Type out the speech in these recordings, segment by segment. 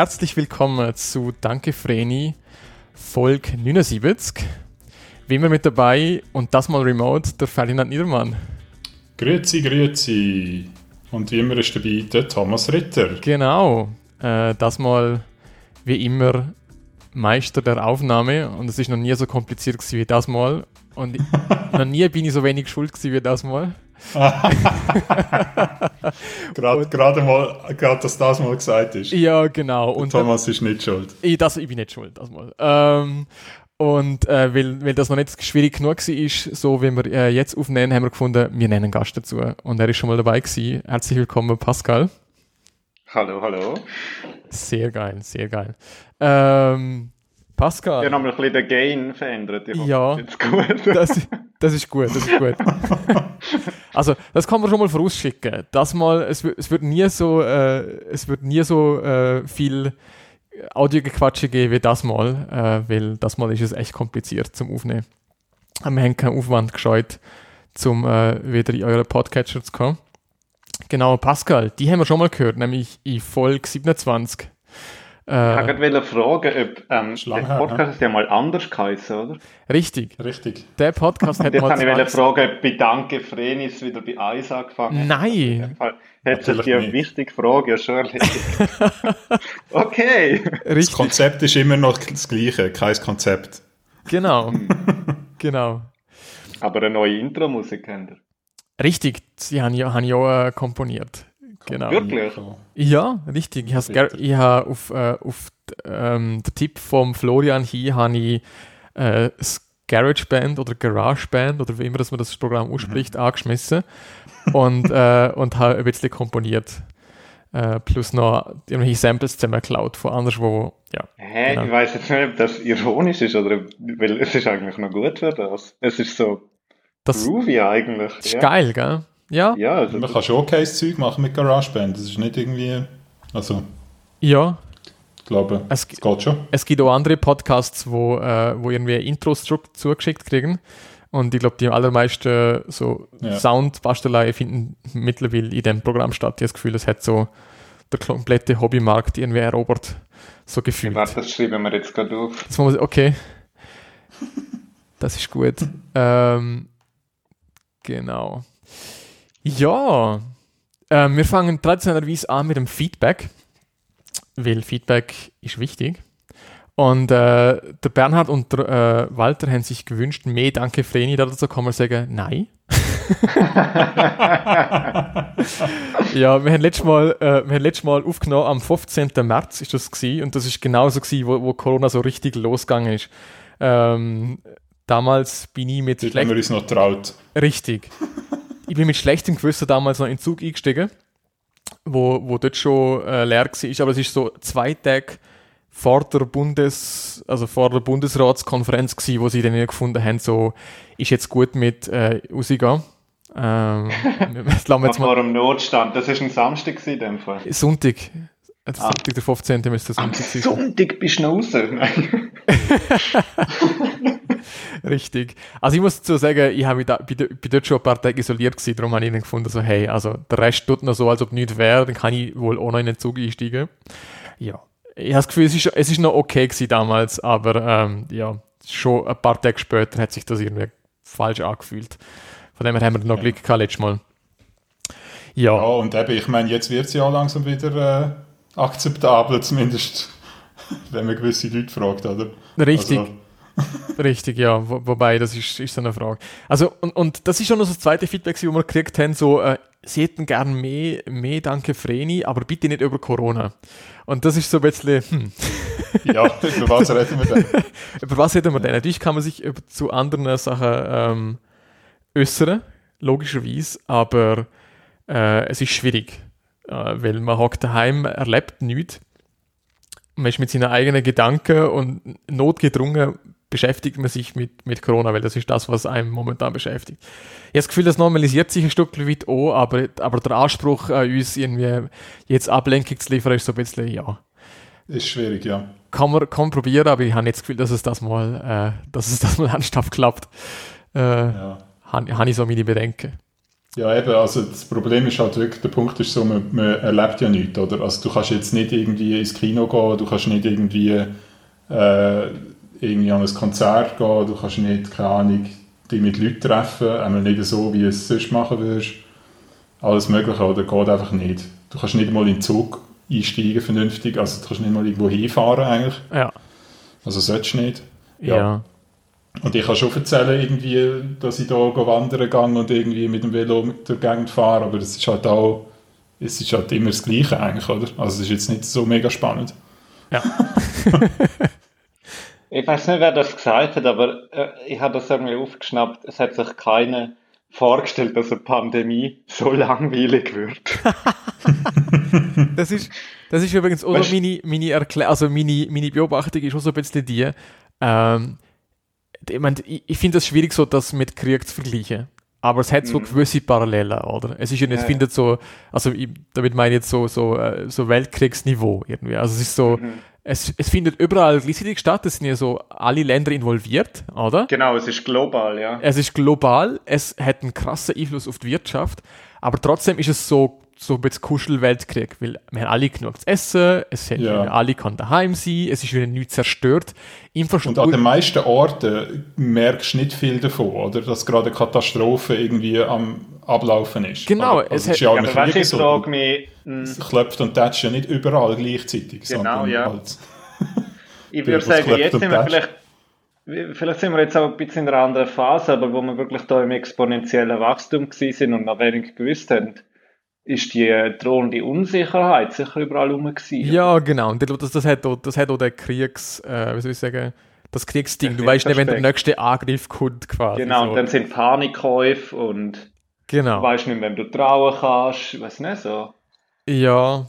herzlich willkommen zu Danke Vreni, Folge 79. Wie immer mit dabei und das mal remote, der Ferdinand Niedermann. Grüezi, grüezi. Und wie immer ist dabei der Thomas Ritter. Genau, äh, das mal wie immer Meister der Aufnahme und es ist noch nie so kompliziert gewesen wie das mal und noch nie bin ich so wenig schuld gewesen wie das mal. gerade, gerade mal, gerade dass das mal gesagt ist. Ja, genau. Und Thomas ist nicht schuld. Ich, das, ich bin nicht schuld, das mal. Ähm, und äh, weil, weil das noch nicht schwierig genug war, so wie wir äh, jetzt aufnehmen, haben wir gefunden, wir nennen einen Gast dazu. Und er ist schon mal dabei gewesen. Herzlich willkommen, Pascal. Hallo, hallo. Sehr geil, sehr geil. Ähm, Pascal. Wir haben ein bisschen den Gain verändert. Ich ja, das, das, ist gut, das ist gut. also, das kann man schon mal vorausschicken. Das mal, es, es wird nie so, äh, es wird nie so äh, viel Audiogequatsche geben wie das mal, äh, weil das mal ist es echt kompliziert zum Aufnehmen. Wir haben keinen Aufwand gescheut, um äh, wieder in eure Podcatcher zu kommen. Genau, Pascal, die haben wir schon mal gehört, nämlich in Folge 27. Äh, ich wollte fragen, ob ähm, der Podcast ja mal anders geheißen, oder? Richtig. Richtig. Der Podcast hat Jetzt mal... Jetzt wollte ich fragen, ob bei Danke Frenis wieder bei Eis angefangen Nein. Hätte sich die eine wichtige Frage ja schon erledigt. okay. Richtig. Das Konzept ist immer noch das gleiche, kein Konzept. Genau. genau. Aber eine neue Intro-Musik kennt ihr? Richtig, sie haben ja, haben ja komponiert. Genau. Wirklich? Ja, richtig. Ich habe hab auf, äh, auf ähm, den Tipp vom Florian hier habe ich äh, GarageBand oder GarageBand oder wie immer dass man das Programm ausspricht, mhm. angeschmissen und, äh, und habe ein bisschen komponiert. Äh, plus noch irgendwelche Samples zusammengeklaut von anderswo. Ja, Hä, genau. ich weiß jetzt nicht, ob das ironisch ist oder weil es ist eigentlich noch gut für das. Es ist so das groovy eigentlich. Ist ja. geil, gell? Ja. ja also Man kann Showcase-Zeug machen mit GarageBand. Das ist nicht irgendwie. Also. Ja. Ich glaube, es, es geht schon. Es gibt auch andere Podcasts, wo, äh, wo irgendwie Intros zugeschickt kriegen. Und ich glaube, die allermeisten so ja. Soundbastelei finden mittlerweile in dem Programm statt. Ich habe das Gefühl, es hat so der komplette Hobbymarkt irgendwie erobert. So gefühlt. Warte, das schreiben wir jetzt gerade auf. Das muss, okay. Das ist gut. ähm, genau. Ja, äh, wir fangen traditionellerweise an mit dem Feedback, weil Feedback ist wichtig. Und äh, der Bernhard und der äh, Walter haben sich gewünscht, mehr Danke Vreni, dazu kann man sagen, nein. ja, wir haben letztes Mal, äh, wir haben letztes Mal aufgenommen, am 15. März ist das gewesen, und das ist genauso gewesen, wo, wo Corona so richtig losgegangen ist. Ähm, damals bin ich mit... Dort haben wir uns noch traut. Richtig ich bin mit schlechtem Gewissen damals noch in den Zug eingestiegen, wo, wo dort schon äh, leer war, aber es ist so zwei Tage vor der Bundes, also vor der Bundesratskonferenz gewesen, wo sie dann gefunden haben, so, ist jetzt gut mit äh, rausgehen. Ähm, jetzt vor dem Notstand, das ist ein Samstag gewesen, in dem Fall. Sonntag. Ah. Sonntag, der 15. müsste Sonntag sein. Sonntag bist du raus. Richtig. Also ich muss dazu sagen, ich habe da, bin, bin dort schon ein paar Tage isoliert gewesen, darum habe ich dann gefunden, so hey, also der Rest tut noch so, als ob nichts wäre, dann kann ich wohl auch noch in den Zug einsteigen. Ja. Ich habe das Gefühl, es ist, es ist noch okay gewesen damals, aber ähm, ja, schon ein paar Tage später hat sich das irgendwie falsch angefühlt. Von dem her haben wir noch Glück gehabt letztes Mal. Ja. ja, und eben, ich meine, jetzt wird es ja langsam wieder äh, akzeptabel, zumindest, wenn man gewisse Leute fragt, oder? Richtig. Also, Richtig, ja. Wo, wobei, das ist, ist so eine Frage. Also, und, und das ist schon noch das zweite Feedback, das wir gekriegt haben, so, äh, sie hätten gern mehr, mehr Danke Vreni, aber bitte nicht über Corona. Und das ist so ein bisschen, hm. Ja, über was reden wir denn? über was reden wir denn? Natürlich kann man sich zu anderen Sachen ähm, äußern, logischerweise, aber äh, es ist schwierig, weil man hockt daheim, erlebt nichts man ist mit seinen eigenen Gedanken und notgedrungen beschäftigt man sich mit, mit Corona, weil das ist das, was einem momentan beschäftigt. Ich habe das Gefühl, das normalisiert sich ein Stück weit auch, aber, aber der Anspruch an uns, irgendwie jetzt Ablenkung zu liefern, ist so ein bisschen, ja. Ist schwierig, ja. Kann man, kann man probieren, aber ich habe nicht das Gefühl, dass es das mal, äh, dass es das mal ernsthaft klappt. Äh, ja. Habe hab ich so meine Bedenken. Ja, eben, also das Problem ist halt wirklich, der Punkt ist so, man, man erlebt ja nichts, oder? Also du kannst jetzt nicht irgendwie ins Kino gehen, du kannst nicht irgendwie, äh, irgendwie an ein Konzert gehen, du kannst nicht, keine Ahnung, dich mit Leuten treffen, einmal nicht so, wie du es sonst machen würdest. Alles Mögliche, oder? Geht einfach nicht. Du kannst nicht mal in den Zug einsteigen vernünftig, also du kannst nicht mal irgendwo hinfahren eigentlich. Ja. Also solltest du nicht. Ja. ja. Und ich kann schon erzählen, irgendwie, dass ich da wandern gehe und irgendwie mit dem Velo durch die Gegend fahre, aber es ist halt auch, es ist halt immer das Gleiche eigentlich, oder? Also es ist jetzt nicht so mega spannend. Ja. ich weiß nicht, wer das gesagt hat, aber äh, ich habe das irgendwie aufgeschnappt, es hat sich keiner vorgestellt, dass eine Pandemie so langweilig wird. das, ist, das ist übrigens auch meine, meine, Erklär also meine, meine Beobachtung ist auch so ein bisschen die, ähm, ich, mein, ich, ich finde es schwierig, so das mit Krieg zu vergleichen. Aber es hat so mhm. gewisse Parallelen, oder? Es ist ja nicht, ja, findet so, also ich, damit meine ich jetzt so, so, äh, so Weltkriegsniveau irgendwie. Also es ist so, mhm. es, es findet überall gleichzeitig statt, es sind ja so alle Länder involviert, oder? Genau, es ist global, ja. Es ist global, es hat einen krassen Einfluss auf die Wirtschaft, aber trotzdem ist es so so ein bisschen Kuschel-Weltkrieg, weil wir haben alle genug zu essen, es haben ja. alle kann daheim sein, es ist wieder nichts zerstört. Infrastruktur Und an den meisten Orten merkst du nicht viel davon, oder? Dass gerade eine Katastrophe irgendwie am Ablaufen ist. Genau. Also, es ist ja, ja aber ich frage mich... Es klopft und tätscht ja nicht überall gleichzeitig. Genau, ja. Halt ich würde sagen, jetzt sind wir vielleicht Vielleicht sind wir jetzt auch ein bisschen in einer anderen Phase, aber wo wir wirklich da im exponentiellen Wachstum sind und noch wenig gewusst haben, ist die drohende Unsicherheit sicher überall rum gewesen. Ja, genau. Und das, das, hat, auch, das hat auch der Kriegs, äh, wie soll ich sagen, das Kriegsding. Du weißt nicht, wenn der nächste Angriff kommt, quasi. Genau, so. und dann sind Panikkäufe und genau. du weißt nicht, wem du trauen kannst. Ich weiß nicht so. Ja,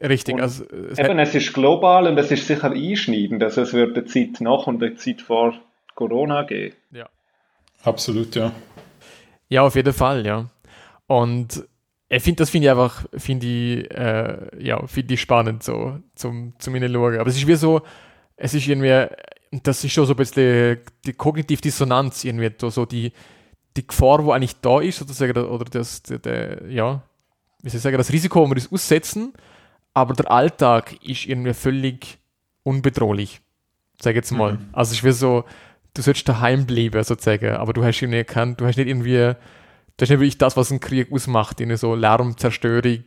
richtig. Und also, es, eben, es ist global und es ist sicher einschneidend. Also es wird eine Zeit nach und eine Zeit vor Corona geben. Ja. Absolut, ja. Ja, auf jeden Fall, ja. Und ich finde, das finde ich einfach, finde ich, äh, ja, finde ich spannend so zum, zum Schauen. Aber es ist wie so, es ist irgendwie, das ist schon so ein bisschen die kognitive Dissonanz irgendwie, so die, die Gefahr, wo eigentlich da ist, sozusagen, oder das, der, der, ja, wie soll ich sagen, das Risiko, wo wir das aussetzen, aber der Alltag ist irgendwie völlig unbedrohlich, sage ich jetzt mal. Mhm. Also es ist wie so, du sollst daheim bleiben, sozusagen, aber du hast irgendwie erkannt, du hast nicht irgendwie das ist nicht wirklich das, was ein Krieg ausmacht, in so Lärm, Zerstörung,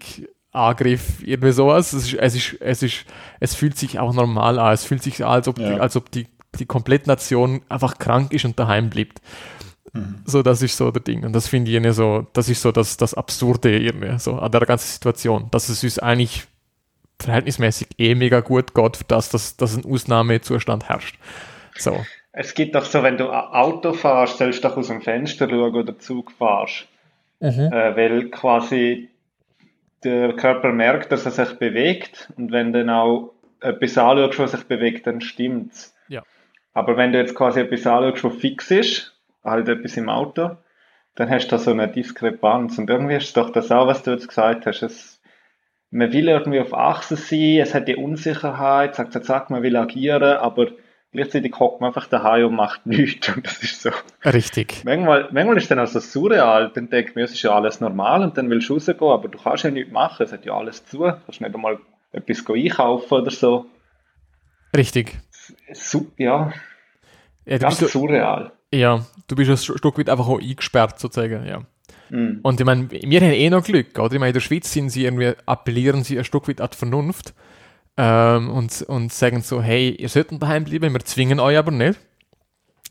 Angriff, irgendwie sowas. Es, ist, es, ist, es, ist, es fühlt sich auch normal an. Es fühlt sich an, als ob, ja. die, als ob die, die komplette Nation einfach krank ist und daheim bleibt. Mhm. So, das ist so der Ding. Und das finde ich so, das ist so das, das Absurde irgendwie, so an der ganzen Situation. Dass es uns eigentlich verhältnismäßig eh mega gut geht, für das, dass, dass ein Ausnahmezustand herrscht. So. Es gibt doch so, wenn du Auto fährst, sollst du doch aus dem Fenster schauen oder Zug fährst. Mhm. Äh, weil quasi der Körper merkt, dass er sich bewegt und wenn du dann auch etwas anschaust, was sich bewegt, dann stimmt's. Ja. Aber wenn du jetzt quasi etwas anschaust, was fix ist, halt etwas im Auto, dann hast du da so eine Diskrepanz. Und irgendwie ist es doch das auch, was du jetzt gesagt hast. Es, man will irgendwie auf Achse sein, es hat die Unsicherheit, sagt, sagt, man will agieren, aber gleichzeitig hockt man einfach daheim und macht nichts. Und das ist so. Richtig. Manchmal, manchmal ist dann auch so surreal. Dann ich mir, es ist ja alles normal und dann willst du rausgehen, aber du kannst ja nichts machen. Es hat ja alles zu. Du kannst nicht einmal etwas einkaufen oder so. Richtig. Su ja. ja Ganz so, surreal. Ja, du bist ein Stück weit einfach auch eingesperrt sozusagen, ja. Mm. Und ich meine, wir haben eh noch Glück, oder? Ich meine, in der Schweiz sind sie irgendwie, appellieren sie ein Stück weit an die Vernunft ähm, und, und sagen so, hey, ihr solltet daheim bleiben, wir zwingen euch aber nicht.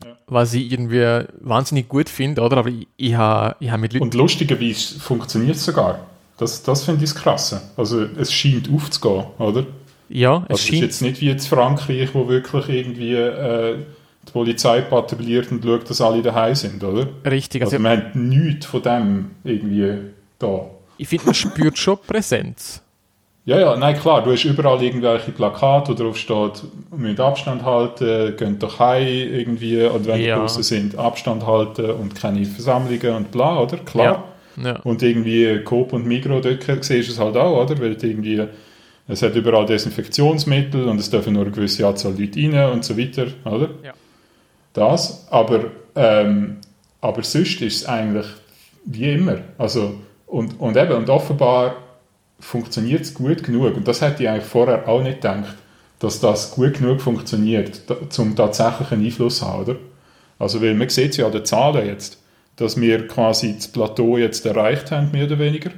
Ja. Was ich irgendwie wahnsinnig gut finde, oder? Aber ich, ich habe ich ha mit Leuten... Und lustigerweise funktioniert es sogar. Das, das finde ich das Krasse. Also es scheint aufzugehen, oder? Ja, es also scheint... Es ist jetzt nicht wie jetzt Frankreich, wo wirklich irgendwie äh, die Polizei patrouilliert und schaut, dass alle daheim sind, oder? Richtig. Also, also man hat nichts von dem irgendwie da. Ich finde, man spürt schon Präsenz. Ja, ja, nein, klar, du hast überall irgendwelche Plakate, wo drauf steht, mit Abstand halten, gehen doch heim irgendwie, oder wenn ja. draußen sind, Abstand halten und keine Versammlungen und bla, oder? Klar. Ja. Ja. Und irgendwie Coop und Migro, dort siehst du es halt auch, oder? Weil irgendwie, es hat überall Desinfektionsmittel und es dürfen nur eine gewisse Anzahl Leute rein und so weiter, oder? Ja. Das, aber, ähm, aber sonst ist es eigentlich wie immer. Also, und, und eben, und offenbar funktioniert es gut genug. Und das hätte ich eigentlich vorher auch nicht gedacht, dass das gut genug funktioniert, um tatsächlich einen Einfluss zu haben, oder? Also, weil man sieht es ja an den Zahlen jetzt, dass wir quasi das Plateau jetzt erreicht haben, mehr oder weniger.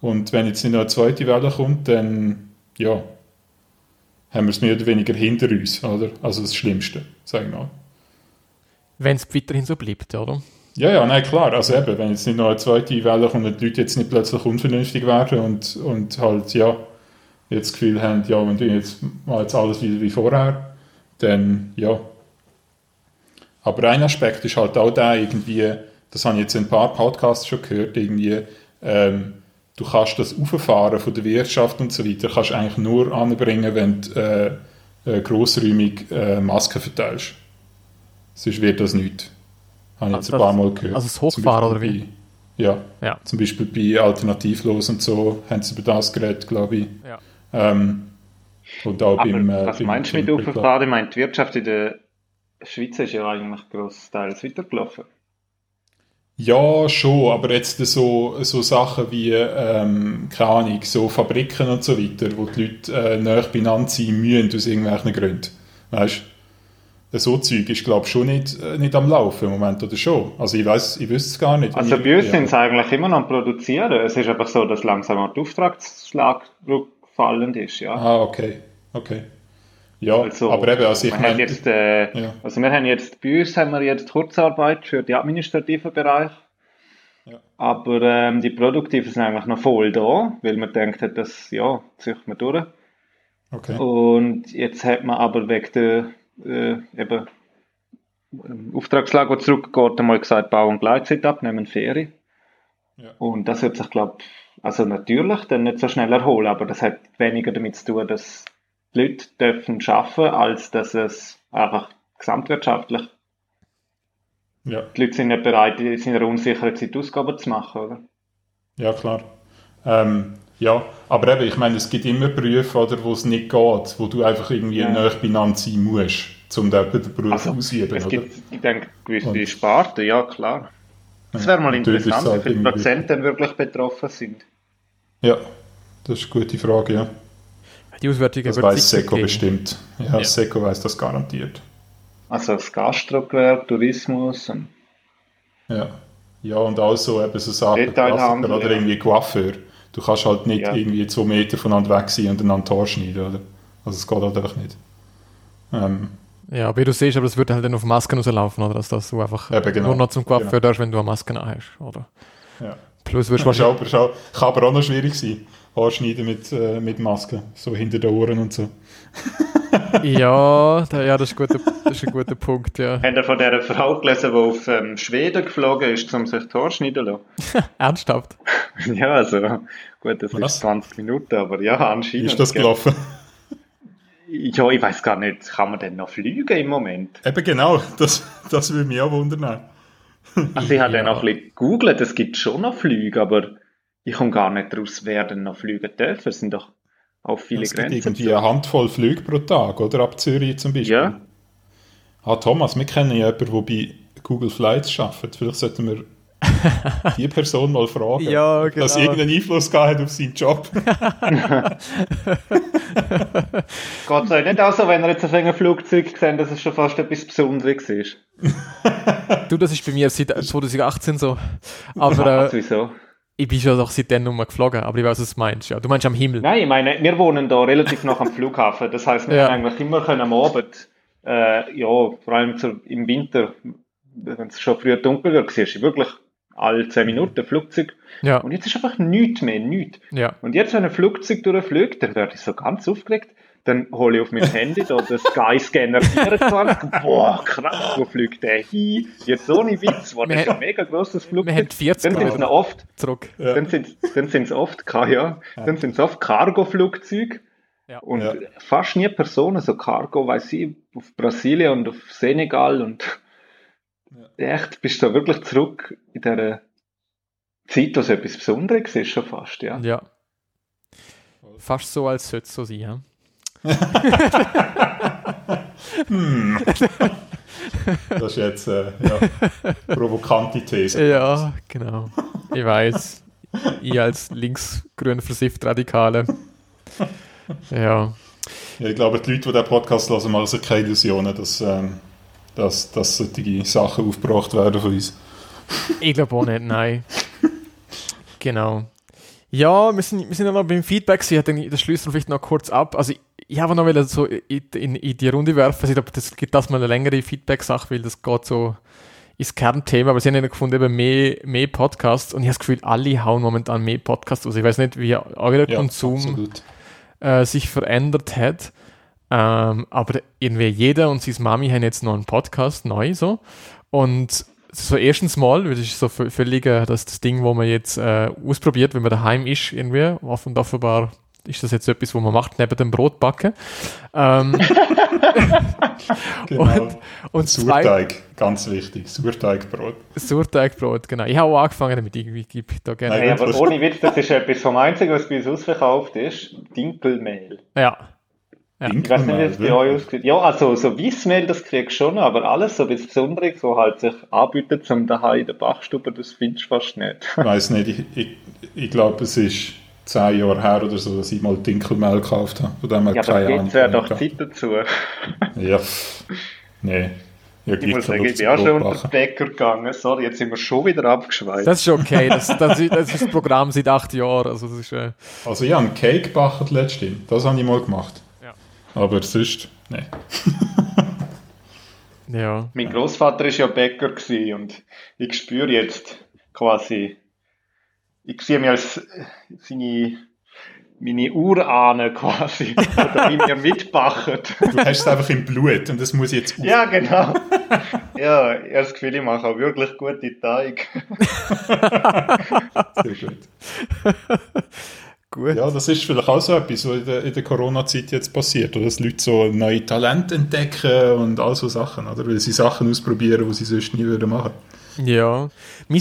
Und wenn jetzt nicht noch eine zweite Welle kommt, dann, ja, haben wir es mehr oder weniger hinter uns, oder? Also das Schlimmste, sage ich mal. Wenn es weiterhin so bleibt, oder? Ja, ja, nein, klar. Also eben, wenn jetzt nicht noch eine zweite Welle kommt und die Leute jetzt nicht plötzlich unvernünftig werden und, und halt, ja, jetzt das Gefühl haben, ja, wenn du jetzt jetzt alles wieder wie vorher, dann, ja. Aber ein Aspekt ist halt auch der irgendwie, das habe ich jetzt in ein paar Podcasts schon gehört, irgendwie, ähm, du kannst das Auffahren von der Wirtschaft und so weiter, kannst eigentlich nur anbringen, wenn du äh, äh, grossräumig äh, Masken verteilst. Sonst wird das nicht. Habe ich jetzt ein paar Mal gehört. Also das Hochfahren oder wie? Bei, ja. ja. Zum Beispiel bei Alternativlos und so haben sie über das geredet, glaube ich. Ja. Ähm, und auch Aber beim, äh, was beim meinst du mit Auffahren? Ich meine, die Wirtschaft in der Schweiz ist ja eigentlich großteils weitergelaufen. Ja, schon, aber jetzt so, so Sachen wie, ähm, keine Ahnung, so Fabriken und so weiter, wo die Leute äh, näher benannt sein müssen aus irgendwelchen Gründen. Weißt du? So Zeug ist, glaube ich, schon nicht, äh, nicht am Laufen im Moment, oder schon? Also ich weiß, ich wüsste es gar nicht. Also bei uns sind es eigentlich immer noch am Produzieren. Es ist einfach so, dass langsam der Auftragsschlag rückfallend ist, ja. Ah, okay, okay. Ja, Also, aber eben, also ich wir haben meine... jetzt, äh, Ja. also wir haben jetzt, bei uns haben wir jetzt Kurzarbeit für den administrativen Bereich. Ja. Aber ähm, die produktiven sind eigentlich noch voll da, weil man denkt, hat, das, ja, zieht man durch. Okay. Und jetzt hat man aber wegen der äh, eben, ähm, Auftragslage, die zurückgeht, einmal gesagt, Bau- und Gleitzeit abnehmen, Ferien. Ja. Und das wird sich, glaube also natürlich dann nicht so schnell erholen, aber das hat weniger damit zu tun, dass die Leute dürfen arbeiten, als dass es einfach gesamtwirtschaftlich, Ja. die Leute sind nicht bereit, in einer unsicheren Zeit Ausgaben zu machen, oder? Ja, klar. Ähm, ja, aber eben, ich meine, es gibt immer Berufe, oder, wo es nicht geht, wo du einfach irgendwie Ja. näher benannt sein musst, um den den Beruf Also, auszuüben, Es oder? gibt, ich denke, gewisse Und- Sparten, ja klar. Das wäre mal interessant, es wie halt viele Prozent dann wirklich betroffen sind. Ja, das ist eine gute Frage, ja. Die Auswertungen Das weiß Seco geben. bestimmt. Ja, Ja. Seco weiß das garantiert. Also das Gastrogewerbe, Tourismus und Ja. Ja, und auch so eben so Sachen, Klassiker oder ja. irgendwie Coiffeur. Du kannst halt nicht Ja. irgendwie zwei Meter voneinander weg sein und einander Tor schneiden, oder? Also es geht halt einfach nicht. Ähm, Ja, aber wie du siehst, aber das würde halt dann auf Masken rauslaufen, oder? Dass das du einfach Eben, genau. nur noch zum Coiffeur Genau. darfst, wenn du eine Maske hast, oder? ja. Plus wirst du wahrscheinlich... kann aber auch noch schwierig sein. Haarschneiden mit, äh, mit Maske, so hinter den Ohren und so. ja, da, ja das, ist ein guter, das ist ein guter Punkt, ja. Habt ihr von dieser Frau gelesen, die auf ähm, Schweden geflogen ist, um sich die Haare schneiden zu lassen? Ernsthaft? ja, also gut, das Was? ist 20 Minuten, aber ja, anscheinend. ist das gelaufen? Ja, ich weiß gar nicht, kann man denn noch fliegen im Moment? Eben genau, das, das würde mich auch wundern. Also ich habe Ja. dann noch ein bisschen gegoogelt, es gibt schon noch Flüge, aber ich komme gar nicht daraus, wer denn noch fliegen darf. Es sind doch auch viele Es gibt Grenzen. irgendwie eine Handvoll Flüge pro Tag, oder? Ab Zürich zum Beispiel. Ja. Ah, Thomas, wir kennen ja jemanden, der bei Google Flights arbeitet. Vielleicht sollten wir die Person mal fragen, Ja, genau. irgendeinen Einfluss gehabt hat auf seinen Job. Geht es euch nicht auch so, wenn ihr jetzt auf einem Flugzeug seht, dass es schon fast etwas Besonderes ist? Du, das ist bei mir seit 2018 so. Aber Was, äh, wieso? Ich bin schon doch seitdem nur geflogen, aber ich weiß, was du meinst. Ja. Du meinst am Himmel. Nein, ich meine, wir wohnen da relativ nah am Flughafen. Das heißt, wir Ja. können eigentlich immer können am Abend, äh, ja, vor allem zu, im Winter, wenn es schon früh dunkel wird, siehst du wirklich alle 10 Minuten Flugzeug. Ja, Und jetzt ist einfach nichts mehr, nichts. ja. Und jetzt, wenn ein Flugzeug durchfliegt, dann werde ich so ganz aufgeregt. Dann hole ich auf mein Handy da den Skyscanner 24. Boah, krass, wo fliegt der hin? Jetzt so ein Witz, war Wir das ist ein mega grosses Wir Flugzeug. haben 40 Dann sind es oft, zurück. Ja. dann sind sind's oft, ja, dann sind's oft Cargo-Flugzeuge. Ja. Und Ja. fast nie Personen, so Cargo, weiß ich, auf Brasilien und auf Senegal und echt, bist du wirklich zurück in dieser Zeit, wo es etwas Besonderes ist, schon fast, ja. Ja. Fast so, als sollte es so sein. Ja? Hm. Das ist jetzt äh, ja, provokante These. Ja, genau. Ich weiß. ich als linksgrün versifft Radikale. Ja. ja. Ich glaube, die Leute, die diesen Podcast hören, machen sich keine Illusionen, dass, ähm, dass, dass solche Sachen aufgebracht werden von uns. Ich glaube auch nicht, nein. genau. Ja, wir sind, wir sind ja noch beim Feedback. Sie hat den, das schließt vielleicht noch kurz ab. Also, ich, habe noch mal so in, in, in, die Runde werfen. Ich glaube, das gibt das mal eine längere Feedback-Sache, weil das geht so ins Kernthema. Aber sie haben ja gefunden, eben mehr, mehr Podcasts. Und ich habe das Gefühl, alle hauen momentan mehr Podcasts aus. Ich weiß nicht, wie euer ja, Konsum äh, sich verändert hat. Ähm, aber irgendwie jeder und seine Mami haben jetzt noch einen Podcast neu so. Und so erstens mal, das ist so völlig das, das Ding, wo man jetzt äh, ausprobiert, wenn man daheim ist, irgendwie. Offenbar ist das jetzt etwas, was man macht, neben dem Brotbacken. Ähm, genau. Und, und Surteig, ganz wichtig. Surteigbrot. Surteigbrot, genau. Ich habe auch angefangen damit, irgendwie gebe da gerne. Nein, aber ohne Witz, das ist etwas vom Einzigen, was bei uns ausverkauft ist, Dinkelmehl. Ja. Ja. Ich weiß nicht, wie es bei euch aussieht. Ja, also so Weissmehl, das kriegst du schon, aber alles so das Besondere, so halt sich anbietet zum daheim in der Bachstube, das findest du fast nicht. Ich weiß nicht, ich, ich, ich glaube, es ist zehn Jahre her oder so, dass ich mal Dinkelmehl gekauft habe. Von dem ja, aber jetzt wäre doch Zeit dazu. ja, nee. Ja, ich muss sagen, ich bin auch schon unter den Bäcker gegangen. Sorry, jetzt sind wir schon wieder abgeschweißt. Das ist okay. Das, das, ist, das ist das Programm seit acht Jahren. Also, das ist, äh also ich habe einen Cake gebacken letztens. Das habe ich mal gemacht. Aber sonst, nein. ja. Mein Großvater war ja Bäcker und ich spüre jetzt quasi, ich sehe mich als seine, meine Urahne quasi, oder wie mir mitbachen. Du hast es einfach im Blut und das muss jetzt auf. Ja, genau. Ja, ich habe das Gefühl, ich mache auch wirklich gute Teig. Sehr gut. Gut. Ja, das ist vielleicht auch so etwas, was in der, der Corona-Zeit jetzt passiert, oder? dass Leute so neue Talente entdecken und all so Sachen, oder? Weil sie Sachen ausprobieren, die sie sonst nie würden machen. Ja,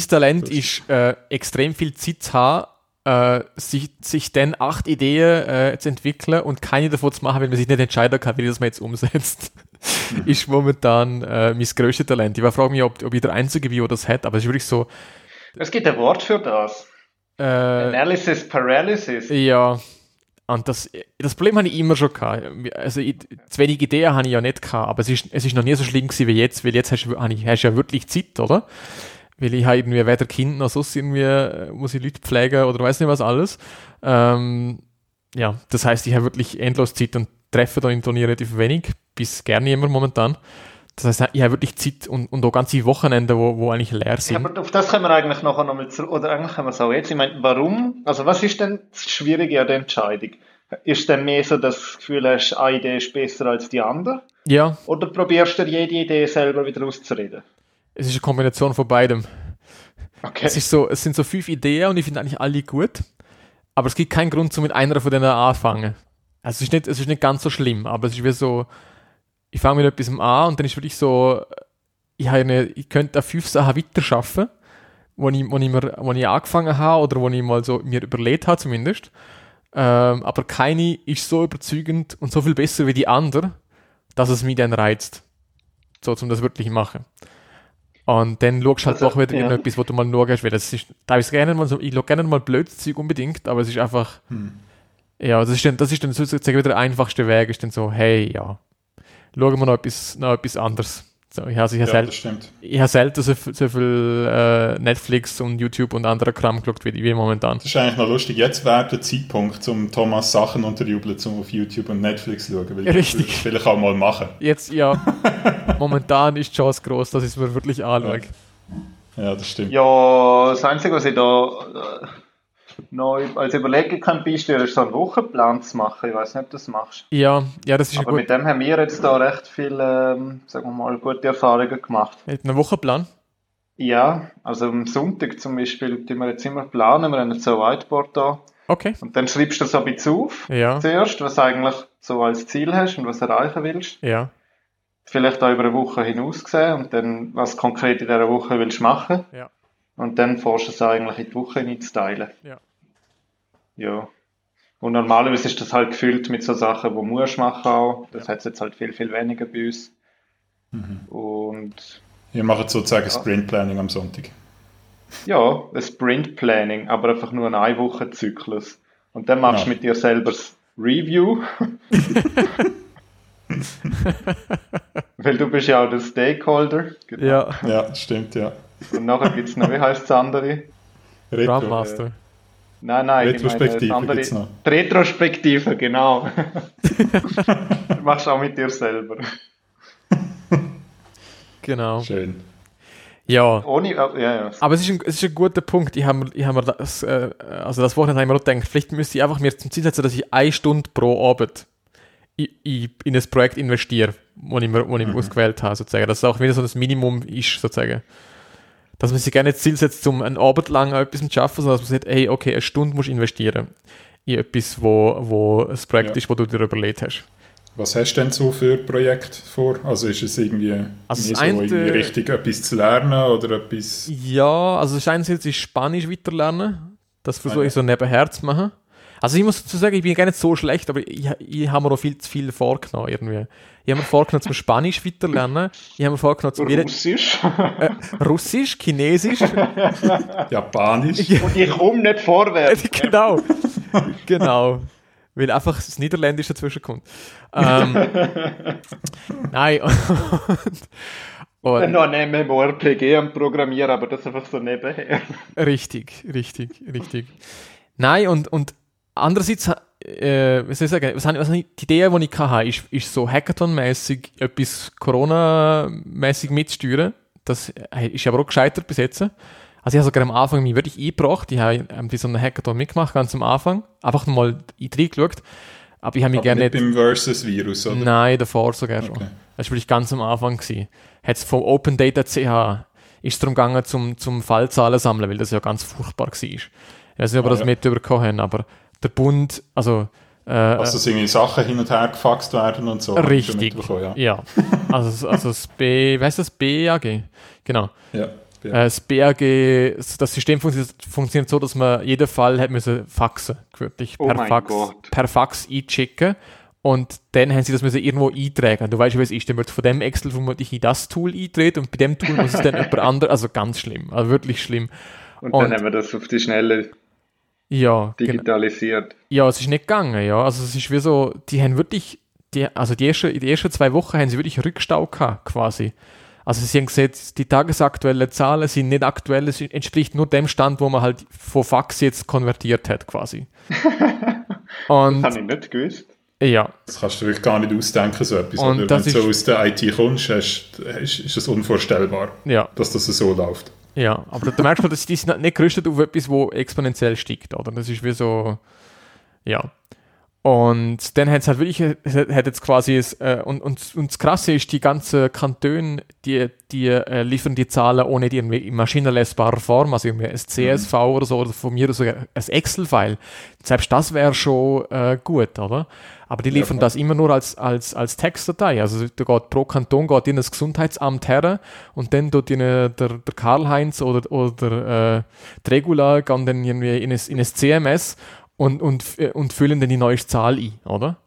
Talent das ist, äh, extrem viel Zeit zu haben, äh, sich, sich dann acht Ideen äh, zu entwickeln und keine davon zu machen, wenn man sich nicht entscheiden kann, wie das man jetzt umsetzt. ist momentan äh, mein größtes Talent. Ich frage mich, ob, ob ich der Einzige bin, der das hat, aber es ist wirklich so. Es gibt ein Wort für das. Äh, Analysis Paralysis. Ja. Und das, das Problem habe ich immer schon gehabt. Also, ich, zu wenig Ideen habe ich ja nicht gehabt, aber es ist, es ist noch nie so schlimm gewesen wie jetzt, weil jetzt hast, habe hast du ja wirklich Zeit, oder? Weil ich habe irgendwie weder Kind noch sonst irgendwie, äh, muss ich Leute pflegen oder weiß nicht was alles. Ähm, ja, das heißt, ich habe wirklich endlos Zeit und treffe da in Turnier relativ wenig, bis gerne immer momentan. Das heißt, ich habe wirklich Zeit und, und auch ganze Wochenende, wo, wo eigentlich leer sind. Ja, aber auf das können wir eigentlich nachher nochmal zurück, oder eigentlich können wir es auch jetzt. Ich meine, warum, also was ist denn das Schwierige an der Entscheidung? Ist denn mehr so, dass du das Gefühl hast, eine Idee ist besser als die andere? Ja. Oder probierst du jede Idee selber wieder auszureden? Es ist eine Kombination von beidem. Okay. Es, ist so, es sind so fünf Ideen und ich finde eigentlich alle gut. Aber es gibt keinen Grund, zu mit einer von denen anfangen. Also es ist nicht, es ist nicht ganz so schlimm, aber es ist wie so, ich fange mit etwas an und dann ist wirklich so, ich, habe eine, ich könnte da fünf Sachen weiter schaffen, wo ich, wo ich, mir, wo ich angefangen habe oder wo ich mal so mir überlegt habe zumindest. Ähm, aber keine ist so überzeugend und so viel besser wie die andere, dass es mich dann reizt. So, zum das wirklich machen. Und dann schaust du halt also, doch wieder ja. irgendetwas, wo du mal schaust, weil das ist, da ist gerne mal so, ich schaue gerne mal blödes Zeug unbedingt, aber es ist einfach, hm. ja, das ist dann, das ist dann sozusagen wieder der einfachste Weg, ist dann so, hey, ja, schauen wir noch etwas, noch etwas anderes. So, ich habe ja, selten, ich habe selten so, so viel äh, Netflix und YouTube und andere Kram geschaut wie, wie momentan. Das ist eigentlich noch lustig. Jetzt wäre der Zeitpunkt, um Thomas Sachen unterjubeln, um auf YouTube und Netflix zu schauen. Weil Richtig. Das will ich auch mal machen. Jetzt, ja. momentan ist die Chance groß, dass ich es mir wirklich anschaue. Ja. ja, das stimmt. Ja, das Einzige, was ich da noch als Überlegung kann beisteuern, ist so einen Wochenplan zu machen. Ich weiß nicht, ob du das machst. Ja, ja, das ist Aber mit dem haben wir jetzt da recht viele, ähm, sagen wir mal, gute Erfahrungen gemacht. Mit einem Wochenplan? Ja, also am Sonntag zum Beispiel, die wir jetzt immer planen, wir haben jetzt so ein Whiteboard da. Okay. Und dann schreibst du so ein bisschen auf, ja. zuerst, was du eigentlich so als Ziel hast und was du erreichen willst. Ja. Vielleicht auch über eine Woche hinaus gesehen und dann, was konkret in dieser Woche willst du machen. Ja. Und dann fährst du es eigentlich in die Woche einzuteilen. Ja. Ja. Und normalerweise ist das halt gefüllt mit so Sachen, die musst machen auch. Das ja. hat es jetzt halt viel, viel weniger bei uns. Mhm. Und Ihr macht sozusagen ja. Sprint Planning am Sonntag. Ja, ein Sprint Planning, aber einfach nur ein Ein-Wochen-Zyklus. Und dann machst du ja. mit dir selber das Review. Weil du bist ja auch der Stakeholder. Genau. Ja. ja, stimmt, ja. Und nachher gibt es noch, wie heißt das andere? Retro. Grandmaster. Nein, nein, Retrospektive ich meine, das andere, Retrospektive, genau. du machst auch mit dir selber. Genau. Schön. Ja. Ohne, ja, ja. Aber es ist, ein, es ist ein guter Punkt. Ich habe ich hab mir das, äh, also das Wochenende habe ich mir gedacht, vielleicht müsste ich einfach mir zum Ziel setzen, dass ich eine Stunde pro Abend in, in ein Projekt investiere, wo ich mir, wo ich mir mhm. ausgewählt habe, sozusagen. Dass es auch wieder so das Minimum ist, sozusagen. Dass man sich gerne das Ziel setzt, um einen Abend lang etwas zu schaffen, sondern dass man sagt, hey, okay, eine Stunde musst du investieren in etwas, wo, wo ein Projekt ja. ist, wo du dir überlegt hast. Was hast du denn so für Projekt vor? Also ist es irgendwie, also so irgendwie richtig etwas zu lernen oder etwas? Ja, also das einerseits ist Spanisch weiterlernen. Das versuche ich so nebenher zu machen. Also ich muss dazu sagen, ich bin gar nicht so schlecht, aber ich, ich habe mir auch viel zu viel vorgenommen irgendwie. Ich habe mir vorgenommen zum Spanisch weiterlernen. Ich habe mir vorgenommen zum Russisch. Äh, Russisch, Chinesisch. Japanisch. Und ich komme nicht vorwärts. genau. genau weil einfach das Niederländische dazwischen kommt. Ähm, nein. Und, und, noch ein MMORPG am Programmieren, aber das einfach so nebenher. Richtig, richtig, richtig. Nein, und, und andererseits, äh, was soll ich sagen, was, was, die Idee, die ich hatte, ist, ist so Hackathon-mäßig etwas Corona-mäßig mitzusteuern. Das ist aber auch gescheitert bis jetzt. Also ich habe sogar am Anfang mich wirklich eingebracht. Ich habe ähm, so einen Hackathon mitgemacht, ganz am Anfang. Einfach mal reingeschaut. Aber ich habe mich aber gerne nicht... beim Versus-Virus, oder? Nein, davor sogar schon. Okay. Das war wirklich ganz am Anfang. Gewesen. Hat es vom Open Data CH ist es darum gegangen, zum, zum Fallzahlen sammeln, weil das ja ganz furchtbar war. Ich weiß nicht, ob wir ah, das ja. mitbekommen haben, aber der Bund, also... Äh, also dass irgendwie Sachen hin und her gefaxt werden und so. Richtig, ja. ja. also, also das B, weißt du das BAG? Genau. Ja. Ja. Äh, das BRG, das System funktioniert, funktioniert, so, dass man jeden Fall hat müssen faxen, wirklich oh per, Fax, per Fax einschicken. Und dann haben sie das müssen irgendwo eintragen. Du weißt, wie es ist. Dann wird von dem Excel vermutlich in das Tool eintreten und bei dem Tool muss es dann jemand anderes, also ganz schlimm, also wirklich schlimm. Und, und dann haben wir das auf die Schnelle ja, digitalisiert. Ja, es ist nicht gegangen, ja. Also es ist wie so, die haben wirklich, die, also die, erste, die ersten zwei Wochen haben sie wirklich Rückstau gehabt, quasi. Also Sie haben gesehen, die tagesaktuellen Zahlen sind nicht aktuell, es entspricht nur dem Stand, wo man halt von Fax jetzt konvertiert hat quasi. Und, das habe ich nicht gewusst. Ja. Das kannst du wirklich gar nicht ausdenken, so etwas. Und Wenn du so aus der IT kommst, ist, ist es unvorstellbar, ja. dass das so läuft. Ja, aber da merkst du, dass die sind nicht gerüstet auf etwas, wo exponentiell steigt, oder? Das ist wie so, ja. Und dann hat es halt wirklich, hat jetzt quasi, äh, und, und, und das Krasse ist, die ganzen Kantone, die, die äh, liefern die Zahlen ohne die in maschinenlesbarer Form, also irgendwie ein CSV mhm. oder so, oder von mir sogar ein Excel-File. Selbst das wäre schon äh, gut, oder? Aber die liefern ja, das immer nur als, als, als Textdatei. Also da geht pro Kanton geht in das Gesundheitsamt her und dann tut der, der Karl-Heinz oder, oder äh, Regula gehen dann irgendwie in ein, in ein CMS und, und, äh, und füllen dann die neueste Zahl ein, oder?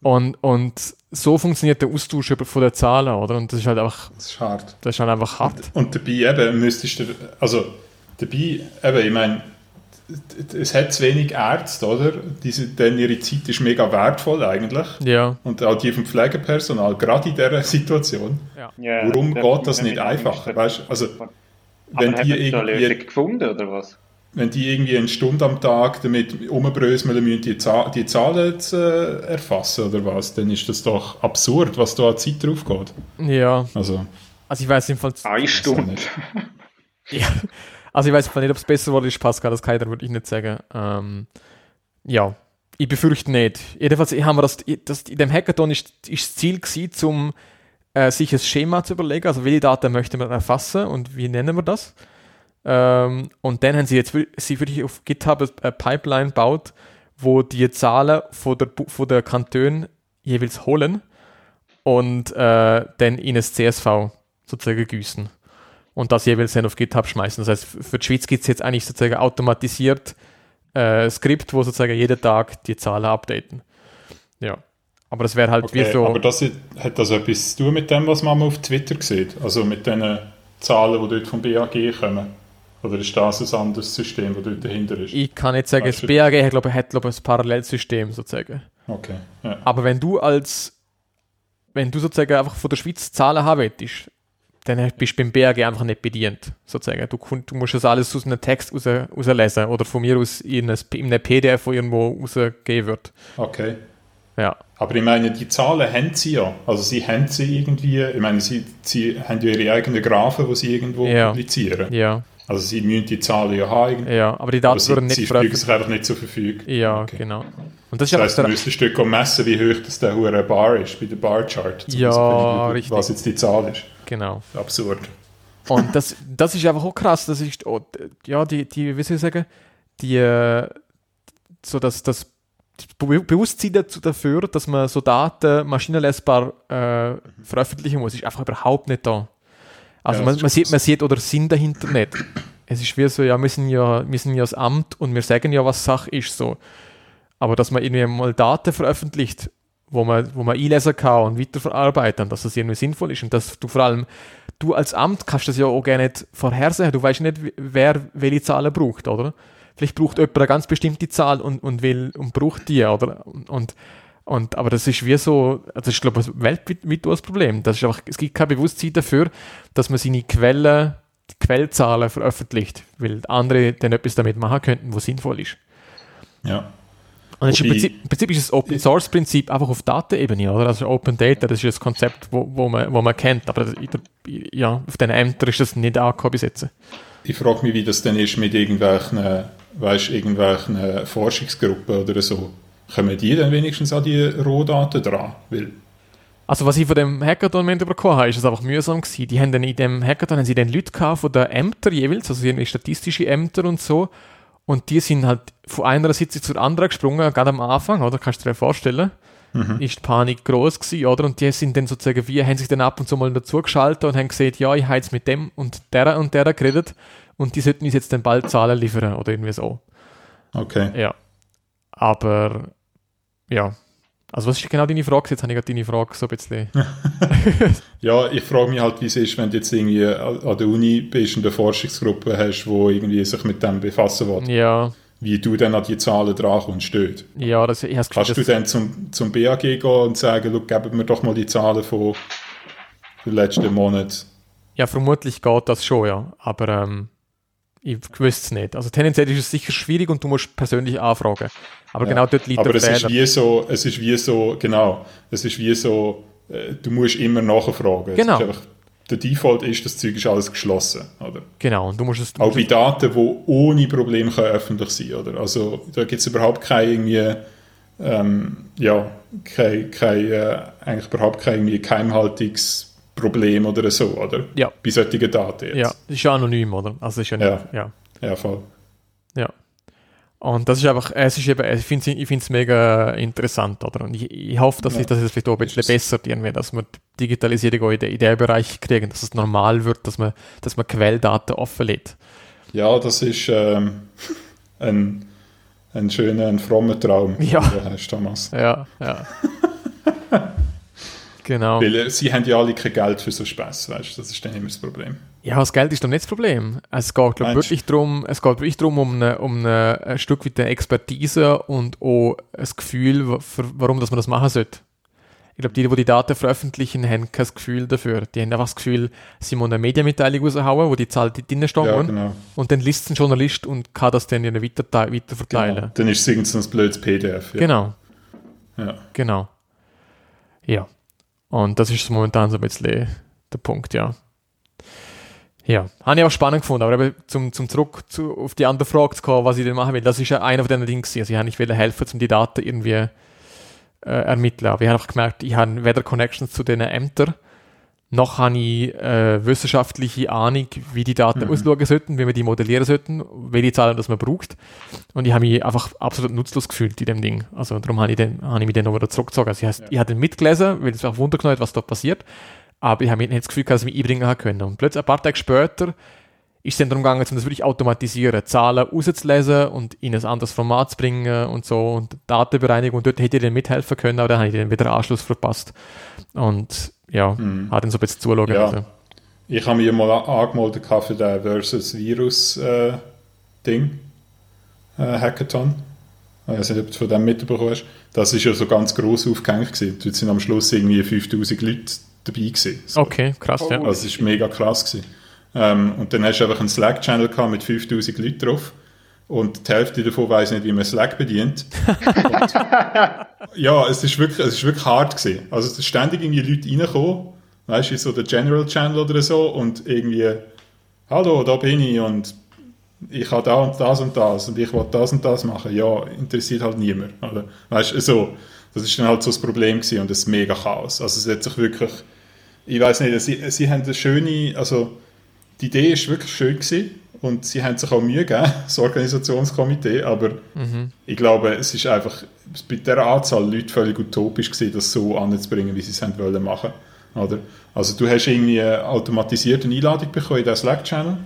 Und, und so funktioniert der Austausch von den Zahlen, oder? Und das ist halt einfach. Das ist hart. Das ist halt einfach hart. Und, und dabei eben müsstest du. Also, dabei, eben, ich meine, es hat zu wenig Ärzte, oder? Diese, denn ihre Zeit ist mega wertvoll eigentlich. Ja. Und auch die vom Pflegepersonal, gerade in dieser Situation. Ja. Warum ja, geht das nicht einfacher? Weißt, also, wenn die irgendwie, gefunden, oder was? wenn die irgendwie eine Stunde am Tag damit umbröseln müssen, die, Zahl, die Zahlen zu äh, erfassen oder was, dann ist das doch absurd, was da an Zeit drauf geht. Ja. Also, also ich weiß jedenfalls... Eine Stunde. ja. Also ich weiß nicht, ob es besser wurde, ist Pascal, das kann ich dann wirklich nicht sagen. Ähm, ja, ich befürchte nicht. Jedenfalls haben wir das, das in dem Hackathon ist, ist das Ziel gewesen, um äh, sich ein Schema zu überlegen, also welche Daten möchte man erfassen und wie nennen wir das. Ähm, und dann haben sie jetzt sie wirklich auf GitHub eine Pipeline gebaut, wo die Zahlen von der, von der Kanton jeweils holen und äh, dann in ein CSV sozusagen güssen und das jeweils dann auf GitHub schmeißen. Das heißt, für die Schweiz gibt es jetzt eigentlich sozusagen automatisiert äh, Skript, wo sozusagen jeden Tag die Zahlen updaten. Ja. Aber das wäre halt Okay, wie so. aber das hat das etwas zu tun mit dem, was man mal auf Twitter sieht? Also mit den Zahlen, die dort vom BAG kommen? Oder ist das ein anderes System, das dort dahinter ist? ich kann nicht sagen, Weißt das du- BAG hat, glaube ich, hat, glaube ich, ein Parallelsystem sozusagen. Okay, ja. Aber wenn du als, wenn du sozusagen einfach von der Schweiz Zahlen haben willst, dann bist du beim BAG einfach nicht bedient, sozusagen. Du, du musst das alles aus einem Text raus, rauslesen oder von mir aus in einem, in einem PDF, wo irgendwo rausgegeben wird. Okay. Ja, Aber ich meine, die Zahlen haben sie ja. Also sie haben sie irgendwie, ich meine, sie, sie haben ja ihre eigenen Graphen, die sie irgendwo Ja. publizieren. ja, Also sie müssen die Zahlen ja haben. ja. Aber die Aber Daten sie, werden sie nicht fügen sich einfach nicht zur Verfügung. Ja, Okay. genau. Und das Das heisst, du müsstest dort messen, wie hoch das der Bar ist, bei der Barchart. Ja, herauszufinden, richtig. Was jetzt die Zahl ist. Genau. Absurd. Und das, das ist einfach auch krass. Das ist, oh, ja, die, die, wie soll ich sagen, die, äh, so dass das Be- Bewusstsein dazu, dafür, dass man so Daten maschinenlesbar äh, veröffentlichen muss, ist einfach überhaupt nicht da. Also Ja, man, das man, sieht, man sieht oder Sinn dahinter nicht. Es ist wie so, ja, wir sind ja, wir sind ja das Amt und wir sagen ja, was Sache ist so. Aber dass man irgendwie mal Daten veröffentlicht, wo man, wo man einlesen kann und weiterverarbeiten, dass das irgendwie sinnvoll ist und dass du vor allem, du als Amt kannst das ja auch gerne nicht vorhersehen. Du weißt nicht, wer welche Zahlen braucht, oder? Vielleicht braucht jemand eine ganz bestimmte Zahl und, und will und braucht die, oder? Und, und, und aber das ist wie so, das ist glaube ich weltweit weit das Problem. Das ist einfach, es gibt kein Bewusstsein dafür, dass man seine Quellen, Quellzahlen veröffentlicht, weil andere dann etwas damit machen könnten, was sinnvoll ist. Ja. Und ist im, Prinzip, im Prinzip ist das Open Source Prinzip einfach auf Datenebene, oder? Also Open Data, das ist ein Konzept, wo, wo, man, wo man kennt, aber der, ja, auf den Ämtern ist das nicht angekommen bis jetzt. Ich frage mich, wie das denn ist mit irgendwelchen, weißt, irgendwelchen Forschungsgruppen oder so. Kommen die dann wenigstens an die Rohdaten dran? Weil, Also was ich von dem Hackathon mitbekommen habe, ist es einfach mühsam gewesen. Die haben dann in dem Hackathon haben sie dann Leute gehabt von den Ämtern jeweils, also irgendwie statistische Ämter und so, und die sind halt von einer Sitzung zur anderen gesprungen, gerade am Anfang, oder? Kannst du dir vorstellen? Ist die Panik groß gewesen, oder? Und die sind dann sozusagen, wie, haben sich dann ab und zu mal dazugeschaltet und haben gesagt, ja, ich habe jetzt mit dem und der und der geredet und die sollten uns jetzt dann bald Zahlen liefern oder irgendwie so. okay. Ja. Aber, ja. Also was ist genau deine Frage? Jetzt habe ich gerade deine Frage so ein bisschen... Ja, ich frage mich halt, wie es ist, wenn du jetzt irgendwie an der Uni bist und eine Forschungsgruppe hast, die irgendwie sich mit dem befassen will. Ja, Wie du dann an die Zahlen drankommst, dort. ja, das, ich das Gefühl, Kannst du dann zum, zum BAG gehen und sagen, «Schau, geben mir doch mal die Zahlen von den letzten Monat. ja, vermutlich geht das schon, ja. Aber ähm, ich wüsste es nicht. Also tendenziell ist es sicher schwierig und du musst persönlich anfragen. Aber Ja. genau dort liegt Aber der es ist wie so, es ist wie so, genau, es ist wie so, äh, du musst immer nachfragen. Genau. Einfach, der Default ist, das Zeug ist alles geschlossen, oder? Genau, und du musst es... Du Auch bei Daten, die ohne Probleme können öffentlich sein oder? Also da gibt es überhaupt keine irgendwie, ähm, ja, kein, kein, äh, eigentlich überhaupt kein irgendwie Geheimhaltungsproblem oder so, oder? Ja. Bei solchen Daten jetzt. ja, das ist ja anonym, oder? Also ist ja nicht... Ja. Ja, voll. Ja. Und das ist einfach, es ist eben, ich finde es ich find's mega interessant, oder? Und ich, ich hoffe, dass Ja. sich das jetzt vielleicht auch ein bisschen besser irgendwie, dass wir Digitalisierung auch in den, in den Bereich kriegen, dass es normal wird, dass man, dass man Quelldaten offenlädt. Ja, das ist ähm, ein, ein schöner, ein frommer Traum, Ja. du hast, Thomas. Ja, ja. genau. Weil äh, sie haben ja alle kein Geld für so Spaß, weißt du, das ist dann immer das Problem. Ja, das Geld ist doch nicht das Problem. Es geht, glaub, wirklich darum, es geht wirklich darum, um, eine, um eine, ein Stück weit eine Expertise und auch ein Gefühl, für, warum dass man das machen sollte. Ich glaube, die, die die Daten veröffentlichen, haben kein Gefühl dafür. Die haben einfach das Gefühl, sie müssen eine Medienmitteilung raushauen, wo die Zahl drin steht. Ja, genau. Und dann liest es ein Journalist und kann das dann ihnen weiter, weiter verteilen. genau. Dann ist es irgend so ein blödes PDF. Ja. Genau. Ja. Genau. Ja. Und das ist momentan so ein bisschen der Punkt, ja. Ja, habe ich auch spannend gefunden, aber zum, zum zurück zu, auf die andere Frage zu kommen, was ich denn machen will, das ist ja einer von den Dingen gewesen. Also ich habe nicht helfen, um die Daten irgendwie äh, ermitteln. Aber ich habe einfach gemerkt, ich habe weder Connections zu den Ämtern, noch habe ich äh, wissenschaftliche Ahnung, wie die Daten Mhm. ausschauen sollten, wie wir die modellieren sollten, welche Zahlen das man braucht. Und ich habe mich einfach absolut nutzlos gefühlt in dem Ding. Also darum habe ich, den, habe ich mich dann noch wieder zurückgezogen. Also ich, heißt, Ja. ich habe den mitgelesen, weil es auch wundergenommen hat, was da passiert. Aber ich habe nicht das Gefühl, gehabt, dass ich mich einbringen habe können. Und plötzlich ein paar Tage später ist es dann darum gegangen, um das wirklich automatisieren, Zahlen rauszulesen und in ein anderes Format zu bringen und so und Datenbereinigung. Und dort hätte ich dann mithelfen können, aber dann habe ich dann wieder Anschluss verpasst. Und ja, mhm. hat dann so ein bisschen zuschauen ja. müssen. Ich habe mir mal angemeldet für den Versus Virus äh, Ding, äh, Hackathon. Ich weiß nicht, ob du von dem mitbekommen hast. Das war ja so ganz gross aufgehängt. Gewesen. Dort sind am Schluss irgendwie 5000 Leute dabei gewesen. So. Okay, krass, ja. Also es war mega krass. Gewesen. Ähm, und dann hast du einfach einen Slack-Channel mit 5000 Leuten drauf. Und die Hälfte davon weiß nicht, wie man Slack bedient. ja, es ist wirklich, es ist wirklich hart gewesen. Also es sind ständig irgendwie Leute reingekommen, weißt du, so der General Channel oder so und irgendwie, hallo, da bin ich und ich habe da und das und das und ich will das und das machen. Ja, interessiert halt niemand. Oder? Weißt du, so, das ist dann halt so das Problem gewesen und das mega Chaos. Also es hat sich wirklich, ich weiß nicht, sie, sie haben eine schöne, also die Idee ist wirklich schön gewesen und sie haben sich auch Mühe gegeben, das Organisationskomitee, aber mhm. ich glaube, es ist einfach bei der Anzahl Leute völlig utopisch gewesen, das so anzubringen, wie sie es haben wollen machen. Oder? Also du hast irgendwie eine automatisierte Einladung bekommen in den Slack-Channel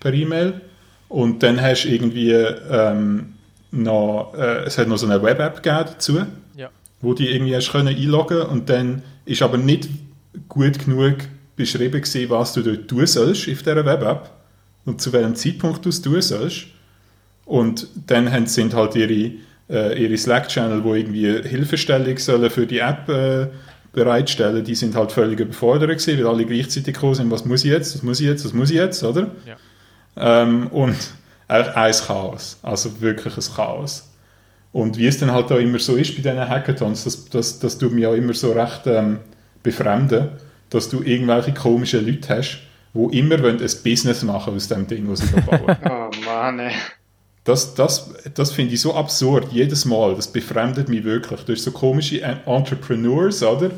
per E-Mail und dann hast du irgendwie ähm, noch, äh, es hat noch so eine Web-App dazu, ja. wo du irgendwie hast können einloggen und dann ist aber nicht gut genug beschrieben gewesen, was du dort tun sollst auf dieser Web-App und zu welchem Zeitpunkt du es tun sollst. Und dann haben, sind halt ihre, äh, ihre Slack-Channel, wo irgendwie Hilfestellung sollen für die App äh, bereitstellen, die sind halt völlig überfordert gewesen, weil alle gleichzeitig gekommen sind, was muss ich jetzt, was muss ich jetzt, was muss ich jetzt, oder? Ja. Ähm, und eigentlich ein Chaos, also wirklich ein Chaos. Und wie es dann halt auch immer so ist bei diesen Hackathons, das, das, das tut mich auch immer so recht ähm, befremden, dass du irgendwelche komischen Leute hast, die immer ein Business machen aus dem Ding, was sie da bauen. oh Mann, ey. Das, das, das finde ich so absurd, jedes Mal. Das befremdet mich wirklich. Du hast so komische Entrepreneurs, oder?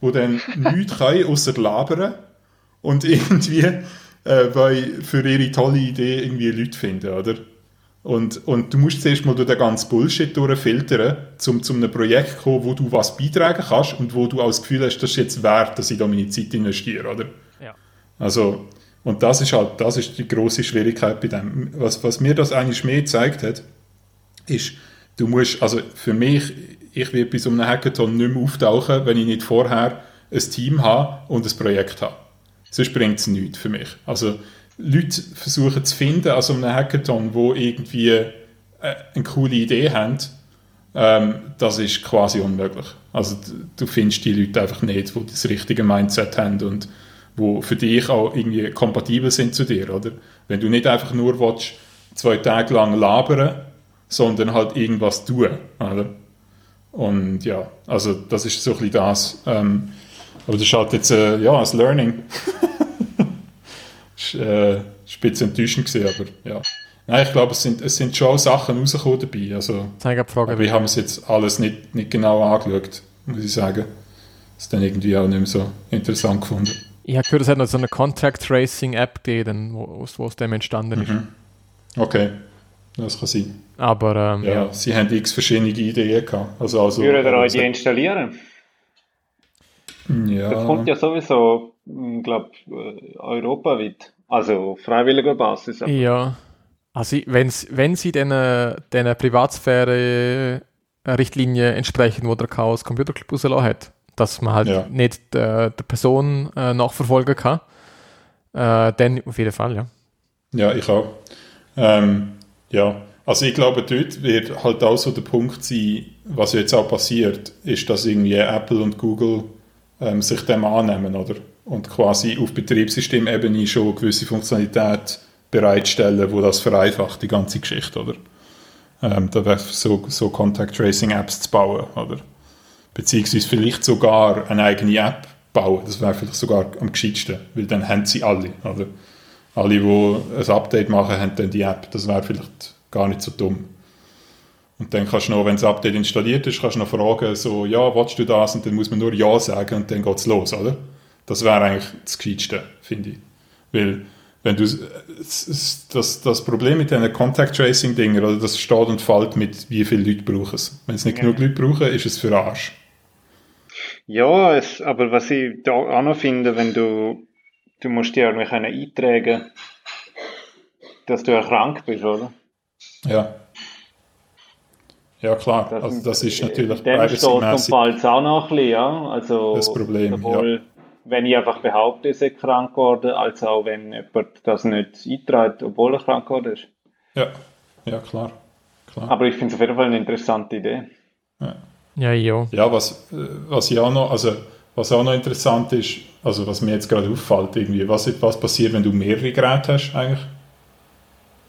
Die dann nichts können, außer labern und irgendwie äh, für ihre tolle Idee irgendwie Leute finden, oder? Und, und du musst zuerst mal durch den ganzen Bullshit durchfiltern, um zu einem Projekt zu kommen, wo du was beitragen kannst und wo du auch das Gefühl hast, das ist jetzt wert, dass ich da meine Zeit investiere, oder? Also, und das ist halt, das ist die große Schwierigkeit bei dem. Was, was mir das eigentlich mehr gezeigt hat, ist, du musst, also für mich, ich werde bei so einem Hackathon nicht mehr auftauchen, wenn ich nicht vorher ein Team habe und ein Projekt habe. Sonst bringt es nichts für mich. Also, Leute versuchen zu finden an einem Hackathon, wo irgendwie äh, eine coole Idee haben, ähm, das ist quasi unmöglich. Also du findest die Leute einfach nicht, die das richtige Mindset haben und wo für dich auch irgendwie kompatibel sind zu dir, oder? Wenn du nicht einfach nur willst, zwei Tage lang labern, sondern halt irgendwas tun, oder? Und ja, also das ist so ein bisschen das. Ähm, aber das ist halt jetzt, äh, ja, das Learning. ist, äh, spitz enttäuschend gewesen, aber ja. Nein, ich glaube, es sind, es sind schon Sachen rausgekommen dabei. Also, Frage, wir haben es jetzt alles nicht, nicht genau angeschaut, muss ich sagen. Das ist dann irgendwie auch nicht mehr so interessant gefunden. Ich habe gehört, es hat noch so eine Contact Tracing App gegeben, wo, wo es dem entstanden ist. Mhm. Okay, das kann sein. Aber ähm, ja, ja, sie haben x verschiedene Ideen gehabt. Also, also, Würdet ihr euch die installieren? Ja. Das kommt ja sowieso, ich hm, glaube, äh, europaweit. Also auf freiwilliger Basis. Aber. Ja. Also wenn's, wenn sie den, den Privatsphäre-Richtlinie entsprechen, wo der Chaos Computer Club rausgelassen hat, dass man halt ja. nicht äh, der Person äh, nachverfolgen kann. Äh, dann auf jeden Fall, ja. Ja, ich auch. Ähm, ja, also ich glaube, dort wird halt auch so der Punkt sein, was jetzt auch passiert, ist, dass irgendwie Apple und Google ähm, sich dem annehmen, oder? Und quasi auf Betriebssystemebene schon gewisse Funktionalität bereitstellen, wo das vereinfacht, die ganze Geschichte, oder? Ähm, da wäre so, so Contact Tracing Apps zu bauen, oder? Beziehungsweise vielleicht sogar eine eigene App bauen. Das wäre vielleicht sogar am gescheitsten, weil dann haben sie alle. Oder? Alle, die ein Update machen, haben dann die App. Das wäre vielleicht gar nicht so dumm. Und dann kannst du noch, wenn das Update installiert ist, kannst du noch fragen, so, ja, willst du das? Und dann muss man nur Ja sagen und dann geht es los, oder? Das wäre eigentlich das Gescheitste, finde ich. Weil, wenn du, das, das Problem mit diesen Contact Tracing Dingen, oder das steht und fällt mit, wie viele Leute brauchen es. Wenn es nicht ja. genug Leute brauchen, ist es für Arsch. Ja, es, aber was ich da auch noch finde, wenn du, du musst dir irgendwie eintragen dass du ja krank bist, oder? Ja. Ja, klar. Das, also das ist natürlich zum Fall auch noch ein bisschen, ja. Also, das Problem, sowohl, ja. wenn ich einfach behaupte, ich sei krank geworden, als auch wenn jemand das nicht einträgt, obwohl er krank geworden ist. Ja, ja, klar. klar. Aber ich finde es auf jeden Fall eine interessante Idee. Ja, Ja, ja. ja was, was ja auch noch, also was auch noch interessant ist, also was mir jetzt gerade auffällt, irgendwie, was, was passiert, wenn du mehrere Geräte hast eigentlich?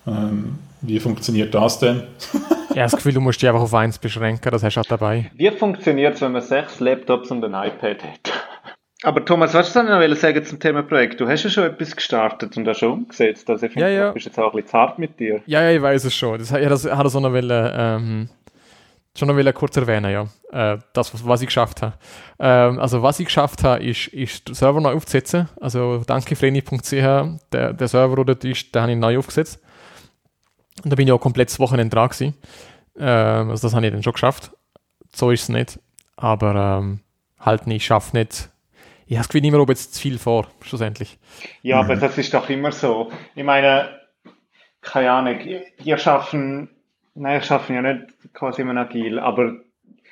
Ähm, wie funktioniert das denn? Ich habe das Gefühl, du musst dich einfach auf eins beschränken, das hast du auch dabei. Wie funktioniert es, wenn man sechs Laptops und ein iPad hat? Aber Thomas, was du noch sagen zum Thema Projekt? Du hast ja schon etwas gestartet und das schon umgesetzt. Also ich finde, Ja, ja. du bist jetzt auch ein bisschen zart mit dir. Ja, ja, ich weiß es schon. Das, habe das, habe das auch noch wollen, ähm, schon noch wollen kurz erwähnen, ja. Äh, das, was, ich geschafft habe. Ähm, also, was ich geschafft habe, ist, ist den Server neu aufzusetzen. Also, danke freni.ch, der, der Server, der dort ist, den habe ich neu aufgesetzt. Und da bin ich auch komplett das Wochenende dran gewesen. Ähm, also, das habe ich dann schon geschafft. So ist es nicht. Aber ähm, halt nicht, ich schaffe nicht. Ich habe das Gefühl, immer jetzt zu viel vor, schlussendlich. Ja, aber das ist doch immer so. Ich meine, keine Ahnung, ihr schaffen, nein, ihr schaffen ja nicht quasi immer agil, aber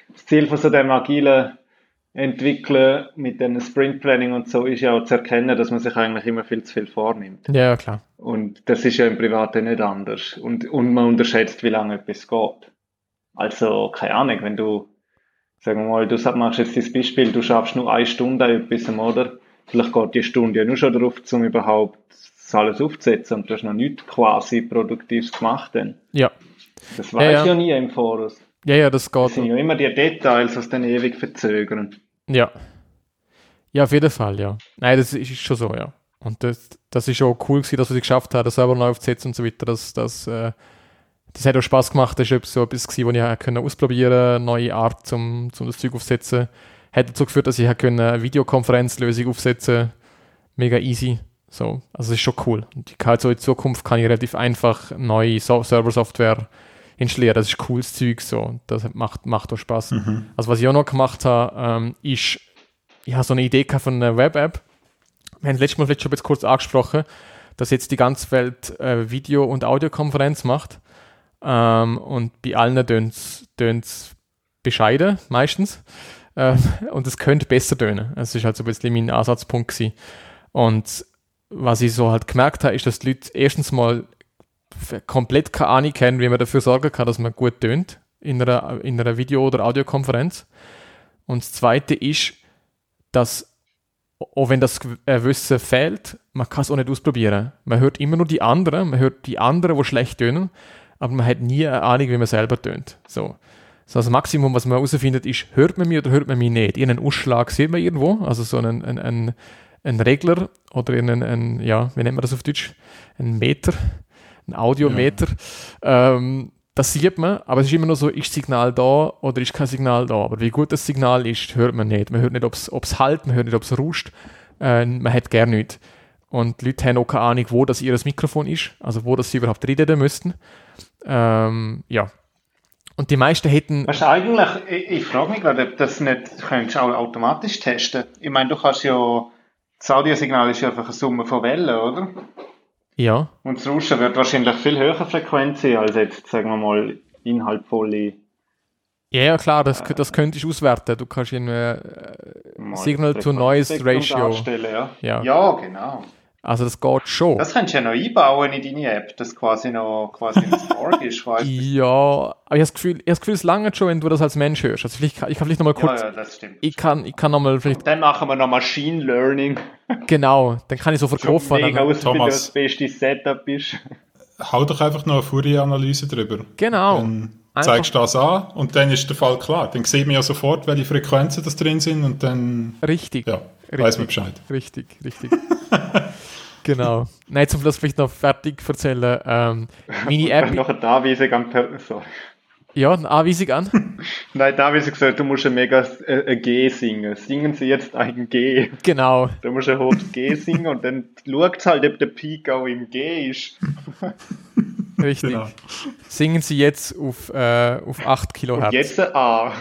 das Ziel von so dem agilen Entwickeln mit dem Sprint Planning und so ist ja auch zu erkennen, dass man sich eigentlich immer viel zu viel vornimmt. Ja, klar. Und das ist ja im Privaten nicht anders. Und, und man unterschätzt, wie lange etwas geht. Also, keine Ahnung, wenn du, sagen wir mal, du machst jetzt das Beispiel, du schaffst nur eine Stunde etwas, oder? Vielleicht geht die Stunde ja nur schon darauf, um überhaupt das alles aufzusetzen und du hast noch nichts quasi Produktives gemacht dann. Ja. Das weiß ja. ja nie im Voraus. Ja, ja, das geht. Das sind ja immer die Details, was dann ewig verzögern. Ja. Ja, auf jeden Fall, ja. Nein, das ist schon so, ja. Und das, das ist auch cool gewesen, dass wir es geschafft haben, das selber neu aufzusetzen und so weiter. Das, das, äh, das hat auch Spaß gemacht. Das ist etwas, so etwas gewesen, was ich können ausprobieren neue Art, zum, zum das Zeug aufzusetzen. Hat dazu geführt, dass ich eine Videokonferenzlösung aufsetzen Mega easy. So, also das ist schon cool. Und ich kann halt so in Zukunft kann ich relativ einfach neue so Server-Software installieren. Das ist cooles Zeug so. Das macht, macht auch Spaß. Also was ich auch noch gemacht habe, ähm, ist, ich habe so eine Idee von einer Web-App. Wir haben letztes Mal vielleicht schon jetzt kurz angesprochen, dass jetzt die ganze Welt äh, Video- und Audiokonferenz macht. Ähm, und bei allen tönt es bescheiden, meistens. Ähm, und es könnte besser tönen. Es ist halt so ein bisschen mein Ansatzpunkt gewesen. Und was ich so halt gemerkt habe, ist, dass die Leute erstens mal komplett keine Ahnung haben, wie man dafür sorgen kann, dass man gut tönt in einer, in einer Video- oder Audiokonferenz. Und das Zweite ist, dass auch wenn das äh, Wissen fehlt, man kann es auch nicht ausprobieren. Man hört immer nur die anderen, man hört die anderen, die schlecht tönen, aber man hat nie eine Ahnung, wie man selber tönt. So. So das Maximum, was man herausfindet, ist, hört man mich oder hört man mich nicht? Irgendeinen Ausschlag sieht man irgendwo, also so einen, einen, einen, einen Regler oder einen, einen, ja, wie nennt man das auf Deutsch? Ein Meter, ein Audiometer. Ähm, das sieht man, aber es ist immer nur so, ist Signal da oder ist kein Signal da. Aber wie gut das Signal ist, hört man nicht. Man hört nicht, ob es halt, man hört nicht, ob es rauscht. Äh, man hat gar nichts. Und die Leute haben auch keine Ahnung, wo das ihr Mikrofon ist, also wo das sie überhaupt reden müssten. Ähm, ja. Und die meisten hätten. Was eigentlich, ich, ich frage mich gerade, ob das nicht, du auch automatisch testen. Ich meine, du kannst ja, das Audiosignal ist ja einfach eine Summe von Wellen, oder? Ja. Und das Rauschen wird wahrscheinlich viel höher Frequenz sein, als jetzt, sagen wir mal, inhaltvolle Ja, ja, klar, das, das könntest du auswerten. Du kannst in äh, mal Signal to Noise Frequenzspektrum Ratio. darstellen, ja. Ja. ja, genau. Also das geht schon. Das kannst du ja noch einbauen in deine App, dass quasi noch quasi ein Spark ist, weißt du? ja, aber ich habe das Gefühl, ich habe das Gefühl, es lange schon, wenn du das als Mensch hörst. Also vielleicht, kann- ich kann vielleicht nochmal Ja, kurz, ja, das stimmt. ich kann, ich kann nochmal vielleicht, Dann machen wir noch Machine Learning. genau, dann kann ich so verkaufen. Mega Dann, ausfinden, Thomas. das beste Setup ist. Hau doch einfach noch eine Fourier-Analyse drüber. genau. Dann Einfach- zeigst du das an und dann ist der Fall klar. Dann sieht man ja sofort, welche Frequenzen das drin sind und dann Richtig. ja, weiß man Bescheid. Richtig, richtig. Genau. Nein, zum Schluss vielleicht noch fertig erzählen. Ähm, meine App, noch eine Anweisung an per Sorry. ja, eine Anweisung an. Nein, die Anweisung gesagt, du musst ein mega äh, ein G singen. Singen sie jetzt ein G. Genau. Du musst ein hohes G singen und dann schaut halt, ob der Peak auch im G ist. Richtig. Genau. Singen Sie jetzt auf, äh, auf 8 Kilohertz. Und jetzt ein A.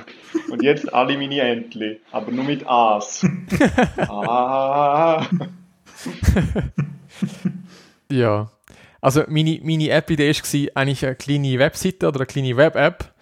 Und jetzt alle meine Entli. Aber nur mit A's. A. Ja. Also meine, meine App-Idee war eigentlich eine kleine Webseite oder eine kleine Web-App,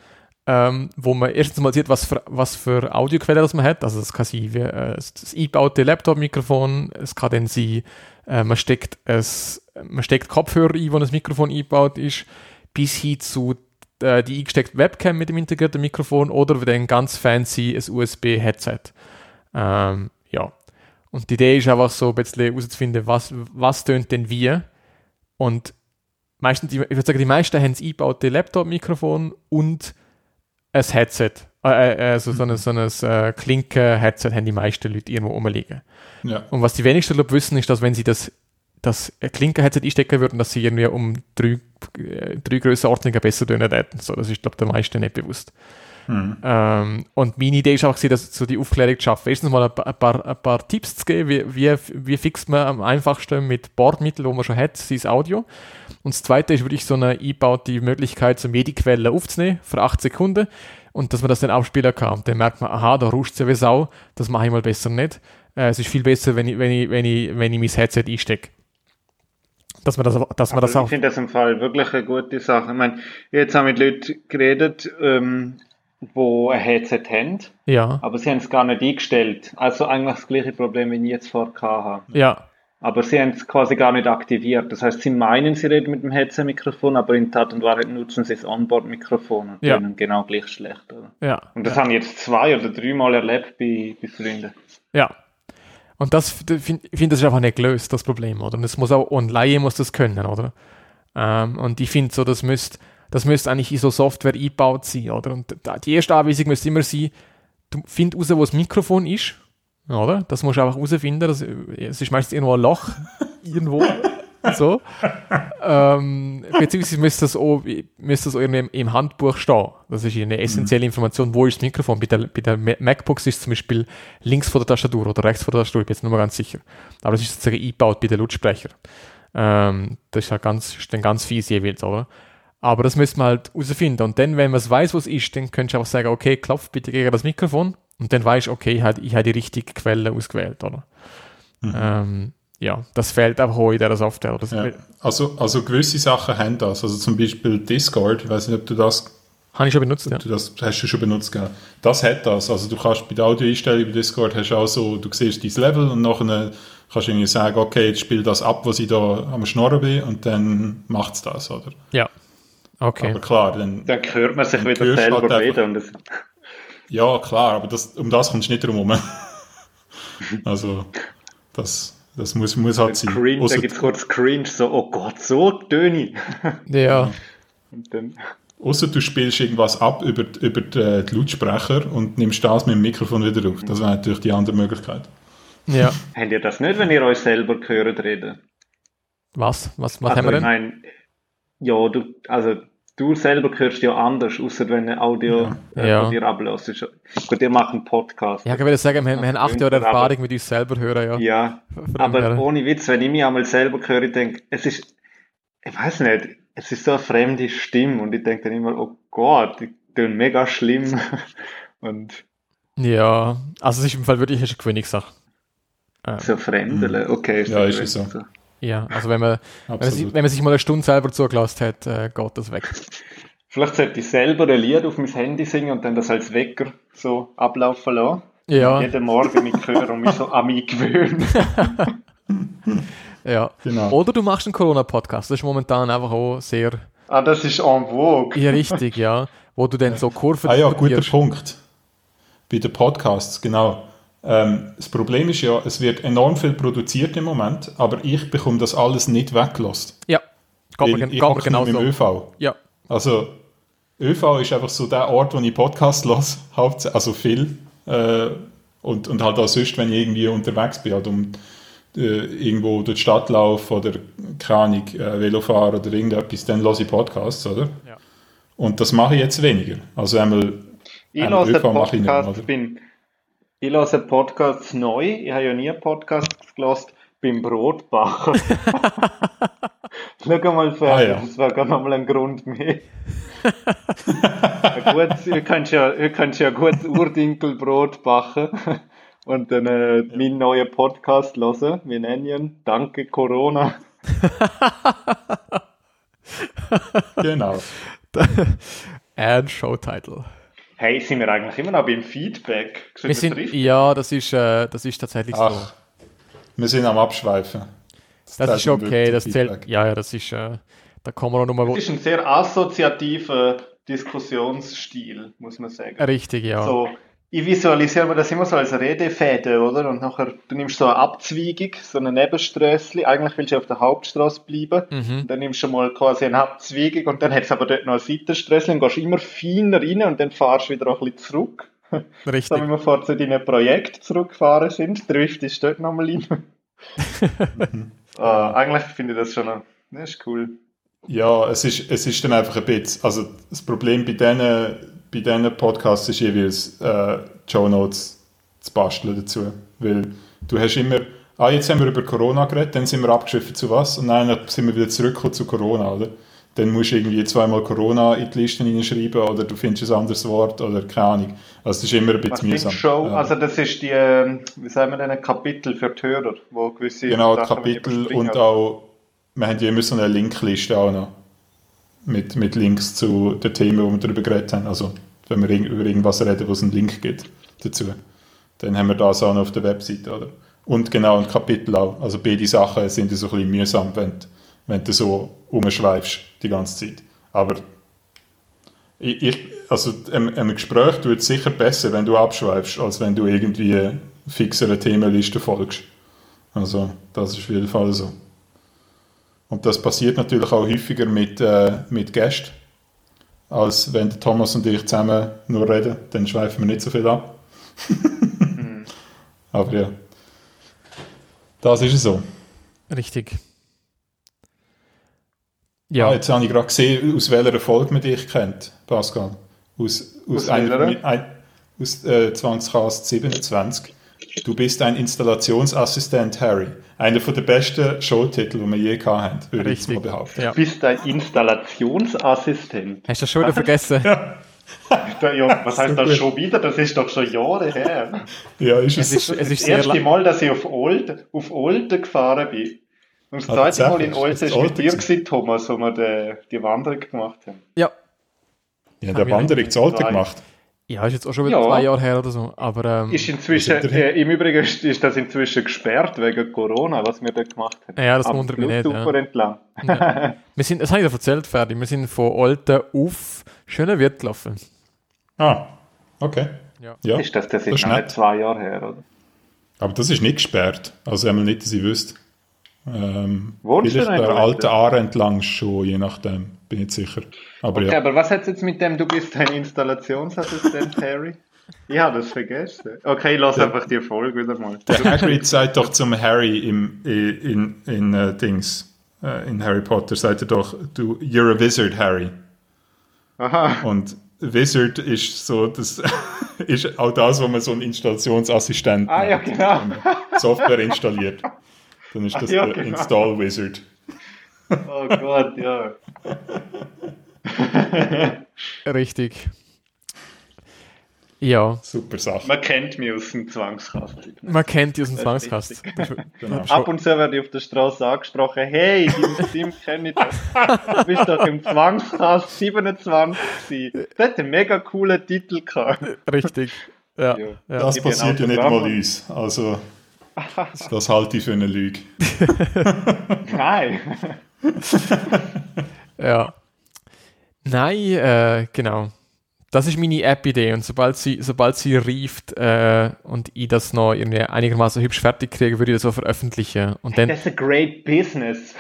ähm, wo man erstens mal sieht, was für, was für Audioquellen das man hat. Also das kann sein wie äh, das eingebaute Laptop-Mikrofon, es kann dann sein, äh, man, steckt es, man steckt Kopfhörer ein, wo das Mikrofon eingebaut ist, bis hin zu äh, die eingesteckte Webcam mit dem integrierten Mikrofon oder dann ganz fancy ein USB-Headset. Ähm. Und die Idee ist einfach so ein bisschen herauszufinden, was, was tönt denn wie. Und meistens, ich würde sagen, die meisten haben das eingebaute Laptop-Mikrofon und ein Headset. Äh, äh, also so ein, so ein äh, Klinke-Headset haben die meisten Leute irgendwo rumliegen. Ja. Und was die wenigsten Leute wissen, ist, dass wenn sie das, das Klinke-Headset einstecken würden, dass sie irgendwie um drei, äh, drei Grössenordnungen besser tönen hätten. So, das ist, glaube ich, der meisten nicht bewusst. Mhm. Ähm, und meine Idee ist auch, dass so die Aufklärung zu schaffen. Erstens mal ein paar, ein paar, ein paar Tipps zu geben, wie, wie, wie fixt man am einfachsten mit Bordmitteln, wo man schon hat, sein Audio. Und das zweite ist wirklich so eine eingebaute Möglichkeit, so MIDI-Quelle aufzunehmen für 8 Sekunden und dass man das dann abspielen kann. Und dann merkt man, aha, da ruscht es ja wie Sau, das mache ich mal besser nicht. Äh, es ist viel besser, wenn ich, wenn ich, wenn ich, wenn ich mein Headset einstecke. Dass man das, dass man das Also auch. ich finde das im Fall wirklich eine gute Sache. Ich meine, jetzt haben wir mit Leuten geredet, ähm, wo ein Headset haben, Ja, aber sie haben es gar nicht eingestellt. Also eigentlich das gleiche Problem, wie ich jetzt vorher habe. ja, Aber sie haben es quasi gar nicht aktiviert. Das heißt, sie meinen, sie reden mit dem Headset-Mikrofon, aber in Tat und Wahrheit nutzen sie das Onboard-Mikrofon und Ja. tönen genau gleich schlecht. Oder? ja. Und das haben ich jetzt zwei oder dreimal erlebt bei, bei Freunden. Ja. Und das finde ich find, das ist einfach nicht gelöst, das Problem, oder? Und es muss auch online muss das können, oder? Ähm, und ich finde so, das müsste das müsste eigentlich in so Software eingebaut sein, oder? Und die erste Anweisung müsste immer sein, du find raus, wo das Mikrofon ist, oder? Das musst du einfach herausfinden. Das, es ist meistens irgendwo ein Loch, irgendwo. So. ähm, beziehungsweise müsste das auch, müsste das auch im, im Handbuch stehen. Das ist eine essentielle Information. Wo ist das Mikrofon? Bei der, bei der Ma- MacBooks ist es zum Beispiel links vor der Tastatur oder rechts vor der Tastatur. Ich bin jetzt nicht mehr ganz sicher. Aber das ist sozusagen eingebaut bei den Lautsprecher. Ähm, das ist halt ganz, ist dann ganz fies jeweils, oder? Aber das müsste man halt herausfinden. Und dann, wenn man es weiß, was ist, dann könntest du einfach sagen, okay, klopf bitte gegen das Mikrofon. Und dann weißt du, okay, ich habe habe die richtige Quelle ausgewählt, oder? Ähm, ja, das fehlt auch in dieser Software. Ja. Also, also gewisse Sachen haben das. Also zum Beispiel Discord, ich weiß nicht, ob du das, Habe ich schon benutzt, ja. du das hast du schon benutzt, gell? Das hat das. Also du kannst bei der Audioeinstellung bei Discord hast du auch so, du siehst dein Level und nachher kannst du irgendwie sagen, okay, jetzt spiel das ab, was ich da am Schnorren bin und dann macht es das, oder? Ja. Okay. Aber klar, dann, Dann hört man sich wieder selber halt reden. Und das, ja klar, aber das, um das kommst du nicht drum herum. also, das, das muss, muss halt sein. Cringe, da gibt es kurz Cringe, so, oh Gott, so töne ich. Ja. Und dann, Außer du spielst irgendwas ab über, über die, die Lautsprecher und nimmst das mit dem Mikrofon wieder auf. Das wäre natürlich die andere Möglichkeit. Ja. habt ihr das nicht, wenn ihr euch selber gehört reden? Was? Was, was also, haben wir ich denn? meine, ja, du, also, du selber hörst ja anders, außer wenn ein Audio Ja. äh, Ja. von dir ablässt. Gut, ihr macht einen Podcast. Ja, ich würde sagen, wir, wir haben acht Jahre Erfahrung mit uns selber hören, ja. Ja, aber ohne Witz, wenn ich mich einmal selber höre, ich denke, es ist, ich weiß nicht, es ist so eine fremde Stimme und ich denke dann immer, oh Gott, ich tue mega schlimm. Und Ja, also es ist im Fall wirklich eine Gewöhnungssache. Ähm, so Fremdele, okay. Ja, das ist es so. Ja, also wenn man, wenn man, sich, wenn man sich mal eine Stunde selber zugelassen hat, äh, geht das weg. Vielleicht sollte ich selber ein Lied auf mein Handy singen und dann das als Wecker so ablaufen lassen. Ja, Jeden Morgen mich hören und mich so an mich gewöhnen. ja. Genau. Oder du machst einen Corona-Podcast, das ist momentan einfach auch sehr Ah, das ist en vogue. ja, richtig, ja. Wo du dann so Kurven Ah ja, guter. Punkt. Bei den Podcasts, genau. Ähm, das Problem ist ja, es wird enorm viel produziert im Moment, aber ich bekomme das alles nicht weggelost. Ja, geht mir, ich geht mir genauso. mit dem ÖV. Ja, Also, ÖV ist einfach so der Ort, wo ich Podcast höre, hauptsächlich, also viel. Äh, und, und halt auch sonst, wenn ich irgendwie unterwegs bin, halt um äh, irgendwo durch die Stadt laufe oder, keine Ahnung, äh, Velo fahre oder irgendetwas, dann höre ich Podcasts, oder? Ja. Und das mache ich jetzt weniger. Also einmal, Ich ÖV mache ich nicht mehr, Podcasts, oder? bin, ich höre Podcasts neu. Ich habe ja nie einen Podcast beim Brotbacher. Schau mal vor, Ah, ja. das war gar noch mal ein Grund mehr. ja, gut, ihr könnt ja, ihr könnt ja gut Urdinkelbrot backen und dann äh, meinen neuen Podcast hören. Wir nennen ihn Danke Corona. genau. And Showtitle. Hey, sind wir eigentlich immer noch beim Feedback? Sind Wir sind, ja, das ist, äh, das ist tatsächlich so. Ach, wir sind am Abschweifen. Das zählt ist okay, das Feedback. zählt. Ja, ja, das ist, äh, da kann man auch nochmal. Das ist ein sehr assoziativer Diskussionsstil, muss man sagen. Richtig, ja. So, ich visualisiere mir das immer so als Redefäden, oder? Und nachher, du nimmst so eine Abzweigung, so eine Nebenstrasse. Eigentlich willst du auf der Hauptstraße bleiben. Mhm. Dann nimmst du mal quasi eine Abzweigung und dann hat es aber dort noch eine Seitenstrasse und gehst immer feiner rein und dann fahrst du wieder auch ein bisschen zurück. So Richtig. wie wir vorher zu deinem Projekt zurückgefahren sind, trifft ist dort nochmal rein. Ah, eigentlich finde ich das schon noch, das ist cool. Ja, es ist, es ist dann einfach ein bisschen, also das Problem bei diesen, bei diesen Podcasts ist jeweils äh, Show Notes zu basteln dazu, weil du hast immer, ah, jetzt haben wir über Corona geredet, dann sind wir abgeschwiffen zu was und dann sind wir wieder zurückgekommen zu Corona, oder? Dann musst du irgendwie zweimal Corona in die Liste hineinschreiben oder du findest ein anderes Wort oder keine Ahnung. Also es ist immer ein Was bisschen sind mühsam. Show? Ja. Also das ist die, wie sagen wir denn, ein Kapitel für die Hörer, wo gewisse Genau, Sachen Kapitel und auch, wir haben ja immer so eine Linkliste auch noch. Mit, mit Links zu den Themen, die wir darüber geredet haben. Also, wenn wir über irgendwas reden, wo es einen Link gibt dazu. Dann haben wir das auch noch auf der Webseite, oder? Und genau, ein Kapitel auch. Also, beide Sachen sind so ein bisschen mühsam, wenn, wenn du so umschweifst die ganze Zeit. Aber ich, also, einem, einem Gespräch es sicher besser, wenn du abschweifst, als wenn du irgendwie fixere Themenliste folgst. Also, das ist auf jeden Fall so. Und das passiert natürlich auch häufiger mit, äh, mit Gästen, als wenn der Thomas und ich zusammen nur reden. Dann schweifen wir nicht so viel ab. Aber ja. Das ist es so. Richtig. Ja. Ah, jetzt habe ich gerade gesehen, aus welcher Folge man dich kennt, Pascal. Aus, aus, Aus welcher? ein, aus äh, 20 27. Du bist ein Installationsassistent, Harry. Einer von der besten Showtitel, die wir je gehabt haben, würde ich jetzt mal richtig. behaupten. Ja. Du bist ein Installationsassistent. Hast du das schon wieder vergessen? Da- Ja, was heißt das schon wieder? Das ist doch schon Jahre her. Ja, ist Es es. ist, es ist Das erste. Mal, dass ich auf Olden, auf Olden gefahren bin. Und das Ah, zweite Mal in tatsächlich? Olden Ist das ist mit dir, gewesen? Thomas, wo wir die, die Wanderung gemacht haben. Ja. Ja, der ich Wanderung zu Alter Zwei. gemacht. Ja, ist jetzt auch schon wieder Ja. zwei Jahre her oder so. Aber ähm, Ist inzwischen, äh, im Übrigen ist, ist das inzwischen gesperrt wegen Corona, was wir dort gemacht haben. Ja, das Am wundert mich nicht, Flussufer ja. entlang. wir sind, das habe ich dir erzählt, Ferdi. Wir sind von Olten auf Schönewirt gelaufen. Ah, okay. Ja. Ja, Ist das, das Das ist nicht zwei Jahre her, oder? aber das ist nicht gesperrt. Also einmal nicht, dass ich wüsste. Ähm, Wohnst du vielleicht in der alten Aare entlang schon, je nachdem. Bin ich nicht sicher. Aber Okay, ja. aber was hat jetzt mit dem, du bist ein Installationsassistent, Harry? Ich habe das vergessen. Okay, lass Ja. einfach die Folge wieder mal. Der Hagrid sagt doch zum Harry im, in, in, in äh, Dings, äh, in Harry Potter, sagt er doch, du, you're a wizard, Harry. Aha. Und Wizard ist so, das ist auch das, wo man so einen Installationsassistent Ah, ja, genau. Software installiert. Dann ist das Ah, ja, der genau. Install Wizard. Oh Gott, ja. Richtig. Ja, Super Sache. Man kennt mich aus dem Zwangskasten. man kennt diesen Das ist Zwangskast. Genau. Ab und zu werde ich auf der Straße angesprochen, hey, deine Stimme kenne ich doch. Du bist doch im Zwangskast 27 gewesen. Das hat einen mega coolen Titel gehabt. Richtig. Ja. Ja. Das Ich passiert ja nicht mal uns. Also, das halte ich für eine Lüge. Nein. Ja. Nein, äh, genau. Das ist meine App-Idee und sobald sie, sobald sie reift äh, und ich das noch irgendwie einigermaßen hübsch fertig kriege, würde ich das auch veröffentlichen. Und dann, Das ist ein great business.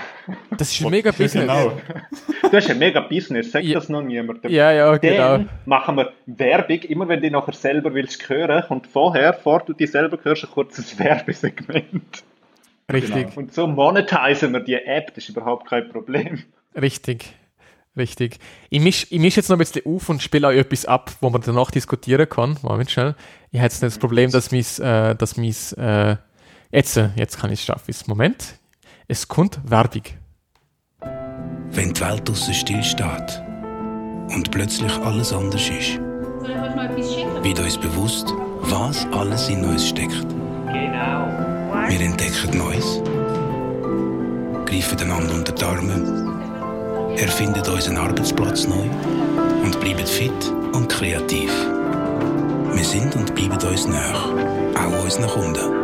das ist ein mega Business. Genau. Du hast ein mega Business, sag Ja. das noch niemandem. Ja, ja, Dann genau. machen wir Werbung, immer wenn du nachher selber willst hören, und vorher, bevor du die selber hörst, ein kurzes Werbesegment. Richtig, Genau. Und so monetisieren wir die App, das ist überhaupt kein Problem. richtig, richtig. Ich mische ich misch jetzt noch ein bisschen auf und spiele auch etwas ab, wo man danach diskutieren kann. Moment schnell. Ich habe jetzt nicht das Problem, dass mein, äh, dass mein äh, jetzt, äh, jetzt kann ich es schaffen. Moment. Es kommt Werbung. Wenn die Welt draussen stillsteht und plötzlich alles anders ist, Soll ich euch noch etwas schicken? wird uns bewusst, was alles in uns steckt. Genau. Wir entdecken Neues, greifen einander unter die Arme erfindet unseren Arbeitsplatz neu und bleiben fit und kreativ. Wir sind und bleiben uns näher, auch unseren Kunden.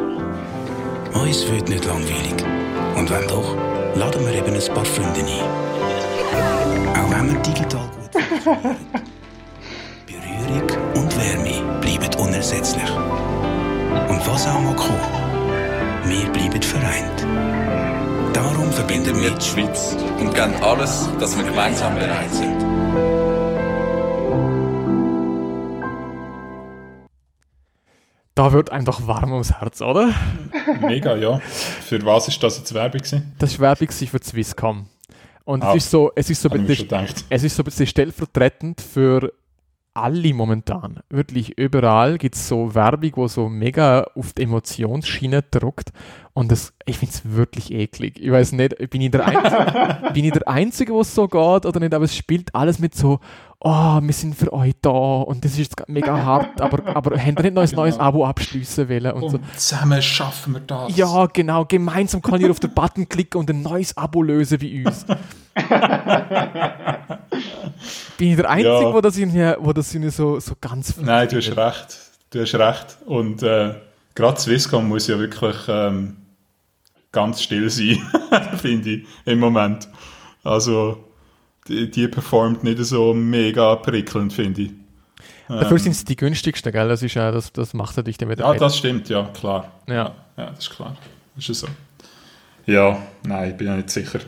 Uns wird nicht langweilig. Und wenn doch, laden wir eben ein paar Freunde ein. Auch wenn wir digital gut. Berührung und Wärme bleiben unersetzlich. Und was auch mal kommen, wir bleiben vereint. Darum verbinden wir die Schweiz und geben alles, dass wir gemeinsam bereit sind. Da wird einem doch warm ums Herz, oder? Mega, ja. Für was ist das jetzt Werbung gewesen? Das war Werbung für die Swisscom. Und Ah, es ist so, es ist so, bisschen- es ist so ein bisschen stellvertretend für alle momentan. Wirklich überall gibt es so Werbung, wo so mega auf die Emotionsschiene drückt. Und das, ich finde es wirklich eklig. Ich weiß nicht, bin ich der Einzige, bin ich der Einzige, wo es so geht oder nicht, aber es spielt alles mit so, oh, wir sind für euch da und das ist jetzt mega hart, aber, aber habt ihr nicht noch ein neues Abo abschließen wollen und so. Und zusammen schaffen wir das. Ja, genau. Gemeinsam kann ihr auf den Button klicken und ein neues Abo lösen wie uns. Bin ich der Einzige, Ja. wo das irgendwie, wo das irgendwie so, so ganz. Nein, du hast recht. Du hast recht. Und äh, gerade Swisscom muss ja wirklich ähm, ganz still sein, finde ich, im Moment. Also, die, die performt nicht so mega prickelnd, finde ich. Dafür sind es die günstigsten, gell? Das, ist ja, das, das macht natürlich dann wieder. Ja, das stimmt, ja, klar. ja. Ja, das ist klar. Das ist so. Ja, nein, ich bin ja nicht sicher.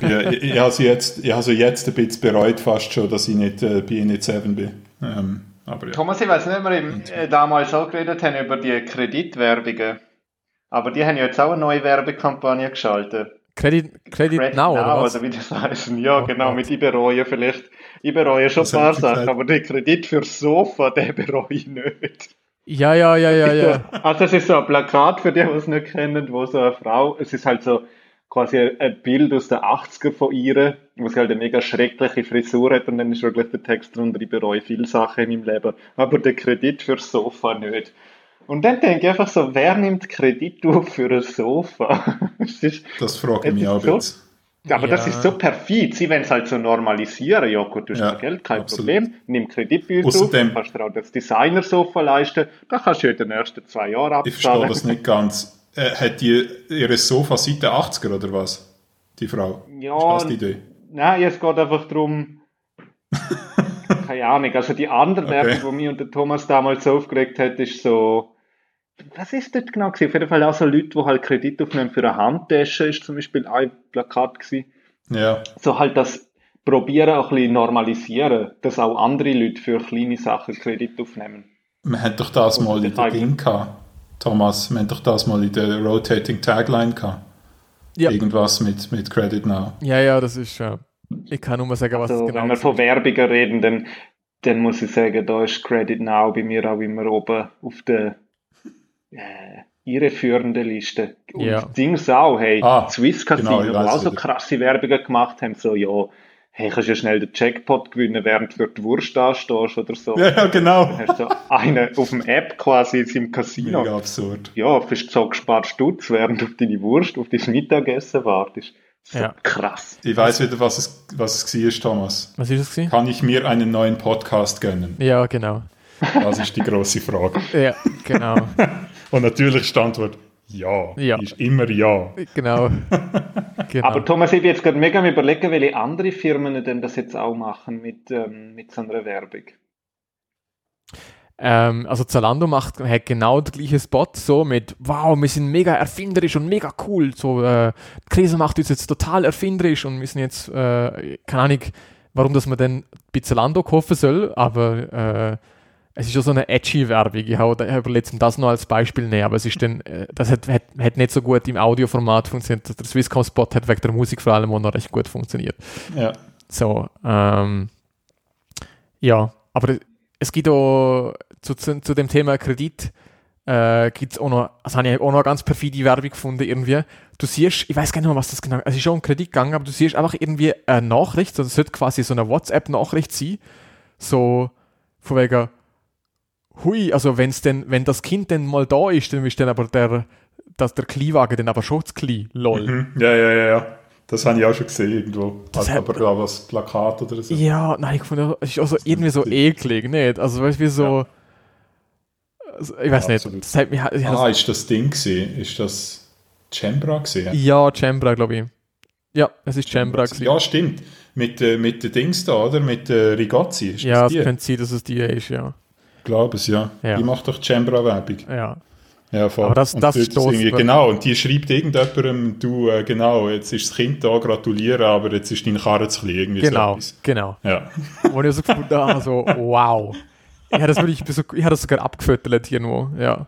ja- ich, ich habe sie jetzt, ich habe sie jetzt ein bisschen bereut fast schon, dass ich nicht äh, bei Init 7 bin. Ähm, aber ja. Thomas, ich weiß nicht, ob wir im, äh, damals auch geredet haben über die Kreditwerbungen. Aber die haben ja jetzt auch eine neue Werbekampagne geschaltet. Credit, Credit, Credit Now, oder was? oder wie das heißen. Ja, Oh genau, Gott. mit ich bereue vielleicht. Ich bereue schon Was ein paar Sachen, gesagt? aber den Kredit fürs Sofa, den bereue ich nicht. Ja, ja, ja, ja, ja. Also es ist so ein Plakat für die, die es nicht kennen, wo so eine Frau, es ist halt so quasi ein- ein Bild aus den 80er von ihr, wo sie halt eine mega schreckliche Frisur hat und dann ist wirklich der Text drunter, ich bereue viele Sachen in meinem Leben, aber den Kredit fürs Sofa nicht. Und dann denke ich einfach so, wer nimmt Kredit auf für ein Sofa? Es ist, Das frage ich mich auch so- bisschen. aber das Ja. ist so perfid. Sie wollen es halt so normalisieren. Ja, gut, du hast Ja, kein Geld, kein absolut. Problem. Nimm Kreditbücher auf, Außerdem- du kannst dir auch das Designersofa leisten. Da kannst du ja in den ersten zwei Jahren Ich verstehe abzahlen. das nicht ganz. Äh, hat die ihre Sofa seit den 80er oder was? Die Frau? Ja, Ist das die Idee? Nein, es geht einfach darum, keine Ahnung, also die andere Okay. Werbung, die mich und der Thomas damals so aufgeregt hat, ist so, was ist das genau gewesen? Auf jeden Fall auch so Leute, die halt Kredit aufnehmen für eine Handtasche, ist zum Beispiel ein Plakat gewesen. Ja. So halt das probieren auch ein bisschen normalisieren, dass auch andere Leute für kleine Sachen Kredit aufnehmen. Wir haben doch das Und mal in der Ding gehabt. Thomas, wir haben doch das mal in der Rotating Tagline gehabt. Ja. Irgendwas mit, mit Credit Now. Ja, ja, das ist. Äh, ich kann nur mal sagen, was Also, es genau wenn wir von Werbungen reden, dann, dann muss ich sagen, da ist Credit Now bei mir auch immer oben auf der äh, irreführenden Liste. Und Ja. Dings auch, hey, Ah, Swiss Casino, genau, weiss auch so krasse Werbungen gemacht haben, so, ja, hey, kannst ja schnell den Jackpot gewinnen, während du für die Wurst anstehst oder so. Ja, ja, genau. Dann hast du so einen auf dem App quasi im Casino. Mega absurd. Ja, für so gespart Stutz, während du auf deine Wurst, auf dein Mittagessen wartest. So Ja. krass. Ich weiß wieder, was es, was es war, Thomas. Was ist es gewesen? Kann ich mir einen neuen Podcast gönnen? Ja, genau. Das ist die grosse Frage. Ja, genau. Und natürlich ist die Antwort ja. Ja. Ist immer ja. genau. genau. Aber Thomas, ich bin jetzt gerade mega am überlegen, welche andere Firmen denn das jetzt auch machen mit, ähm, mit so einer Werbung. Ähm, also Zalando macht hat genau den gleichen Spot, so mit wow, wir sind mega erfinderisch und mega cool. So, äh, die Krise macht uns jetzt total erfinderisch und müssen jetzt, äh, keine Ahnung, warum dass man denn bei Zalando kaufen soll, aber äh, es ist schon so eine edgy Werbung. Ich habe letztens das noch als Beispiel nehmen, aber es ist dann, äh, das hat, hat, hat nicht so gut im Audioformat funktioniert. Der Swisscom-Spot hat wegen der Musik vor allem auch noch recht gut funktioniert. Ja. So, ähm, ja, aber es gibt auch zu, zu, zu dem Thema Kredit, äh, gibt es auch noch, das habe ich auch noch ganz perfide Werbung gefunden irgendwie. Du siehst, ich weiß gar nicht mehr, was das genau es ist schon um Kredit gegangen, aber du siehst einfach irgendwie eine Nachricht, also es sollte quasi so eine WhatsApp-Nachricht sein, so von wegen, hui, also wenn's denn, wenn das Kind dann mal da ist, dann ist dann aber der, dass der Kleinwagen dann aber schon zu klein, lol. Mhm. Ja, ja, ja, ja. Das habe ich auch schon gesehen irgendwo. Das Also, hat- aber da was Plakat oder so. Ja, nein, ich fand es ist auch so irgendwie so eklig, nicht? Also, weißt du, wie so. Also, ich weiß Ja, nicht. absolut. Das hat mich, ich Ah, ist das Ding gesehen? Ist das Chembra gesehen? ja, Chambra, glaube ich. Ja, es ist Chambra. gewesen. Ja, stimmt. Mit, äh, mit den Dings da, oder? Mit äh, Rigozzi. Ist ja, das es könnte sein, dass es die ist, ja. Glaube es, ja. Ja. Die macht doch Chembra-Werbung. Ja, Ja, voll. Aber das- Und das irgendwie- Genau, und die schreibt irgendjemandem, du, äh, genau, jetzt ist das Kind da, gratulieren, aber jetzt ist dein Karren zu klein. Irgendwie genau, So etwas. genau. ja. Wo ich so gefunden habe, so, wow. Ich habe das wirklich, ich habe das sogar abgefüttert irgendwo, ja.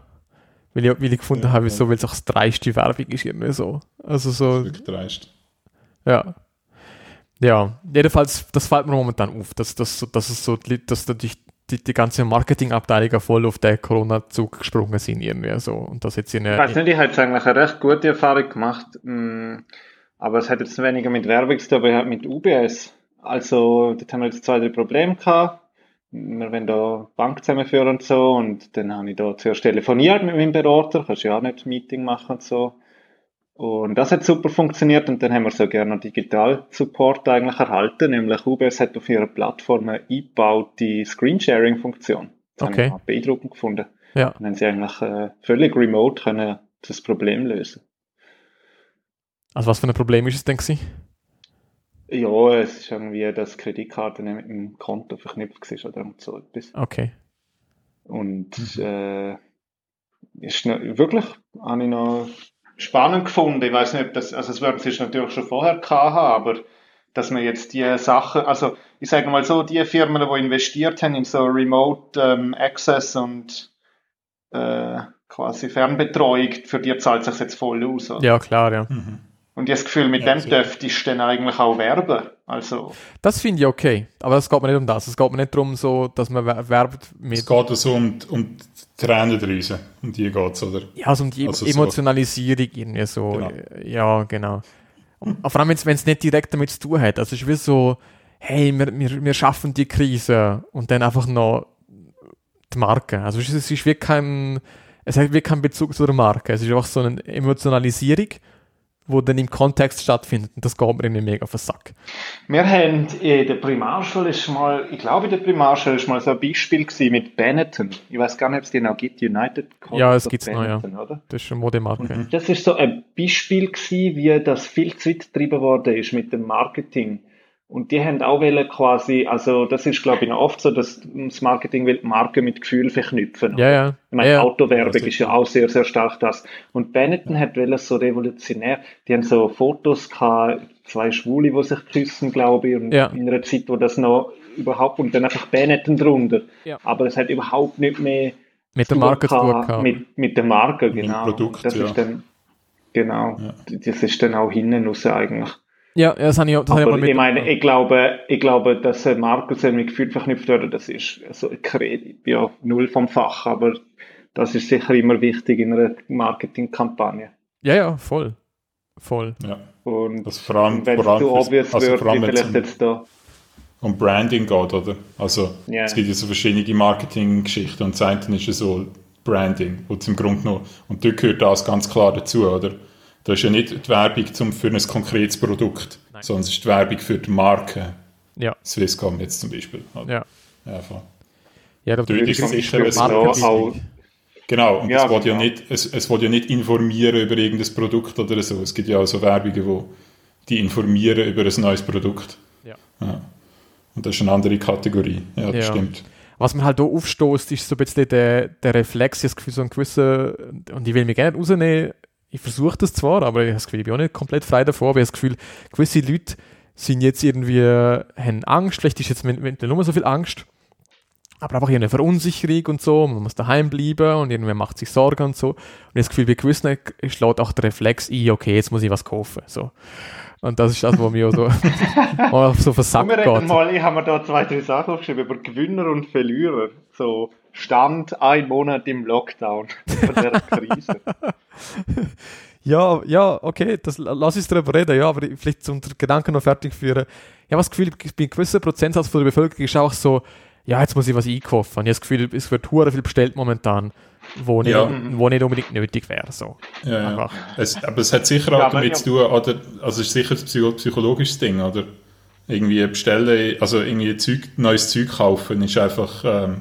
Weil ich, weil ich gefunden Ja, habe, ja. so, weil es auch das dreiste Werbung ist, irgendwie so. Also so, Wirklich dreist. Ja. Ja, jedenfalls, das fällt mir momentan auf, dass, dass, dass es so, dass da die, die, ganze Marketingabteilung voll auf den Corona-Zug gesprungen sind irgendwie so. Und das jetzt in Ich weiß nicht, ich habe jetzt eigentlich eine recht gute Erfahrung gemacht, mm, aber es hat jetzt weniger mit Werbung zu tun, aber halt mit UBS. Also, dort haben wir jetzt zwei, drei Probleme gehabt. Wir wollen da Bank zusammenführen und so, und dann habe ich da zuerst telefoniert mit meinem Berater, kannst ja auch nicht ein Meeting machen und so. Und das hat super funktioniert und dann haben wir so gerne Digital-Support eigentlich erhalten, nämlich UBS hat auf ihrer Plattform eine eingebaute Screensharing-Funktion. Das habe Okay. ich auch beeindruckend gefunden. Ja. Dann haben sie eigentlich äh, völlig remote können das Problem lösen. Also was für ein Problem ist es denn gewesen? Ja, es ist irgendwie, dass die Kreditkarte nicht mit dem Konto verknüpft ist oder so etwas. Okay. Und äh, ist noch, wirklich, habe ich noch spannend gefunden. Ich weiß nicht, ob das, also es werden sie natürlich schon vorher gehabt haben, aber dass man jetzt die Sachen, also ich sage mal so, die Firmen, die investiert haben in so Remote ähm, Access und äh, quasi Fernbetreuung, für die zahlt sich jetzt voll aus. oder? Ja, klar, ja. Und ich habe das Gefühl, mit Ja, dem sicher. dürfte ich dann eigentlich auch werben. Also, Das finde ich okay. Aber es geht mir nicht um das. Es geht mir nicht darum, so, dass man wer- werbt Es mit. geht also um, um die Tränendrüse. Um die geht es, oder? Ja, also um die Also so- Emotionalisierung irgendwie so. Genau. Ja, genau. Und vor allem, wenn es nicht direkt damit zu tun hat. Also es ist wie so, hey, wir, wir, wir schaffen die Krise und dann einfach noch die Marke. Also es ist, es ist wie kein, es hat wie keinen Bezug zu der Marke. Es ist einfach so eine Emotionalisierung, wo dann im Kontext stattfindet. Und das geht mir irgendwie mega auf den Sack. wir haben in der Primarschule ist mal, ich glaube in der Primarschule ist mal so ein Beispiel gewesen mit Benetton. Ich weiß gar nicht, ob es die noch gibt, United Ja, es oder gibt's noch, ja. Oder? Das ist eine Modemarke. Das ist so ein Beispiel gewesen, wie das viel zu weit getrieben worden ist mit dem Marketing. Und die haben auch wollen quasi, also das ist glaube ich noch oft so, dass das Marketing will die Marke mit Gefühl verknüpfen. Ja, ja. Ich meine, ja, ja. Autowerbung Ja, ist ja auch sehr, sehr stark das. Und Benetton hat wollen so revolutionär, die haben so Fotos gehabt, zwei Schwule, die sich küssen, glaube ich, und Ja. in einer Zeit, wo das noch überhaupt, und dann einfach Benetton drunter. Ja. Aber es hat überhaupt nicht mehr Mit der Marke zu tun gehabt gehabt. Mit, mit der Marke, dem genau. Produkt, das ja. ist dann, genau, Ja. das ist dann auch hinten raus eigentlich. Ja, ja, das habe ich, das habe ich Aber mal mit. ich meine, ich glaube, ich glaube, dass eine Marke so mit Gefühl verknüpft wird, das ist also ein Kredit, ja, null vom Fach, aber das ist sicher immer wichtig in einer Marketingkampagne. ja, ja, voll. Voll. Ja. Und Das vor allem, wenn es vor allem, zu fürs- obvious also wird, vielleicht um, jetzt da. um Branding geht, oder? Also, Ja. es gibt ja so verschiedene Marketinggeschichten und das eine ist ja so Branding, wo zum Grunde noch, und dort gehört das ganz klar dazu, oder? Da ist ja nicht die Werbung zum, für ein konkretes Produkt, Nein. sondern es ist die Werbung für die Marke. Ja, Swisscom jetzt zum Beispiel. oder? ja. Ja, voll. Ja, da ist zum sicher Marketing. auch, Genau, und Ja, es will ja genau. nicht, es, es will ja nicht informieren über irgendein Produkt oder so. Es gibt ja auch so Werbungen, wo die informieren über ein neues Produkt. Ja. Und das ist eine andere Kategorie. Ja, das Ja. stimmt. Was mir halt hier aufstößt, ist so ein bisschen der, der Reflex, ich habe das Gefühl, so ein gewisser, und ich will mich gerne rausnehmen, ich versuche das zwar, aber ich habe das Gefühl, ich bin auch nicht komplett frei davon, aber ich habe das Gefühl, gewisse Leute sind jetzt irgendwie, haben Angst, vielleicht ist jetzt mit, mit nur so viel Angst, aber einfach eine Verunsicherung und so, man muss daheim bleiben und irgendwer macht sich Sorgen und so. Und ich habe das Gefühl, bei gewissen schlägt auch der Reflex ein, okay, jetzt muss ich was kaufen. So. Und das ist das, was mir auch so, so reden geht. mal, ich habe mir da zwei, drei Sachen aufgeschrieben über Gewinner und Verlierer. So, Stand ein Monat im Lockdown von der Krise. Ja, ja, okay, das, lass uns darüber reden, ja, aber vielleicht zum Gedanken noch fertig führen. Ich habe das Gefühl, bei einem gewissen Prozentsatz von der Bevölkerung ist auch so, ja, jetzt muss ich was einkaufen. Ich habe das Gefühl, es wird hure viel bestellt momentan, wo nicht, Ja. wo nicht unbedingt nötig wäre. So. Ja, ja. Einfach. Es, aber es hat sicher auch damit zu tun, oder, also es ist sicher ein psycho psychologisches Ding, oder? Irgendwie bestellen, also irgendwie Zeug, neues Zeug kaufen, ist einfach ähm,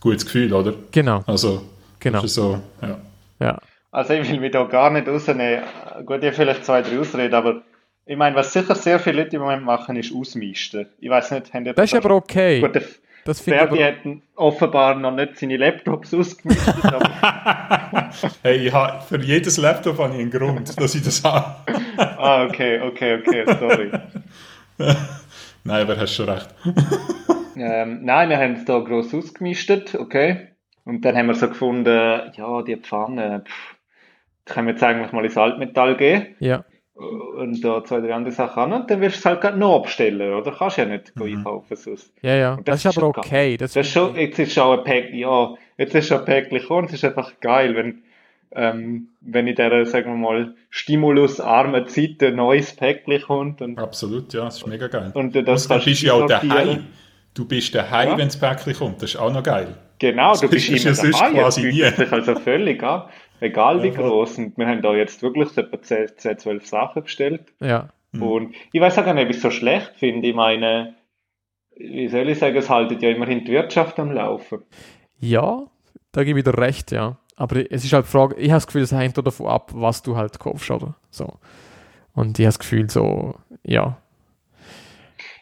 gutes Gefühl, oder? Genau, Also, genau. so, ja. Ja. Also ich will mich da gar nicht rausnehmen. Gut, ich habe vielleicht zwei, drei Ausreden, aber ich meine, was sicher sehr viele Leute im Moment machen, ist ausmisten. Ich weiß nicht, haben ihr Das ist aber okay. Gut, der Das finde ich Ferdi aber, hat offenbar noch nicht seine Laptops ausgemistet, aber Hey, ich hab, für jedes Laptop habe ich einen Grund, dass ich das habe. ah, okay, okay, okay, sorry. Nein, aber hast schon recht. Ähm, nein, wir haben es da gross ausgemistet, okay. Und dann haben wir so gefunden, ja, die Pfanne, pff, das können wir jetzt eigentlich mal ins Altmetall geben. ja. Und da zwei, drei andere Sachen an. Und dann wirst du es halt gerade noch abstellen, oder? Kannst ja nicht mhm. einkaufen sonst. Ja, ja. Und Das, das ist aber okay. Das, Das ist schon, jetzt ist schon ein Päckchen, ja, jetzt ist schon ein Päckchen gekommen. Es ist einfach geil, wenn, ähm, wenn in dieser, sagen wir mal, stimulusarmen Zeit ein neues Päckchen kommt und, Absolut, ja, das ist mega geil. und du das Und dann bist du ja auch daheim. Du bist daheim, Ja. wenn das Päckchen kommt. Das ist auch noch geil. Genau, du Das bist ist immer ja sonst quasi nie. also völlig an. Egal wie Ja, groß. Und wir haben da jetzt wirklich so etwa 10, 10 12 Sachen bestellt. ja. Mhm. Und ich weiß auch gar nicht, ob ich es so schlecht finde. Ich meine, wie soll ich sagen, es haltet ja immerhin die Wirtschaft am Laufen. Ja, da gebe ich dir recht, ja. Aber es ist halt die Frage, ich habe das Gefühl, es hängt auch davon ab, was du halt kaufst, oder? So. Und ich habe das Gefühl, so, ja.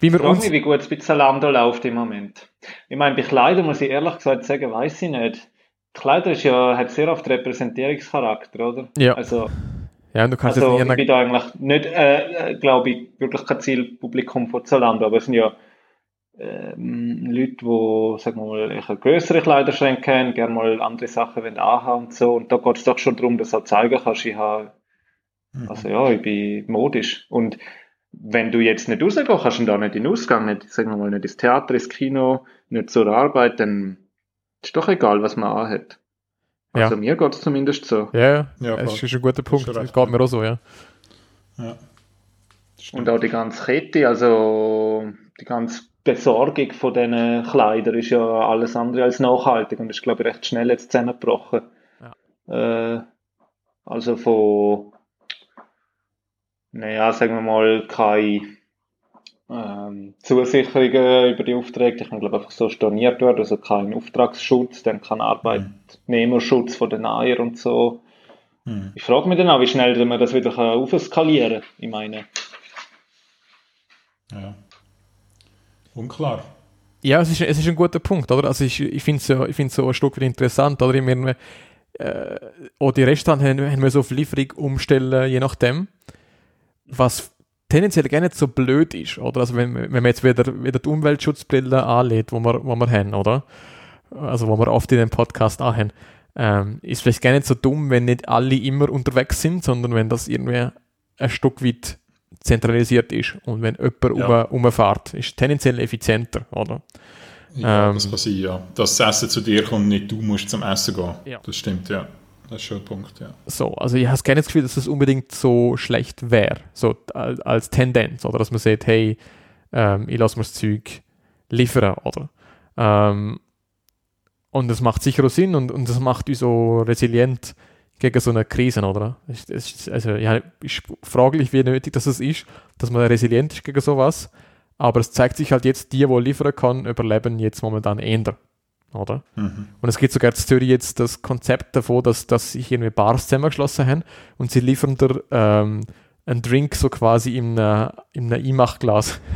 Wie wir uns. mich, wie gut es bei Zalando läuft im Moment. Ich meine, bei Kleidern muss ich ehrlich gesagt sagen, weiß ich nicht. Kleider ist ja, hat sehr oft Repräsentierungscharakter, oder? Ja. Also, Ja, du kannst also jetzt ich nicht bin da eigentlich nicht, äh, glaube ich, wirklich kein Zielpublikum von Zalando, aber es sind ja ähm, Leute, die, sagen wir mal, größere Kleiderschränke haben, gerne mal andere Sachen wollen anhaben und so. Und da geht es doch schon darum, dass du auch zeigen kannst, ich habe, Mhm. also ja, ich bin modisch. Und wenn du jetzt nicht rausgehst, kannst du da nicht in den Ausgang, nicht, sagen wir mal, nicht ins Theater, ins Kino, nicht zur Arbeit, dann ist doch egal, was man anhat. Ja. Also mir geht es zumindest so. Ja, ja, Ja, das ist ein guter Punkt. Das geht ja. mir auch so, ja. Ja. Und auch die ganze Kette, also die ganze Besorgung von diesen Kleidern ist ja alles andere als nachhaltig und ist, glaube ich, recht schnell jetzt zusammengebrochen. Äh, also von, naja, sagen wir mal, keine ähm, Zusicherungen über die Aufträge. Ich kann, glaube einfach so storniert werden, also kein Auftragsschutz, dann kein Arbeitnehmerschutz von den Eiern und so. Mhm. Ich frage mich dann auch, wie schnell man das wieder aufskalieren kann. Ich meine, ja. Unklar. Ja, es ist, es ist ein guter Punkt, oder? Also ich, ich finde es so, ich find's so ein Stück weit interessant, oder? Ich meine, äh, auch die Restaurants haben, haben wir so auf Lieferung umstellen, je nachdem, was tendenziell gar nicht so blöd ist, oder? Also wenn, wenn man jetzt wieder, wieder die Umweltschutzbrille anlädt, wo wir, wo wir haben, oder? Also wo wir oft in dem Podcast auch haben, ähm, ist vielleicht gar nicht so dumm, wenn nicht alle immer unterwegs sind, sondern wenn das irgendwie ein Stück weit zentralisiert ist und wenn jemand Ja. um, umfährt, ist tendenziell effizienter, oder? Ja, Ähm. das kann sein, ja. Dass das Essen zu dir kommt, nicht du musst zum Essen gehen. Ja. Das stimmt, ja. Das ist schon ein Punkt, ja. So, also ich habe das Gefühl, dass das unbedingt so schlecht wäre, so als, Tendenz, oder dass man sagt, hey, ähm, ich lasse mir das Zeug liefern, oder? Ähm, und das macht sicher auch Sinn und, und das macht uns so resilient gegen so eine Krise, oder? Es, ist- also, ja, ist fraglich, wie nötig das ist, dass man resilient ist gegen sowas, aber es zeigt sich halt jetzt, die, die liefern kann, überleben jetzt momentan eher, oder? Mhm. Und es gibt sogar in Zürich jetzt das Konzept davon, dass, dass sich irgendwie Bars zusammengeschlossen haben und sie liefern dir ähm, einen Drink so quasi in einem in einem E-Mach-Glas.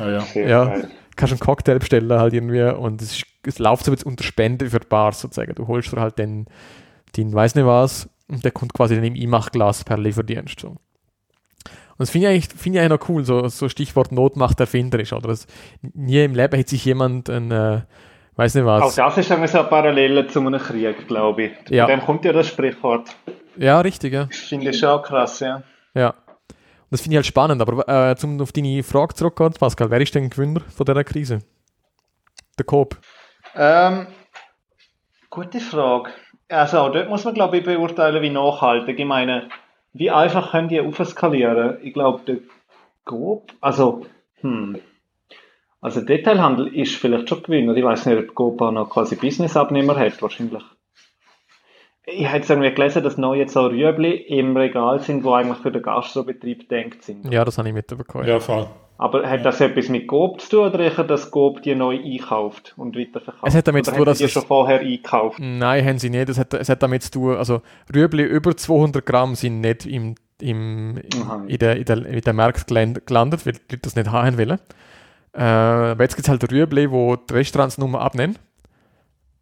Ah, ja. sehr Ja. geil. Kannst einen Cocktail bestellen halt irgendwie und es, ist, es läuft so jetzt unter Spende für die Bars sozusagen. Du holst dir halt den, den weiß nicht was und der kommt quasi dann im E-Mach-Glas per Lieferdienst. So. Und das finde ich, eigentlich- finde ich eigentlich noch cool, so, so Stichwort Not macht erfinderisch. Oder das, nie im Leben hätte sich jemand ein, äh, weiß nicht Auch was. das ist eine Parallele zu einem Krieg, glaube ich. Ja. Von dem kommt ja das Sprichwort. Ja, richtig, ja. Das finde ich schon krass, ja. Ja. Und das finde ich halt spannend, aber äh, zum auf deine Frage zurückgehen, Pascal, wer ist denn Gewinner von dieser Krise? Der Coop. Ähm, gute Frage. Also auch dort muss man, glaube ich, beurteilen, wie nachhaltig. Ich meine, wie einfach können die aufskalieren? Ich glaube, der Coop, also, hm. Also Detailhandel ist vielleicht schon Gewinner. Ich weiß nicht, ob Copa noch quasi Business-Abnehmer hat, wahrscheinlich. Ich habe jetzt irgendwie gelesen, dass neu jetzt auch Rüebli im Regal sind, wo eigentlich für den Gastrobetrieb denkt sind. Ja, das habe ich mitbekommen. Ja, voll. Aber hat das etwas mit Coop zu tun oder hat das Coop die neu einkauft und weiterverkauft? Es hat damit oder zu tun, haben dass die schon vorher einkauft? Nein, haben sie nicht. Es hat, es hat damit zu tun, also Rüebli über 200 Gramm sind nicht im, im, Aha. in, der, in, der, in der Markt geland- gelandet, weil die Leute das nicht haben wollen. Äh, aber jetzt gibt es halt Rüebli, wo die Restaurants nur abnehmen.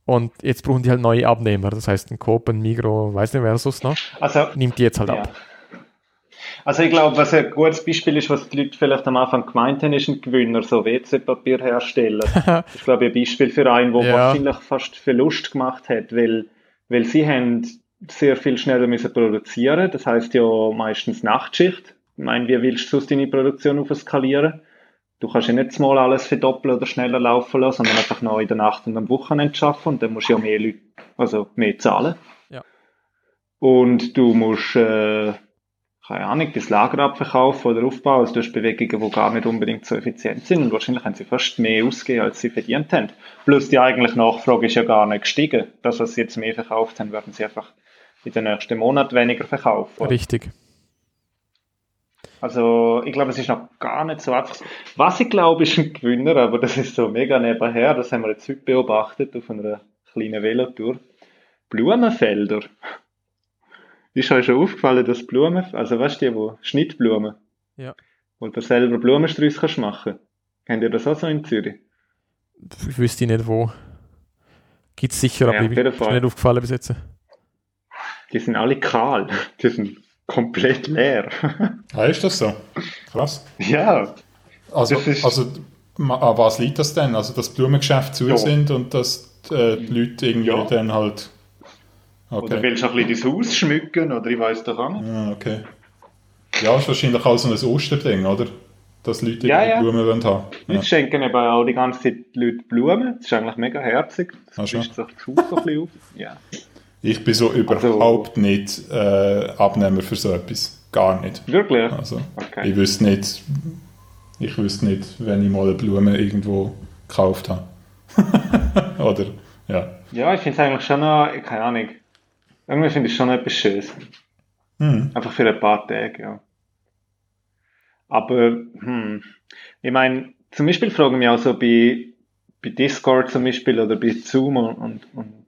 Und jetzt brauchen die halt neue Abnehmer. Das heißt, ein Coop, ein Migro, weiß nicht wer sonst noch, Also, nimmt die jetzt halt ja. ab. Also ich glaube, was ein gutes Beispiel ist, was die Leute vielleicht am Anfang gemeint haben, ist ein Gewinner, so WC-Papierhersteller. das ist, glaube ich, ein Beispiel für einen, der Ja. wahrscheinlich fast Verlust gemacht hat, weil, weil sie haben sehr viel schneller müssen produzieren. Das heißt ja meistens Nachtschicht. Ich meine, wie willst du sonst deine Produktion aufskalieren? Du kannst ja nicht mal alles verdoppeln oder schneller laufen lassen, sondern einfach noch in der Nacht und am Wochenende schaffen und dann musst du ja mehr Leute, also mehr zahlen. Ja. Und du musst, äh, keine Ahnung, das Lager abverkaufen oder aufbauen. Also du hast Bewegungen, die gar nicht unbedingt so effizient sind. Und wahrscheinlich haben sie fast mehr ausgegeben, als sie verdient haben. Plus die eigentliche Nachfrage ist ja gar nicht gestiegen. Das, was sie jetzt mehr verkauft haben, werden sie einfach in den nächsten Monaten weniger verkaufen. Richtig. Also ich glaube, es ist noch gar nicht so einfach. Was ich glaube, ist ein Gewinner, aber das ist so mega nebenher. Das haben wir jetzt heute beobachtet auf einer kleinen Velotour. Blumenfelder. Ist euch schon aufgefallen, dass Blumen, also weißt du, die, wo Schnittblumen, Ja. wo du selber Blumensträuße kannst machen. Kennt ihr das auch so in Zürich? Ich wüsste nicht wo. Gibt es sicher, Ja, aber ich bin nicht aufgefallen bis jetzt. Die sind alle kahl. Die sind komplett leer. Ah, ist das so? Krass. ja. Also, also an was liegt das denn? Also, dass Blumengeschäfte zu Ja. sind und dass äh, die Leute irgendwie Ja. dann halt. Oder Okay. willst du ein bisschen dein Haus schmücken, oder ich weiß doch auch nicht. Ah, okay. Ja, ist wahrscheinlich auch so ein Osterding, oder? Dass Leute Ja, ja. Blumen wollen haben. Ja. Jetzt schenken eben auch die ganze Zeit die Leute Blumen. Das ist eigentlich mega herzig. Das schon. frischt sich das Haus so ein bisschen auf. Ja. Ich bin so überhaupt nicht äh, Abnehmer für so etwas. Gar nicht. Wirklich? Also, Okay. ich wüsste nicht, ich wüsste nicht, wenn ich mal eine Blume irgendwo gekauft habe. oder, ja. Ja, ich finde es eigentlich schon noch, keine Ahnung. Irgendwie finde ich schon etwas Schönes. Hm. Einfach für ein paar Tage, ja. Aber, hm, ich meine, zum Beispiel fragen mich auch so bei, bei Discord zum Beispiel oder bei Zoom und, und, und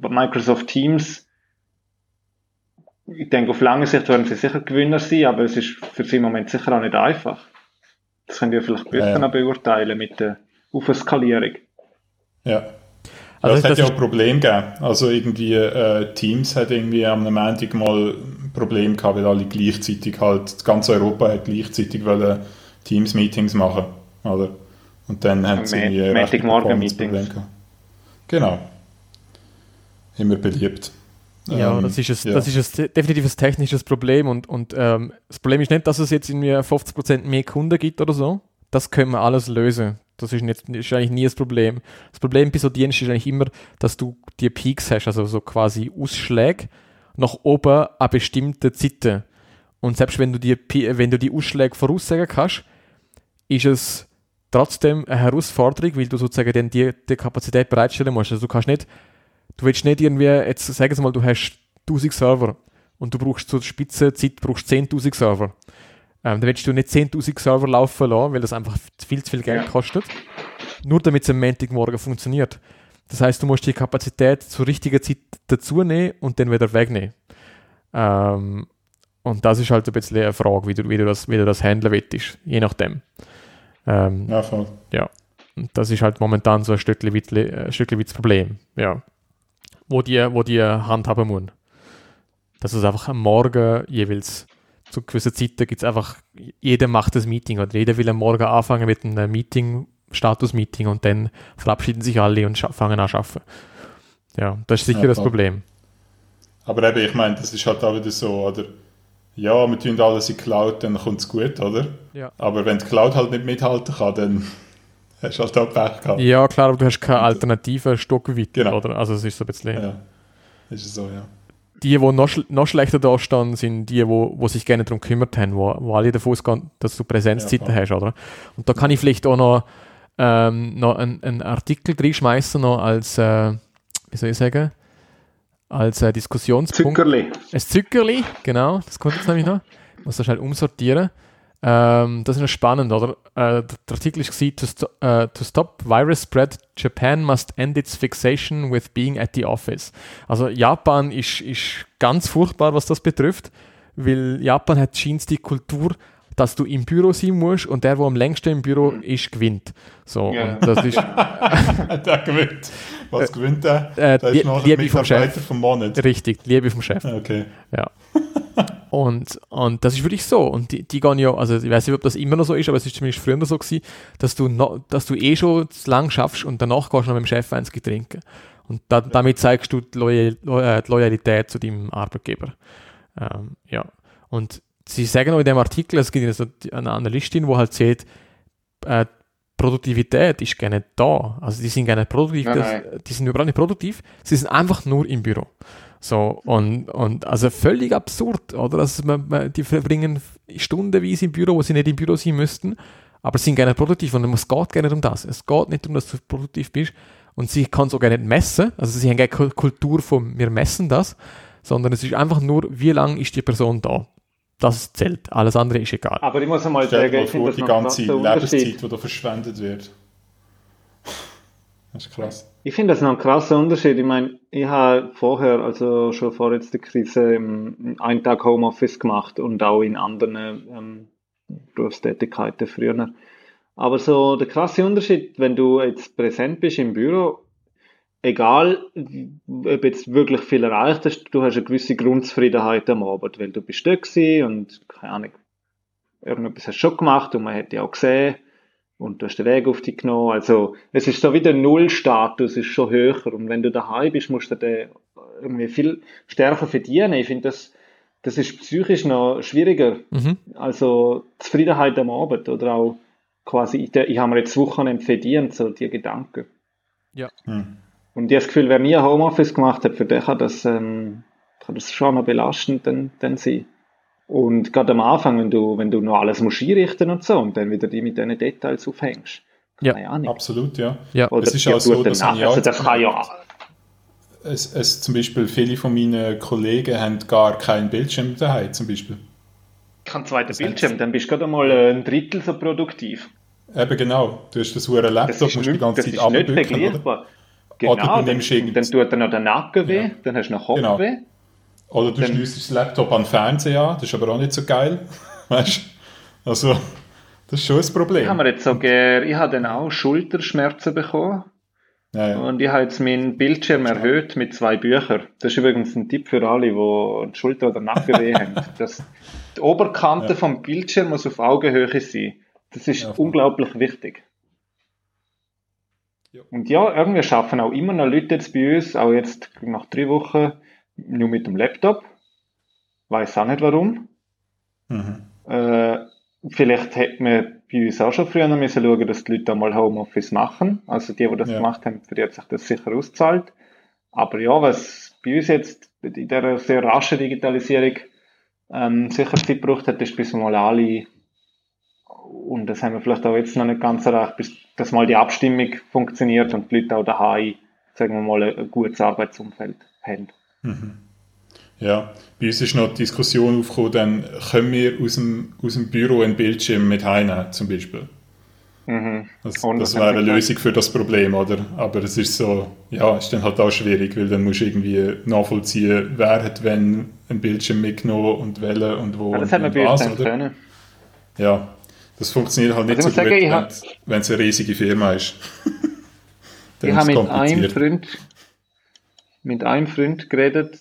Microsoft Teams. Ich denke, auf lange Sicht werden sie sicher Gewinner sein, aber es ist für sie im Moment sicher auch nicht einfach. Das könnt ihr vielleicht besser Ja, beurteilen mit der Aufskalierung. Ja. Also ja, es das hat ja auch Probleme gegeben. Also irgendwie äh, Teams hat irgendwie am Montag mal ein Problem gehabt, weil alle gleichzeitig halt, ganz Europa hat gleichzeitig wollen Teams-Meetings machen, oder? Und dann haben sie irgendwie Montagmorgen-Meetings. Genau. Immer beliebt. Ja, Ähm, das ist, ein, ja. das ist ein, definitiv ein technisches Problem und, und ähm, das Problem ist nicht, dass es jetzt irgendwie 50% mehr Kunden gibt oder so. Das können wir alles lösen. Das ist, nicht, ist eigentlich nie das Problem. Das Problem bei so Diensten ist eigentlich immer, dass du die Peaks hast, also so quasi Ausschläge nach oben an bestimmten Zeiten. Und selbst wenn du die, wenn du die Ausschläge voraussagen kannst, ist es trotzdem eine Herausforderung, weil du sozusagen dann die, die Kapazität bereitstellen musst. Also du kannst nicht, du willst nicht irgendwie, jetzt sagen wir mal, du hast 1000 Server und du brauchst zur Spitzenzeit brauchst 10.000 Server. Ähm, dann willst du nicht 10.000 Server laufen lassen, weil das einfach viel zu viel Geld Ja. kostet. Nur damit es am Montagmorgen funktioniert. Das heißt, du musst die Kapazität zur richtigen Zeit dazu nehmen und dann wieder wegnehmen. Ähm, und das ist halt ein bisschen eine Frage, wie du, wie du, das, wie du das handeln willst, je nachdem. Ähm, Ja, voll. und das ist halt momentan so ein Stückchen weit, ein Stückchen weit das Problem, ja. Wo die, wo die handhaben muss. Dass es einfach am Morgen jeweils zu gewissen Zeiten gibt es einfach, jeder macht das Meeting oder jeder will am Morgen anfangen mit einem Meeting, Status-Meeting und dann verabschieden sich alle und fangen an zu arbeiten. Ja, das ist sicher Ja, das. Problem. Aber eben, ich meine, das ist halt auch wieder so, oder? Ja, wir tun alles in die Cloud, dann kommt es gut, oder? Ja. Aber wenn die Cloud halt nicht mithalten kann, dann hast halt auch Pech gehabt. Ja, klar, aber du hast keine alternative Stockweit, Genau. oder? Also es ist so ein bisschen... Ja, ist so, ja. die, die noch, schl noch schlechter dastehen, sind die, wo, wo sich gerne darum gekümmert haben, wo, wo alle davon ausgehen, dass du Präsenzzeiten Ja, hast, oder? Und da kann ich vielleicht auch noch, ähm, noch einen, einen Artikel reinschmeißen, noch als, äh, wie soll ich sagen, als äh, Diskussionspunkt. Zuckerli. Ein Zuckerli, genau, das kommt jetzt nämlich noch. Ich muss das schnell umsortieren. Ähm, das ist noch spannend, oder? Äh, der Artikel gewesen, to, sto äh, to stop virus spread, Japan must end its fixation with being at the office. Also Japan ist, ist ganz furchtbar, was das betrifft, weil Japan hat scheint die Kultur, dass du im Büro sein musst und der, der am längsten im Büro ist, gewinnt. So, Ja. und das ist der gewinnt. Was gewinnt der? äh, der ist nachher Liebe vom Chef. vom Monat. richtig, die Liebe vom Chef. Okay. Ja. Und, und das ist wirklich so. Und die, die gehen ja, also ich weiß nicht, ob das immer noch so ist, aber es ist zumindest früher so gewesen, dass du, noch, dass du eh schon zu lang schaffst und danach gehst du noch mit dem Chef eins trinken. Und da, damit zeigst du die, Loyal, äh, die Loyalität zu deinem Arbeitgeber. Ähm, ja. Und sie sagen auch in dem Artikel, es gibt also die- eine Analystin, wo halt sieht, äh, Produktivität ist gar nicht da. Also die sind gar nicht produktiv, Nein, das, nein. die sind überhaupt nicht produktiv, sie sind einfach nur im Büro. So, und, und also völlig absurd, oder? Also man, man, die verbringen stundenweise im Büro, wo sie nicht im Büro sein müssten, aber sind gerne produktiv und es geht gar nicht um das. Es geht nicht um, dass du produktiv bist und sie kann es auch gar nicht messen, also sie haben keine Kul- Kultur von wir messen das, sondern es ist einfach nur, wie lange ist die Person da. Das zählt, alles andere ist egal. Aber ich muss einmal sagen, ich finde die noch ein ganze. Lebenszeit, die da verschwendet wird. Das ist krass. Ich finde das noch ein krasser Unterschied. Ich meine, ich habe vorher, also schon vor jetzt der Krise, einen Tag Homeoffice gemacht und auch in anderen ähm, Berufstätigkeiten früher. Aber so der krasse Unterschied, wenn du jetzt präsent bist im Büro, egal ob jetzt wirklich viel erreicht hast, du hast eine gewisse Grundzufriedenheit am Abend, weil du bist da gewesen und keine Ahnung, irgendetwas hast du schon gemacht und man hat dich auch gesehen und du hast den Weg auf dich genommen. Also es ist so wie der Nullstatus ist schon höher und wenn du daheim bist, musst du den irgendwie viel stärker verdienen. Ich finde, das, das ist psychisch noch schwieriger. Mhm. Also Zufriedenheit am Abend oder auch quasi, ich, ich habe mir jetzt Wochenende verdient, so die Gedanken. Hm. Und ich habe das Gefühl, wer nie Homeoffice gemacht hat, für den kann das, ähm, kann das schon noch belastend dann, dann sein. Und gerade am Anfang, wenn du, wenn du noch alles musst einrichten und so und dann wieder die mit diesen Details aufhängst. Ja. Keine Ahnung. Absolut, ja. Ja. Oder Es ist ja, auch so, gut, dass ich auch also das kann ja, Es, es, zum Beispiel viele von meinen Kollegen haben gar keinen Bildschirm daheim, zum Beispiel. kein zweiter Das Bildschirm, dann bist du gerade mal ein Drittel so produktiv. Eben genau. Du hast das hure Das Laptop, ist musst die nicht, ganze das Zeit ist nicht oder? Oder Genau, du dann, dann tut er noch den Nacken weh, Ja. dann hast du noch Kopfweh. Genau. Oder du schließt das Laptop an den Fernseher an, das ist aber auch nicht so geil. Weißt du? Also, das ist schon ein Problem. Ich habe mir jetzt so gern, ich habe dann auch Schulterschmerzen bekommen ja, ja. und ich habe jetzt meinen Bildschirm erhöht mit zwei Büchern. Das ist übrigens ein Tipp für alle, die die Schulter oder Nackenweh haben. Das, die Oberkante Ja. vom Bildschirm muss auf Augenhöhe sein. Das ist unglaublich wichtig. Ja. Und ja, irgendwie schaffen auch immer noch Leute jetzt bei uns, auch jetzt nach drei Wochen, nur mit dem Laptop. Weiß auch nicht warum. Mhm. Äh, vielleicht hätte man bei uns auch schon früher noch müssen schauen, dass die Leute auch mal Homeoffice machen. Also die, die das Ja. gemacht haben, für die hat sich das sicher ausgezahlt. Aber ja, was bei uns jetzt in dieser sehr raschen Digitalisierung ähm, sicher Zeit gebraucht hat, ist bis mal alle und das haben wir vielleicht auch jetzt noch nicht ganz erreicht, bis dass mal die Abstimmung funktioniert und die Leute auch daheim, sagen wir mal, ein, gutes Arbeitsumfeld haben. Ja, bei uns ist noch die Diskussion aufgekommen, dann können wir aus dem, aus dem Büro einen Bildschirm mit heimnehmen, zum Beispiel. Mhm. Das, Und das wäre eine Lösung für das Problem, oder? Aber es ist so, ja, ist dann halt auch schwierig, weil dann musst du irgendwie nachvollziehen, wer hat wenn einen Bildschirm mitgenommen und welchen und wo Ja, das und, haben wir bei uns dann können. Ja, das funktioniert halt nicht Also so gut, sagen, wenn es- wenn es eine riesige Firma ist. Ich habe mit einem. Freund, mit einem Freund geredet.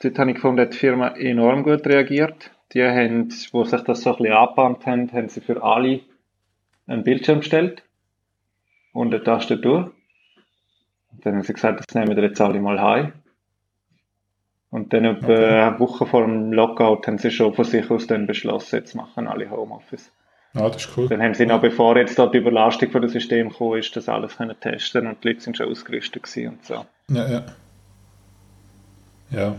Dort habe ich gefunden, hat die Firma enorm gut reagiert. Die haben, wo sich das so ein bisschen angebahnt haben, haben sie für alle einen Bildschirm gestellt und eine Tastatur. Und dann haben sie gesagt, das nehmen wir jetzt alle mal heim. Und dann etwa Okay. eine Woche vor dem Lockout haben sie schon von sich aus dann beschlossen, jetzt machen alle Homeoffice. Ja, das ist cool. Dann haben sie noch, bevor jetzt da die Überlastung von dem System gekommen ist, das alles können testen und die Leute sind schon ausgerüstet und so. Ja, ja. Ja.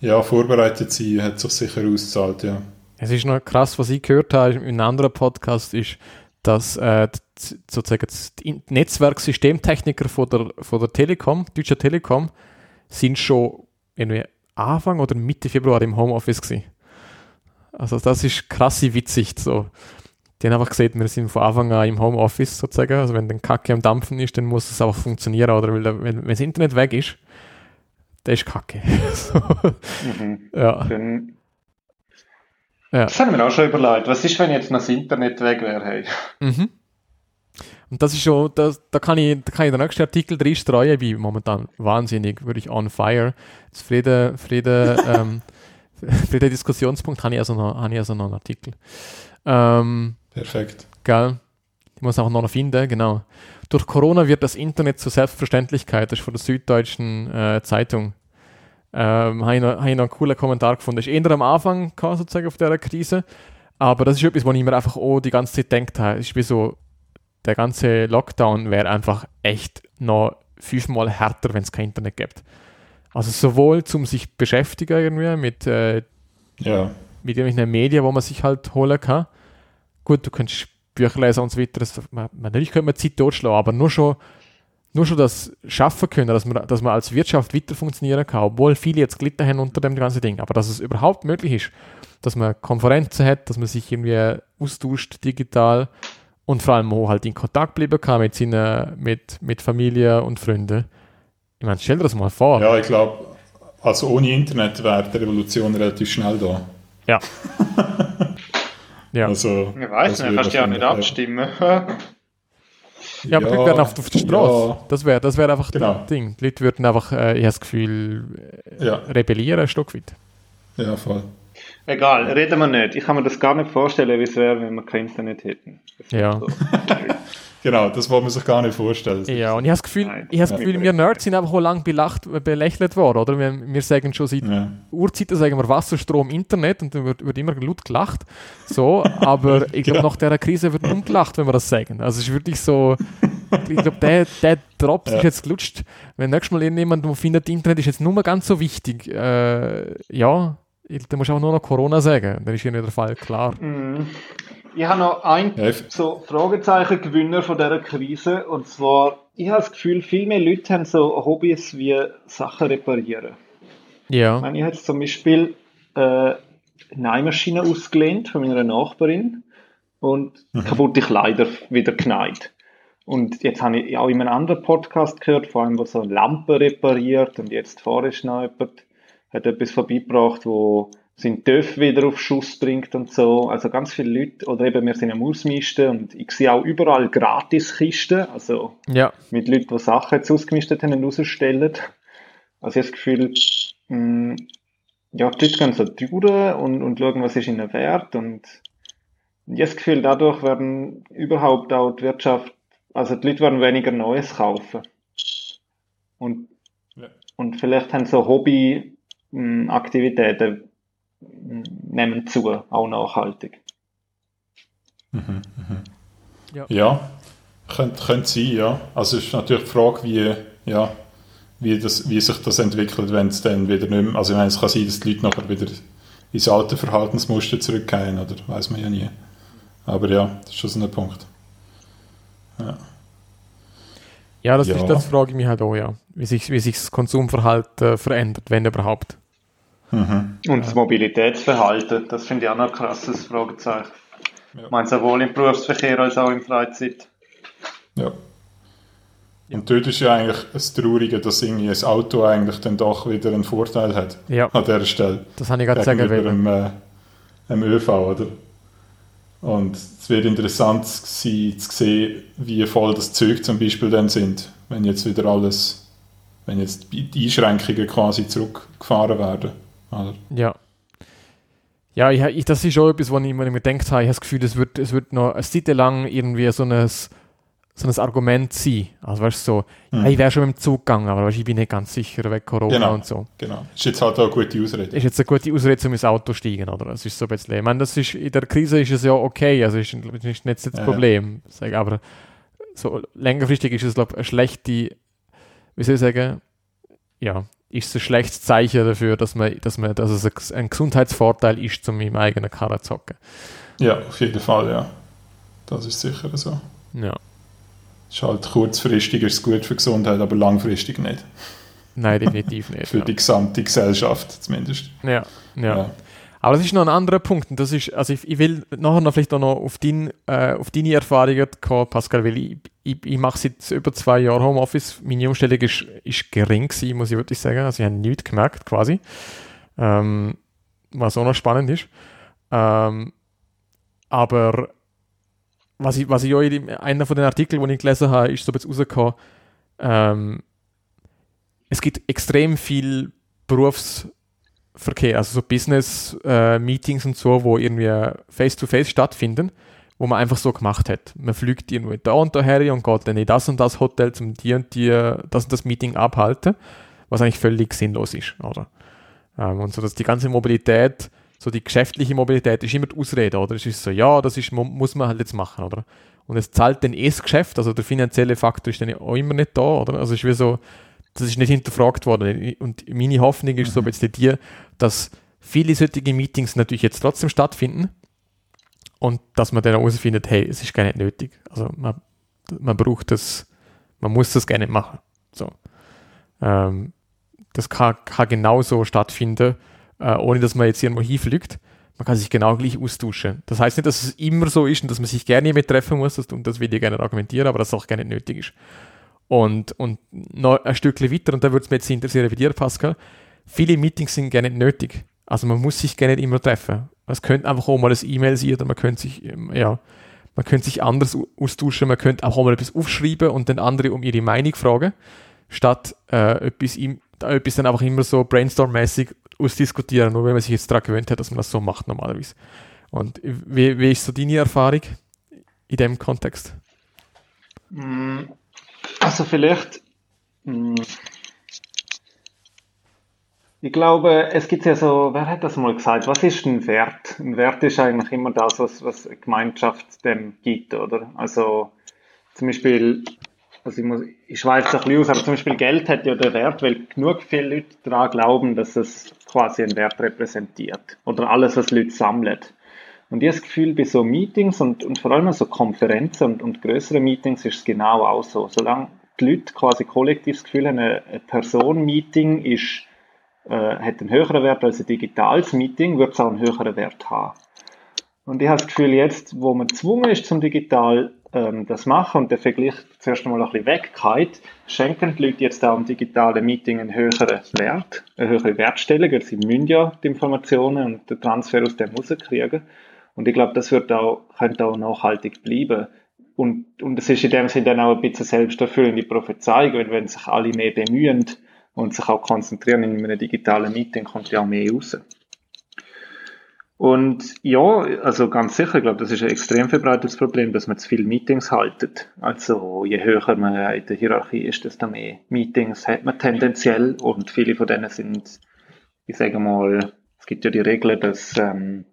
Ja, vorbereitet sein hat sich sicher ausgezahlt, ja. Es ist noch krass, was ich gehört habe in einem anderen Podcast, ist, dass äh, die- sozusagen die Netzwerksystemtechniker von der, von der Telekom, Deutscher Telekom, sind schon irgendwie Anfang oder Mitte Februar im Homeoffice gewesen. Also das ist krass witzig. So. Die haben einfach gesehen, wir sind von Anfang an im Homeoffice sozusagen. Also wenn dann Kacke am Dampfen ist, dann muss es einfach funktionieren. Oder weil, wenn, wenn das Internet weg ist, dann ist Kacke. so. Mhm. ja. Dann, Ja. Das haben wir auch schon überlegt. Was ist, wenn jetzt noch das Internet weg wäre? Hey? Mhm. Und das ist schon, das, da, kann ich, da kann ich den nächsten Artikel drin streuen, wie momentan wahnsinnig, würde ich on fire. Das Friede, Friede, ähm, Friede Diskussionspunkt habe ich, also noch, habe ich also noch einen Artikel. Ähm, Perfekt. Geil. Ich muss auch noch finden, genau. Durch Corona wird das Internet zur Selbstverständlichkeit. Das ist von der Süddeutschen äh, Zeitung. Ähm, habe ich, noch, habe ich noch einen coolen Kommentar gefunden. Das ist eher am Anfang gehabt, sozusagen auf dieser Krise. Aber das ist etwas, wo ich mir einfach auch die ganze Zeit gedacht habe. Es ist wie so, der ganze Lockdown wäre einfach echt noch fünfmal härter, wenn es kein Internet gibt. Also sowohl zum sich beschäftigen irgendwie mit äh, Ja. mit irgendwelchen Medien, wo man sich halt holen kann. Gut, du kannst Bücher lesen und so weiter. Das, man, man, natürlich könnte man Zeit totschlagen, aber nur schon, nur schon das schaffen können, dass man, dass man als Wirtschaft weiter funktionieren kann, obwohl viele jetzt gelitten haben unter dem ganzen Ding. Aber dass es überhaupt möglich ist, dass man Konferenzen hat, dass man sich irgendwie austauscht digital und vor allem auch halt in Kontakt bleiben kann mit, seinen, mit, mit Familie und Freunden. Ich meine, stell dir das mal vor. Ja, ich glaube, also ohne Internet wäre die Revolution relativ schnell da. Ja. ja. Also, Ich weiß nicht, kannst du ja nicht abstimmen. Ja, aber die Ja, Leute werden auf, auf die Straße. ja. Das wäre das wär einfach Genau. das Ding. Die Leute würden einfach, äh, ich habe das Gefühl, Ja, rebellieren ein Stück weit. ja, voll. Egal, reden wir nicht. Ich kann mir das gar nicht vorstellen, wie es wäre, wenn wir kein Internet hätten. Ja. so. Genau, das wollte man sich gar nicht vorstellen. Ja, und ich habe das Gefühl, Nein. ich habe das Gefühl wir Nerds sind einfach auch lang belacht, belächelt worden, oder? Wir, wir sagen schon seit Ja. Urzeiten, sagen wir Wasser, Strom, Internet und dann wird, wird immer laut gelacht. So, aber ich glaube, Ja. nach dieser Krise wird nur gelacht, wenn wir das sagen. Also es ist wirklich so, ich glaube, der, der Drops Ja. ist jetzt gelutscht. Wenn nächstes Mal irgendjemand findet, Internet ist jetzt nur mal ganz so wichtig, äh, ja, dann musst du auch nur noch Corona sagen. Dann ist ja nicht der Fall klar. Mhm. Ich habe noch ein Ja, ich- so Fragezeichen-Gewinner von dieser Krise. Und zwar, ich habe das Gefühl, viel mehr Leute haben so Hobbys wie Sachen reparieren. Ich Ja. meine, ich habe jetzt zum Beispiel äh, eine Nähmaschine ausgelehnt von meiner Nachbarin und kaputte Kleider wieder geneigt. Und jetzt habe ich auch in einem anderen Podcast gehört, vor allem, wo so Lampen repariert und jetzt vorher ist noch jemand, hat etwas vorbeigebracht, wo sind Töpfe wieder auf Schuss bringt und so. Also ganz viele Leute, oder eben wir sind am Ausmisten und ich sehe auch überall Gratiskisten, also Ja. mit Leuten, die Sachen jetzt ausgemistet haben und rausstellen. Also ich habe das Gefühl, mh, ja, die Leute gehen so durch und, und schauen, was ist ihnen wert und ich habe das Gefühl, dadurch werden überhaupt auch die Wirtschaft, also die Leute werden weniger Neues kaufen. Und, Ja. und vielleicht haben so Hobbyaktivitäten nehmen zu, auch nachhaltig. Mhm, mhm. Ja. Ja, könnte, könnte sein, ja. Also es ist natürlich die Frage, wie, ja, wie, das, wie sich das entwickelt, wenn es dann wieder nicht mehr, also ich meine, es kann sein, dass die Leute nachher wieder ins alte Verhaltensmuster zurückgehen, oder weiß man ja nie. Aber ja, das ist schon so ein Punkt. Ja, das, Ja. Ist, das frage ich mich halt auch, ja. Wie sich, wie sich das Konsumverhalten verändert, wenn überhaupt. Mhm. Und das Mobilitätsverhalten, das finde ich auch noch ein krasses Fragezeichen. Ja. Ich meine, sowohl im Berufsverkehr als auch in Freizeit. Ja. Und dort ist ja eigentlich das Traurige, dass irgendwie ein Auto eigentlich dann doch wieder einen Vorteil hat Ja, an dieser Stelle. das habe ich gerade sagen wollen. dem, äh, dem ÖV, oder? Und es wird interessant sein, zu sehen, wie voll das Züge zum Beispiel dann sind, wenn jetzt wieder alles, wenn jetzt die Einschränkungen quasi zurückgefahren werden. Oder? Ja. Ja, ich, ich, das ist schon etwas, wo ich, mir gedacht habe, ich habe das Gefühl, es wird, es wird noch eine Zeit lang irgendwie so ein, so ein Argument sein. Also weißt du, so, ja, ich wäre schon mit dem Zug gegangen, aber weißt, ich bin nicht ganz sicher wegen Corona Genau. und so. Genau. Ist jetzt halt auch eine gute Ausrede. ist jetzt eine gute Ausrede, um ins Auto zu steigen, oder? Das ist so ein bisschen, ich meine, das ist, in der Krise ist es ja okay, also ist, ist nicht das Ja, Problem, ich, aber so längerfristig ist es, glaube ich, eine schlechte, wie soll ich sagen, ja, ist es ein schlechtes Zeichen dafür, dass, man, dass, man, dass es ein Gesundheitsvorteil ist, um im eigenen Karren zu zocken. Ja, auf jeden Fall, ja. Das ist sicher so. Ja. Ist halt kurzfristig ist es gut für die Gesundheit, aber langfristig nicht. Nein, definitiv nicht. Für ja. die gesamte Gesellschaft zumindest. Ja, ja. Ja. Aber das ist noch ein anderer Punkt. Und das ist, also ich, ich will nachher noch vielleicht auch noch auf, dein, äh, auf deine Erfahrungen kommen, Pascal, weil ich, ich, ich mache seit über zwei Jahren Homeoffice. Meine Umstellung ist, ist gering gewesen, muss ich wirklich sagen. Also ich habe nichts gemerkt, quasi. Ähm, was auch noch spannend ist. Ähm, aber was ich, was ich auch in einer von den Artikeln, die ich gelesen habe, ist so bisschen rausgekommen, ähm, es gibt extrem viel Berufsverkehr, also so Business-Meetings und so, wo irgendwie face-to-face stattfinden, wo man einfach so gemacht hat. Man fliegt irgendwo da und daher und geht dann in das und das Hotel zum die und die, das und das Meeting abhalten, was eigentlich völlig sinnlos ist, oder? Ähm, und so, dass die ganze Mobilität, so die geschäftliche Mobilität ist immer die Ausrede, oder? Es ist so, ja, das ist, mu- muss man halt jetzt machen, oder? Und es zahlt dann eh das Geschäft, also der finanzielle Faktor ist dann auch immer nicht da, oder? Also es ist wie so, das ist nicht hinterfragt worden. Und meine Hoffnung ist so ein bisschen die, dass viele solche Meetings natürlich jetzt trotzdem stattfinden und dass man dann herausfindet, hey, es ist gar nicht nötig. Also man, man braucht das, man muss das gar nicht machen. So. Ähm, das kann, kann genauso stattfinden, äh, ohne dass man jetzt irgendwo hinfliegt. Man kann sich genau gleich austauschen. Das heißt nicht, dass es immer so ist und dass man sich gerne mit treffen muss, das, und das will ich gerne argumentieren, aber dass es auch gar nicht nötig ist. Und, und noch ein Stückchen weiter, und da würde es mich jetzt interessieren bei dir, Pascal, viele Meetings sind gar nicht nötig. Also man muss sich gar nicht immer treffen. Es könnte einfach auch mal ein E-Mail sein oder man könnte sich, ähm, ja, man könnte sich anders au- austauschen, man könnte auch mal etwas aufschreiben und dann andere um ihre Meinung fragen, statt äh, etwas, im, etwas dann einfach immer so brainstorm-mäßig ausdiskutieren, nur wenn man sich jetzt daran gewöhnt hat, dass man das so macht normalerweise. Und wie, wie ist so deine Erfahrung in dem Kontext? Mm, Also vielleicht, mm, ich glaube, es gibt ja so, wer hat das mal gesagt? Was ist ein Wert? Ein Wert ist eigentlich immer das, was, was eine Gemeinschaft dem gibt, oder? Also zum Beispiel, also ich, muss, ich schweife ein bisschen aus, aber zum Beispiel Geld hat ja den Wert, weil genug viele Leute daran glauben, dass es quasi einen Wert repräsentiert. Oder alles, was Leute sammeln. Und ich habe das Gefühl, bei so Meetings und, und vor allem so Konferenzen und, und größeren Meetings ist es genau auch so. Solange die Leute quasi kollektiv das Gefühl haben, ein Person-Meeting äh, hat einen höheren Wert als ein digitales Meeting, wird es auch einen höheren Wert haben. Und ich habe das Gefühl, jetzt, wo man gezwungen ist, zum digital ähm, das machen und der Vergleich zuerst einmal ein bisschen weggeht, schenken die Leute jetzt auch im digitalen Meeting einen höheren Wert, eine höhere Wertstellung, weil sie müssen ja die Informationen und den Transfer aus dem rauskriegen. Und ich glaube, das wird auch, könnte auch nachhaltig bleiben. Und, und es ist in dem Sinne dann auch ein bisschen selbsterfüllende Prophezeiung, weil wenn sich alle mehr bemühen und sich auch konzentrieren in einem digitalen Meeting, kommt ja auch mehr raus. Und ja, also ganz sicher, ich glaube, das ist ein extrem verbreitetes Problem, dass man zu viele Meetings haltet. Also je höher man in der Hierarchie ist, desto mehr Meetings hat man tendenziell und viele von denen sind, ich sage mal, es gibt ja die Regel, dass ähm,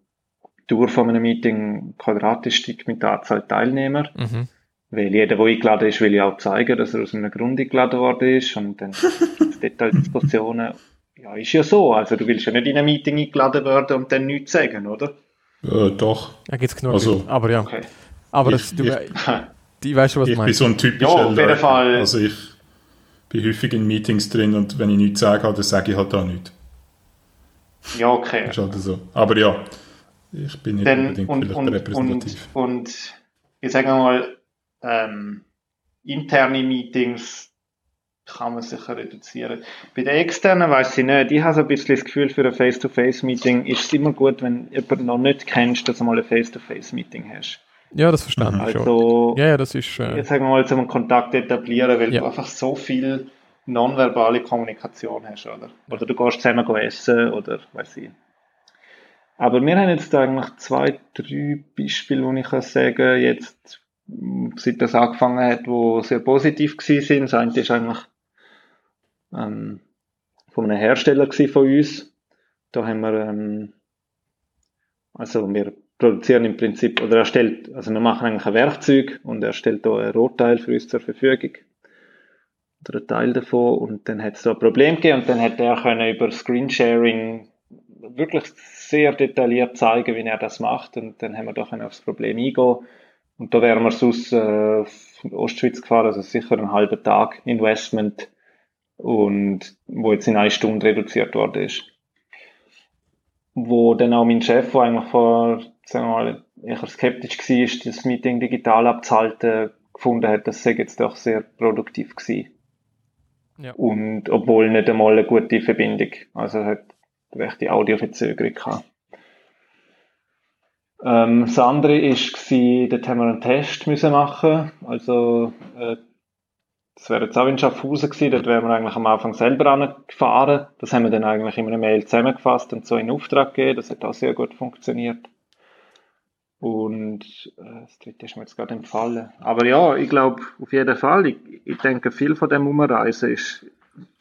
Dauer von einem Meeting quadratisch steigt mit der Anzahl Teilnehmer. Mhm. Weil jeder, der eingeladen ist, will ja auch zeigen, dass er aus einem Grund eingeladen worden ist. Und dann Detaildiskussionen. Ja, ist ja so. Also du willst ja nicht in ein Meeting eingeladen werden und dann nichts sagen, oder? Äh, doch. Da gibt es genug. Also, aber ja. Okay. Aber ich- das, du, ich- die weißt schon, was du Ich bin meinst. so ein typischer Ja, auf jeden. Fall. Also ich bin häufig in Meetings drin und wenn ich nichts sage, dann sage ich halt auch nichts. Ja, okay. Ist halt so. Aber ja, ich bin nicht Dann, unbedingt und, vielleicht und, und, repräsentativ. und ich sage mal, ähm, interne Meetings kann man sicher reduzieren. Bei den externen weiß ich nicht. Ich habe so ein bisschen das Gefühl, für ein Face-to-Face-Meeting ist es immer gut, wenn du jemanden noch nicht kennst, dass du mal ein Face-to-Face-Meeting hast. Ja, das verstanden ich schon. Also, Ja, ja, das ist. Äh, jetzt sagen wir mal, zum einen Kontakt etablieren, weil Ja. du einfach so viel nonverbale Kommunikation hast, oder? Oder du gehst zusammen go essen oder weiß ich. Aber wir haben jetzt eigentlich zwei, drei Beispiele, die ich kann sagen jetzt, mh, seit das angefangen hat, wo sehr positiv gewesen sind. Das eine ist eigentlich ähm, von einem Hersteller von uns. Da haben wir, ähm, also wir produzieren im Prinzip, oder er stellt, also wir machen eigentlich ein Werkzeug und er stellt da ein Rohteil für uns zur Verfügung. oder ein Teil davon und dann hat es da ein Problem gegeben und dann hat er können über Screensharing wirklich sehr detailliert zeigen, wie er das macht und dann haben wir können aufs Problem eingehen und da wären wir sonst äh, Ostschweiz gefahren, also sicher einen halben Tag Investment und wo jetzt in eine Stunde reduziert worden ist. Wo dann auch mein Chef, der eigentlich vor, sagen wir mal, eher skeptisch war, das Meeting digital abzuhalten, gefunden hat, das sei jetzt doch sehr produktiv gewesen. Ja. Und obwohl nicht einmal eine gute Verbindung. Also hat recht die Audioverzögerung gehabt. Ähm, das andere war, dort haben wir einen Test müssen machen. Also, äh, das wäre jetzt auch in Schaffhausen gewesen, dort wären wir eigentlich am Anfang selber angefahren. Das haben wir dann eigentlich in einer Mail zusammengefasst und so in Auftrag gegeben. Das hat auch sehr gut funktioniert. Und äh, das dritte ist mir jetzt gerade empfallen. Aber ja, ich glaube, auf jeden Fall, ich, ich denke, viel von dem Umreisen ist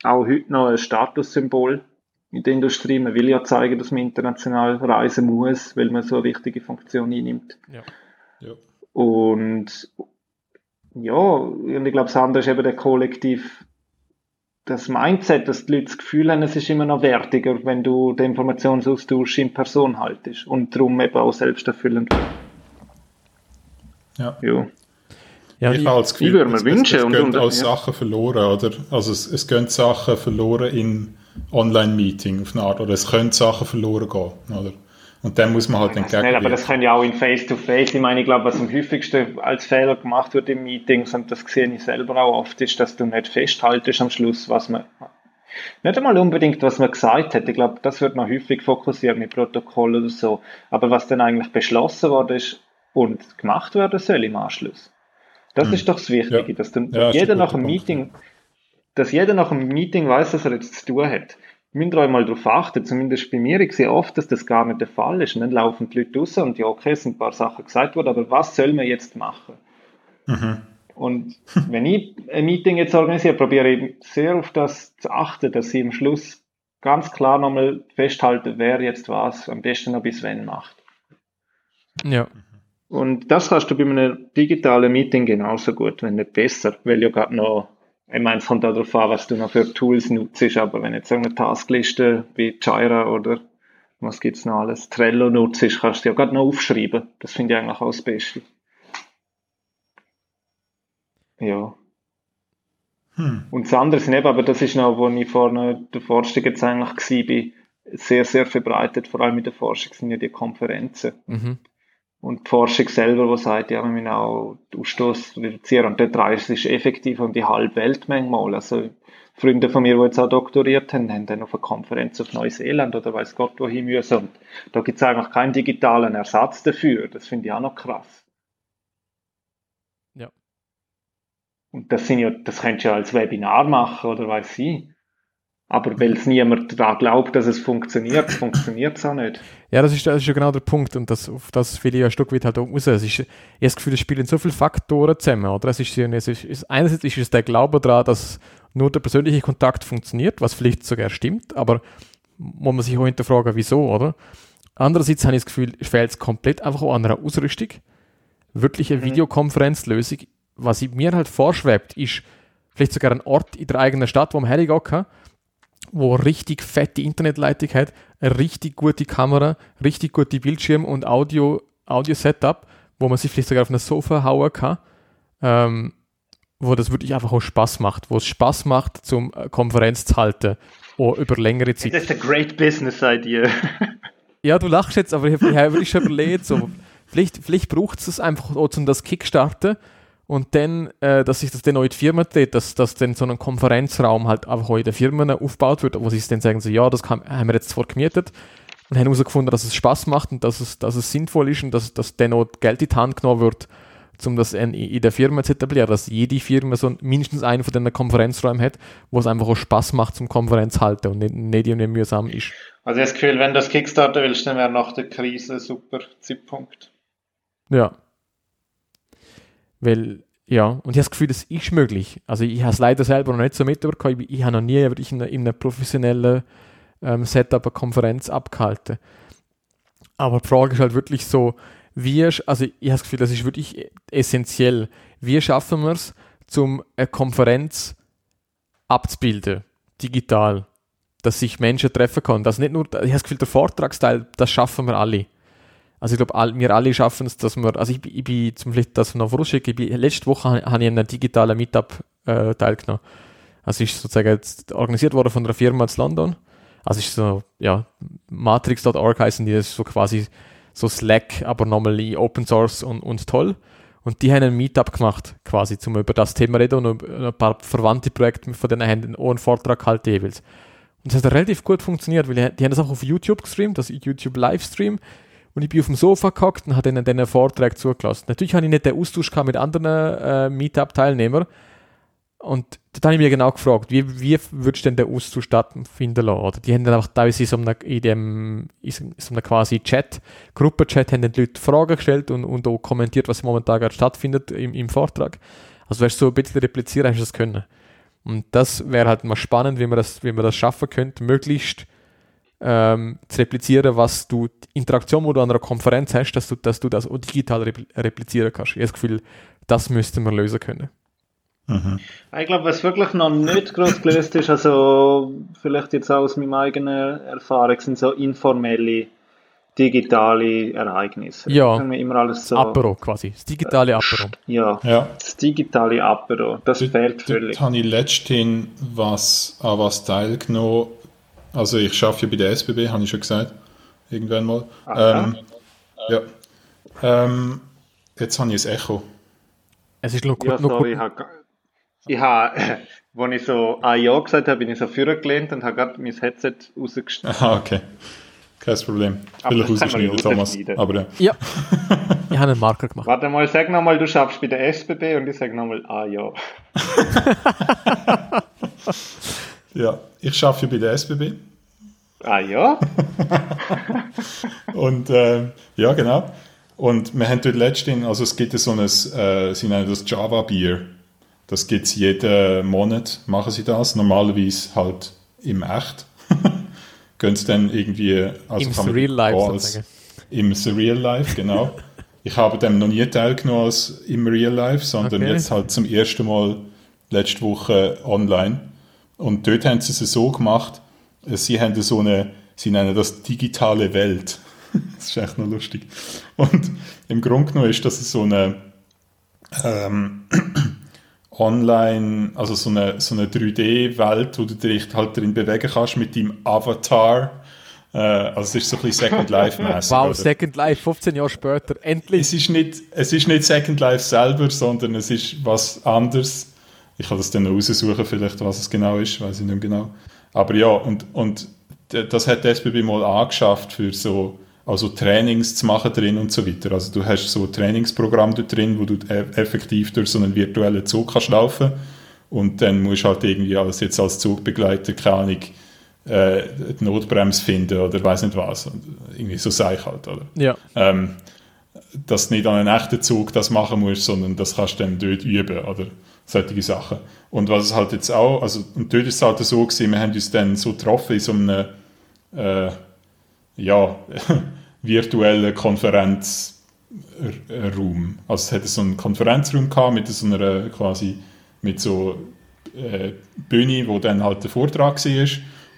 auch heute noch ein Statussymbol in der Industrie. Man will ja zeigen, dass man international reisen muss, weil man so eine wichtige Funktion einnimmt. Ja. Ja. Und ja, und ich glaube, das andere ist eben der Kollektiv, das Mindset, dass die Leute das Gefühl haben, es ist immer noch wertiger, wenn du den Informationsaustausch in Person haltest und darum eben auch selbsterfüllend. Ja. Ja. Ja, ich habe das Gefühl, ich würde mir es, wünschen, es, es und- gehen und- auch ja. Sachen verloren, oder? Also es, es gehen Sachen verloren in Online-Meeting auf eine Art, oder es können Sachen verloren gehen, oder? Und dem muss man halt Weiß nicht, aber das kann ja auch in Face-to-Face. Ich meine, ich glaube, was am häufigsten als Fehler gemacht wird in Meetings, und das sehe ich selber auch oft, ist, dass du nicht festhaltest am Schluss, was man, nicht einmal unbedingt, was man gesagt hat. Ich glaube, das wird noch häufig fokussiert mit Protokoll oder so. Aber was dann eigentlich beschlossen worden ist und gemacht werden soll im Anschluss. Das Hm. ist doch das Wichtige, Ja. dass dann Ja, jeder nach dem Punkt, Meeting, dass jeder nach dem Meeting weiß, was er jetzt zu tun hat. Müsst ihr mal darauf achten, zumindest bei mir, ich sehe oft, dass das gar nicht der Fall ist. Und dann laufen die Leute raus und ja, okay, es sind ein paar Sachen gesagt worden, aber was soll man jetzt machen? Mhm. Und wenn ich ein Meeting jetzt organisiere, probiere ich sehr auf das zu achten, dass ich am Schluss ganz klar nochmal festhalte, wer jetzt was am besten noch bis wann macht. ja. Und das kannst du bei einem digitalen Meeting genauso gut, wenn nicht besser, weil ja gerade noch, ich meine, es kommt auch darauf an, was du noch für Tools nutzt, aber wenn jetzt so eine Taskliste wie Jira oder was gibt's noch alles, Trello nutzt, kannst du ja gerade noch aufschreiben. Das finde ich eigentlich auch das Beste. Ja. Hm. Und das andere sind eben, aber das ist noch, wo ich vorne der Forschung jetzt eigentlich war, sehr, sehr verbreitet, vor allem in der Forschung sind ja die Konferenzen. Mhm. Und die Forschung selber, die sagt, ja, wir müssen auch den Ausstoß reduzieren. Und dort reist es effektiv um die halbe Welt manchmal. Also, Freunde von mir, die jetzt auch doktoriert haben, haben dann auf eine Konferenz auf Neuseeland oder weiß Gott wohin müssen. Und da gibt es eigentlich keinen digitalen Ersatz dafür. Das finde ich auch noch krass. Ja. Und das sind ja, das könntest du ja als Webinar machen oder weiß ich. Aber weil es niemand daran glaubt, dass es funktioniert, funktioniert es auch nicht. Ja, das ist, das ist ja genau der Punkt und das, auf das will ich ja ein Stück weit halt auch raus. Es ist, ich habe das Gefühl, es spielen so viele Faktoren zusammen, oder? Es ist, es ist, einerseits ist es der Glaube daran, dass nur der persönliche Kontakt funktioniert, was vielleicht sogar stimmt, aber muss man sich auch hinterfragen, wieso, oder? Andererseits habe ich das Gefühl, es fehlt komplett einfach auch an einer Ausrüstung. Wirklich eine Mhm. Videokonferenzlösung. Was ich mir halt vorschwebt, ist vielleicht sogar ein Ort in der eigenen Stadt, wo man hergehen kann, wo richtig fette Internetleitung hat, eine richtig gute Kamera, richtig gute Bildschirm und Audio, Audio-Setup, wo man sich vielleicht sogar auf ein Sofa hauen kann, ähm, wo das wirklich einfach auch Spaß macht, wo es Spaß macht, zum äh, Konferenz zu halten, auch über längere Zeit. Das ist eine great business idea. Ja, du lachst jetzt, aber ich habe hab wirklich schon überlegt, so, vielleicht, vielleicht braucht es es einfach auch, um das Kickstarten und dann, äh, dass sich das dann auch in die Firma dreht, dass, dass dann so ein Konferenzraum halt einfach auch in den Firmen aufgebaut wird, wo sie dann sagen, so, ja, das kann, haben wir jetzt zwar gemietet und haben herausgefunden, dass es Spaß macht und dass es, dass es sinnvoll ist und dass, dass dann auch Geld in die Hand genommen wird, um das in, in der Firma zu etablieren, dass jede Firma so mindestens einen von diesen Konferenzräumen hat, wo es einfach auch Spaß macht zum Konferenz halten und nicht, nicht irgendwie mühsam ist. Also ich habe das Gefühl, wenn du das Kickstarter willst, dann wäre nach der Krise ein super Zeitpunkt. Ja. Weil, ja, und ich habe das Gefühl, das ist möglich. Also ich habe es leider selber noch nicht so mitbekommen. Ich, habe noch nie wirklich in, einem professionellen ähm, Setup eine Konferenz abgehalten. Aber die Frage ist halt wirklich so, wie, also ich habe das Gefühl, das ist wirklich essentiell. Wie schaffen wir es, zum eine Konferenz abzubilden, digital, dass sich Menschen treffen können. Das nicht nur, ich habe das Gefühl, der Vortragsteil, das schaffen wir alle. Also ich glaube, all, wir alle schaffen es, dass wir, also ich, bin- ich bin zum vielleicht das noch vorausschicken, ich bin, letzte Woche habe ich an einem digitalen Meetup äh, teilgenommen. Also ist sozusagen jetzt organisiert worden von einer Firma in London. Also ist so, ja, Matrix.org heißen die, das ist so quasi so Slack, aber nochmal Open Source und, und toll. Und die haben ein Meetup gemacht, quasi, zum über das Thema reden und ein paar verwandte Projekte von denen haben einen Vortrag halt jeweils. Und das hat relativ gut funktioniert, weil die, die haben das auch auf YouTube gestreamt, das YouTube Livestream. Und ich bin auf dem Sofa gehockt und habe denen diesen Vortrag zugelassen. Natürlich habe ich nicht den Austausch mit anderen äh, Meetup-Teilnehmern. Und da habe ich mir genau gefragt, wie, wie würdest du denn den Austausch stattfinden lassen? Oder die haben dann auch teilweise in so einem, in dem, in so in so einem quasi Chat, Gruppenchat, haben dann die Leute Fragen gestellt und, und auch kommentiert, was momentan gerade stattfindet im, im Vortrag. Also wärst du so ein bisschen replizieren, hast du das können. Und das wäre halt mal spannend, wie man das, wie man das schaffen könnte, möglichst ähm, zu replizieren, was du, die Interaktion, die du an einer Konferenz hast, dass du, dass du das auch digital repl replizieren kannst. Ich habe das Gefühl, das müssten wir lösen können. Ich glaube, was wirklich noch nicht groß gelöst ist, also vielleicht jetzt auch aus meiner eigenen Erfahrung, sind so informelle digitale Ereignisse. Ja. Können wir immer alles so. Apero quasi, das digitale Apero. Ja, Ja. das digitale Apero, das fehlt völlig. Dort habe ich letztens was, an was teilgenommen. Also ich arbeite ja bei der SBB, habe ich schon gesagt. Irgendwann mal. Aha. Ähm, ja. Ähm, jetzt habe ich ein Echo. Es ist nur Ja, gut, nur sorry, ich gut. habe, ich habe, als ich so ah ja gesagt habe, bin ich so vorgelehnt und habe gerade mein Headset rausgestellt. Aha, okay. Kein Problem. Aber Vielleicht ja Thomas. Aber ja. Ja, ich habe einen Marker gemacht. Warte mal, sag nochmal, du schaffst bei der SBB und ich sage nochmal ah ja. ja, ich arbeite bei der SBB. Ah ja? Und ähm, ja, genau. Und wir haben dort letztens, also es gibt so ein, äh, sie nennen das Java Bier. Das gibt es jeden Monat, machen sie das. Normalerweise halt im Echt. Gehen sie dann irgendwie... Also Im Surreal Life auch als- sozusagen. Im Surreal Life, genau. ich habe dem noch nie teilgenommen als im Real Life, sondern Okay. jetzt halt zum ersten Mal letzte Woche online. Und dort haben sie es so gemacht, äh, sie haben so eine, sie nennen das digitale Welt. das ist echt noch lustig. Und im Grunde genommen ist das so eine ähm, online, also so eine, so eine 3D-Welt, wo du dich halt drin bewegen kannst mit deinem Avatar. Äh, also es ist so ein bisschen Second Life-mäßig. Wow, oder? Second Life, 15 Jahre später, endlich. es ist nicht, es ist nicht Second Life selber, sondern es ist was anderes. Ich kann das dann noch raussuchen, vielleicht, was es genau ist, weiß ich nicht mehr genau. Aber ja, und, und das hat die SBB mal angeschafft, für so, also Trainings zu machen drin und so weiter. Also du hast so ein Trainingsprogramm dort drin, wo du e- effektiv durch so einen virtuellen Zug kannst laufen und dann musst du halt irgendwie als, jetzt als Zugbegleiter, keine Ahnung, äh, die Notbremse finden oder weiß nicht was. Und irgendwie so sei ich halt, oder? Ja, ähm, dass du nicht an einem echten Zug das machen musst, sondern das kannst du dann dort üben oder solche Sachen. Und was es halt jetzt auch, also und dort ist es halt so gewesen, wir haben uns dann so getroffen in so einem äh, ja, virtuellen Konferenzraum. Also es hatte so einen Konferenzraum gehabt mit so einer quasi mit so äh, Bühne, wo dann halt der Vortrag war.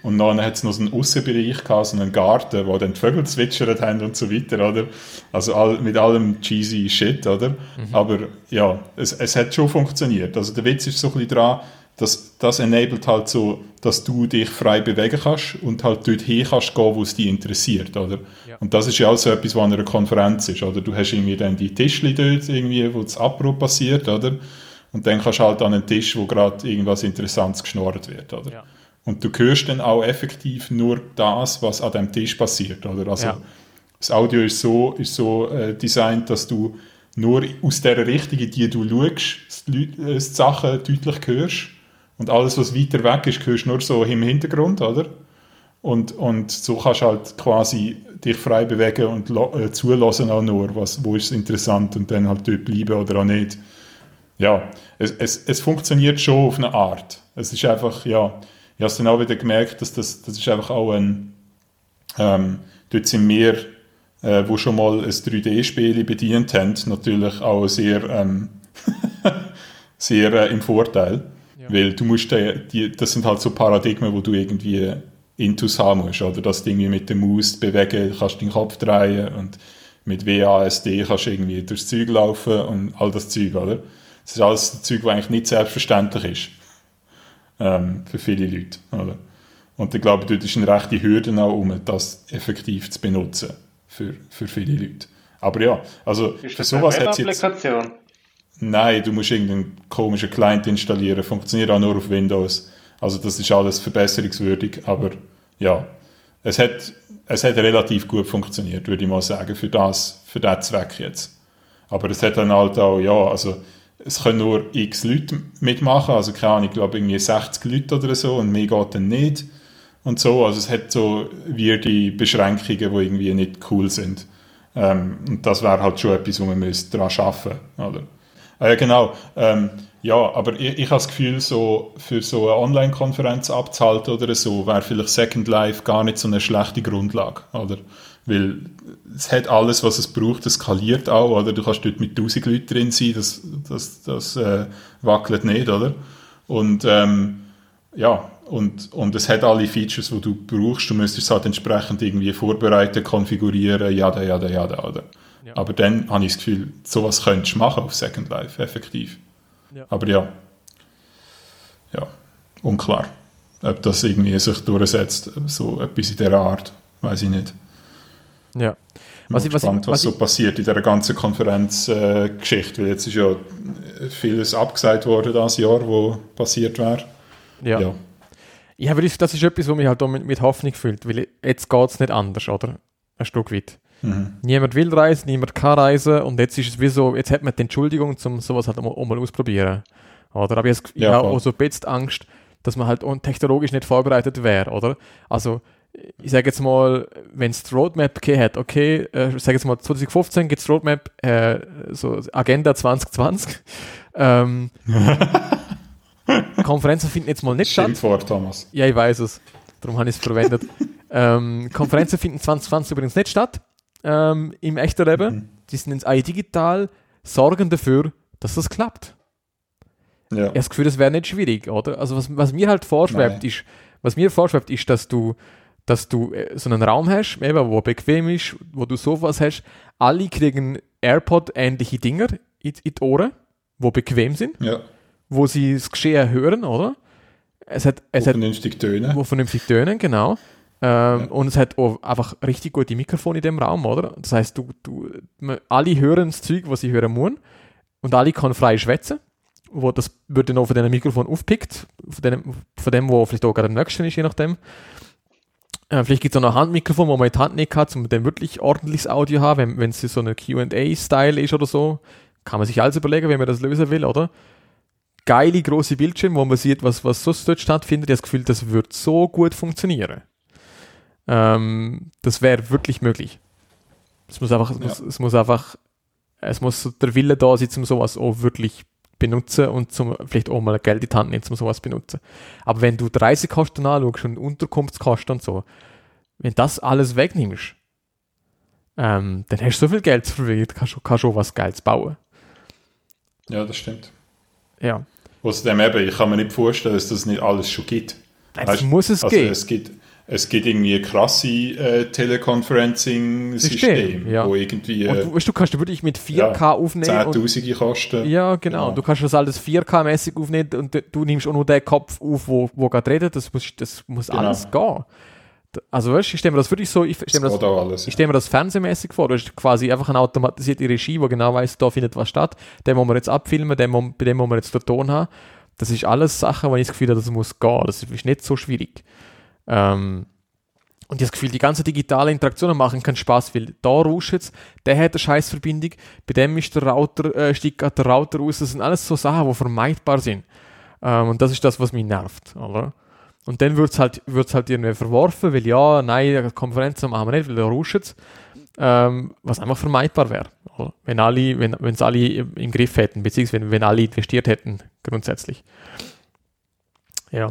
Und dann hat es noch so einen Aussenbereich gehabt, so einen Garten, wo dann die Vögel zwitschert haben und so weiter, oder? Also all, mit allem cheesy Shit, oder? Aber ja, es, es hat schon funktioniert. Also der Witz ist so ein bisschen dran, dass das enabled halt so, dass du dich frei bewegen kannst und halt dort hin kannst gehen, wo es dich interessiert, oder? Ja. Und das ist ja auch so etwas, was an einer Konferenz ist, oder? Du hast irgendwie dann die Tischli dort, irgendwie, wo das Apro passiert, oder? Und dann kannst du halt an einen Tisch, wo gerade irgendwas Interessantes geschnorrt wird, oder? Ja. Und du hörst dann auch effektiv nur das, was an dem Tisch passiert, oder? Also Ja. das Audio ist so, ist so äh, designt, dass du nur aus der Richtung, in die du schaust, die, äh, die Sachen deutlich hörst. Und alles, was weiter weg ist, hörst du nur so im Hintergrund, oder? Und, und so kannst du halt quasi dich frei bewegen und äh, zulassen auch nur, was, wo ist es interessant und dann halt dort bleiben oder auch nicht. Ja, es, es, es funktioniert schon auf eine Art. Es ist einfach, ja, ich habe es dann auch wieder gemerkt, dass das, das ist einfach auch ein, ähm, dort sind wir, äh, wo schon mal ein 3D-Spiel bedient haben, natürlich auch sehr, ähm, sehr äh, im Vorteil. Weil du musst, die, die, das sind halt so Paradigmen, wo du irgendwie Intus haben musst, oder? Dass du irgendwie mit der Maus bewegen, kannst den Kopf drehen und mit WASD kannst du irgendwie durchs Zeug laufen und all das Zeug, oder? Das ist alles Zeug, das eigentlich nicht selbstverständlich ist. Ähm, für viele Leute, oder? Und ich glaube, dort ist eine rechte Hürde auch, um das effektiv zu benutzen für, für viele Leute. Aber ja, also Ist für das sowas hat jetzt... Web-Applikation? Nein, du musst irgendeinen komischen Client installieren, funktioniert auch nur auf Windows. Also das ist alles verbesserungswürdig, aber ja, es hat, es hat relativ gut funktioniert, würde ich mal sagen, für das, für diesen Zweck jetzt. Aber es hat dann halt auch, ja, also es können nur x Leute mitmachen, also keine Ahnung, ich glaube irgendwie 60 Leute oder so und mehr geht dann nicht und so, also es hat so weirde Beschränkungen, die irgendwie nicht cool sind. Ähm, und das wäre halt schon etwas, wo man müsste daran arbeiten oder? Ah, ja, genau. Ähm, ja, aber ich, ich habe das Gefühl, so, für so eine Online-Konferenz abzuhalten oder so, wäre vielleicht Second Life gar nicht so eine schlechte Grundlage, oder? Weil es hat alles, was es braucht, es skaliert auch, oder? Du kannst dort mit 1000 Leuten drin sein, das, das, das äh, wackelt nicht, oder? Und ähm, ja, und, und es hat alle Features, die du brauchst. Du müsstest es halt entsprechend irgendwie vorbereiten, konfigurieren, ja, ja, ja, ja, oder? Ja. Aber dann habe ich das Gefühl, sowas könntest du machen auf Second Life, effektiv. Ja. Aber ja, ja, unklar. Ob das irgendwie sich durchsetzt, so etwas in dieser Art, weiß ich nicht. Ja. Was ich- was ich- gespannt, was, was so ich- passiert in dieser ganzen Konferenzgeschichte, weil jetzt ist ja vieles abgesagt worden das Jahr, wo passiert wäre. Ja. Ja. Ich habe das das ist etwas, was mich halt auch mit, mit Hoffnung füllt, weil jetzt geht es nicht anders, oder? Ein Stück weit. Mhm. Niemand will reisen, niemand kann reisen und jetzt ist es wie so, jetzt hat man die Entschuldigung, um sowas halt auch mal, ausprobieren. Oder? Aber ich, habe- ich auch so ein bisschen Angst, dass man halt technologisch nicht vorbereitet wäre, oder? Also, ich sage jetzt mal, wenn es die Roadmap gegeben hat, okay, äh, ich sage jetzt mal 2015 gibt es Roadmap, äh, so Agenda 2020. Ähm, Konferenzen finden jetzt mal nicht Stell statt. vor, Thomas. Ja, ich weiß es. Darum habe ich es verwendet. ähm, Konferenzen finden 2020 übrigens nicht statt ähm, im echten Leben. Die sind ins AI digital, sorgen dafür, dass das klappt. Ja. Ich habe das Gefühl, das wäre nicht schwierig, oder? Also was, was mir halt vorschwebt, Nein. ist, was mir vorschwebt, ist, dass du, dass du äh, so einen Raum hast, eben, wo bequem ist, wo du Sofas hast. Alle kriegen AirPod-ähnliche Dinger in, in die Ohren, wo bequem sind, ja. wo sie das Geschehen hören, oder? Es hat, es Wo hat vernünftig tönen. wo vernünftig tönen, genau. Ähm, Und es hat auch einfach richtig gute Mikrofone in dem Raum, oder? Das heißt, du, du, alle hören das Zeug, was sie hören müssen. Und alle können frei schwätzen. Wo das wird dann auch von diesem Mikrofon aufgepickt. Von dem, von dem, wo vielleicht auch gerade am nächsten ist, je nachdem. Äh, vielleicht gibt es auch noch ein Handmikrofon, wo man die Hand nicht hat, um dann wirklich ordentliches Audio haben, wenn, wenn es so eine QA-Style ist oder so. Kann man sich alles überlegen, wie man das lösen will, oder? geile große Bildschirme, wo man sieht, was, was sonst dort stattfindet. Ich habe das Gefühl, das wird so gut funktionieren. Ähm, das wäre wirklich möglich. Es muss einfach, es, muss, es muss einfach, es muss der Wille da sein, um sowas auch wirklich benutzen und zum vielleicht auch mal Geld in die Hand nehmen, um sowas benutzen. Aber wenn du die Reisekosten anschaust und Unterkunftskosten und so, wenn das alles wegnimmst, ähm, dann hast du so viel Geld zur Verfügung, kannst du kannst schon was Geiles bauen. Ja, das stimmt. Ja. Außerdem eben, ich kann mir nicht vorstellen, dass das nicht alles schon gibt. Weißt- muss es also gehen. Es gibt, es gibt irgendwie krasse äh, Teleconferencing-Systeme, System, ja. wo irgendwie Und äh, du, weißt, du kannst wirklich mit 4K ja, aufnehmen. Und, Zehntausende kosten. ja, genau. Genau. Du kannst das alles 4K-mäßig aufnehmen und du- du nimmst auch nur den Kopf auf, wo, wo gerade redet. Das muss, das muss Genau. alles gehen. Also, weißt du, ich stelle mir das wirklich so, ich stelle mir das, alles. ich stelle mir das fernsehmäßig vor. Du hast quasi einfach eine automatisierte Regie, wo genau weiß, da findet was statt. Den muss man jetzt abfilmen, den, bei dem muss man jetzt den Ton haben. Das ist alles Sachen, wo ich das Gefühl habe, das muss gehen. Das ist nicht so schwierig. Ähm, und ich das Gefühl, die ganze digitale Interaktionen machen keinen Spaß, weil da rauscht es, der hat eine Scheißverbindung, bei dem ist der Router, äh, steigt der Router raus. Das sind alles so Sachen, die vermeidbar sind. Ähm, und das ist das, was mich nervt. Oder? Und dann wird es halt, wird's halt irgendwie verworfen, weil ja, nein, Konferenzen machen wir nicht, weil da rauscht es. Ähm, was einfach vermeidbar wäre. Wenn alle, wenn es alle im Griff hätten, beziehungsweise wenn, wenn alle investiert hätten, grundsätzlich. Ja.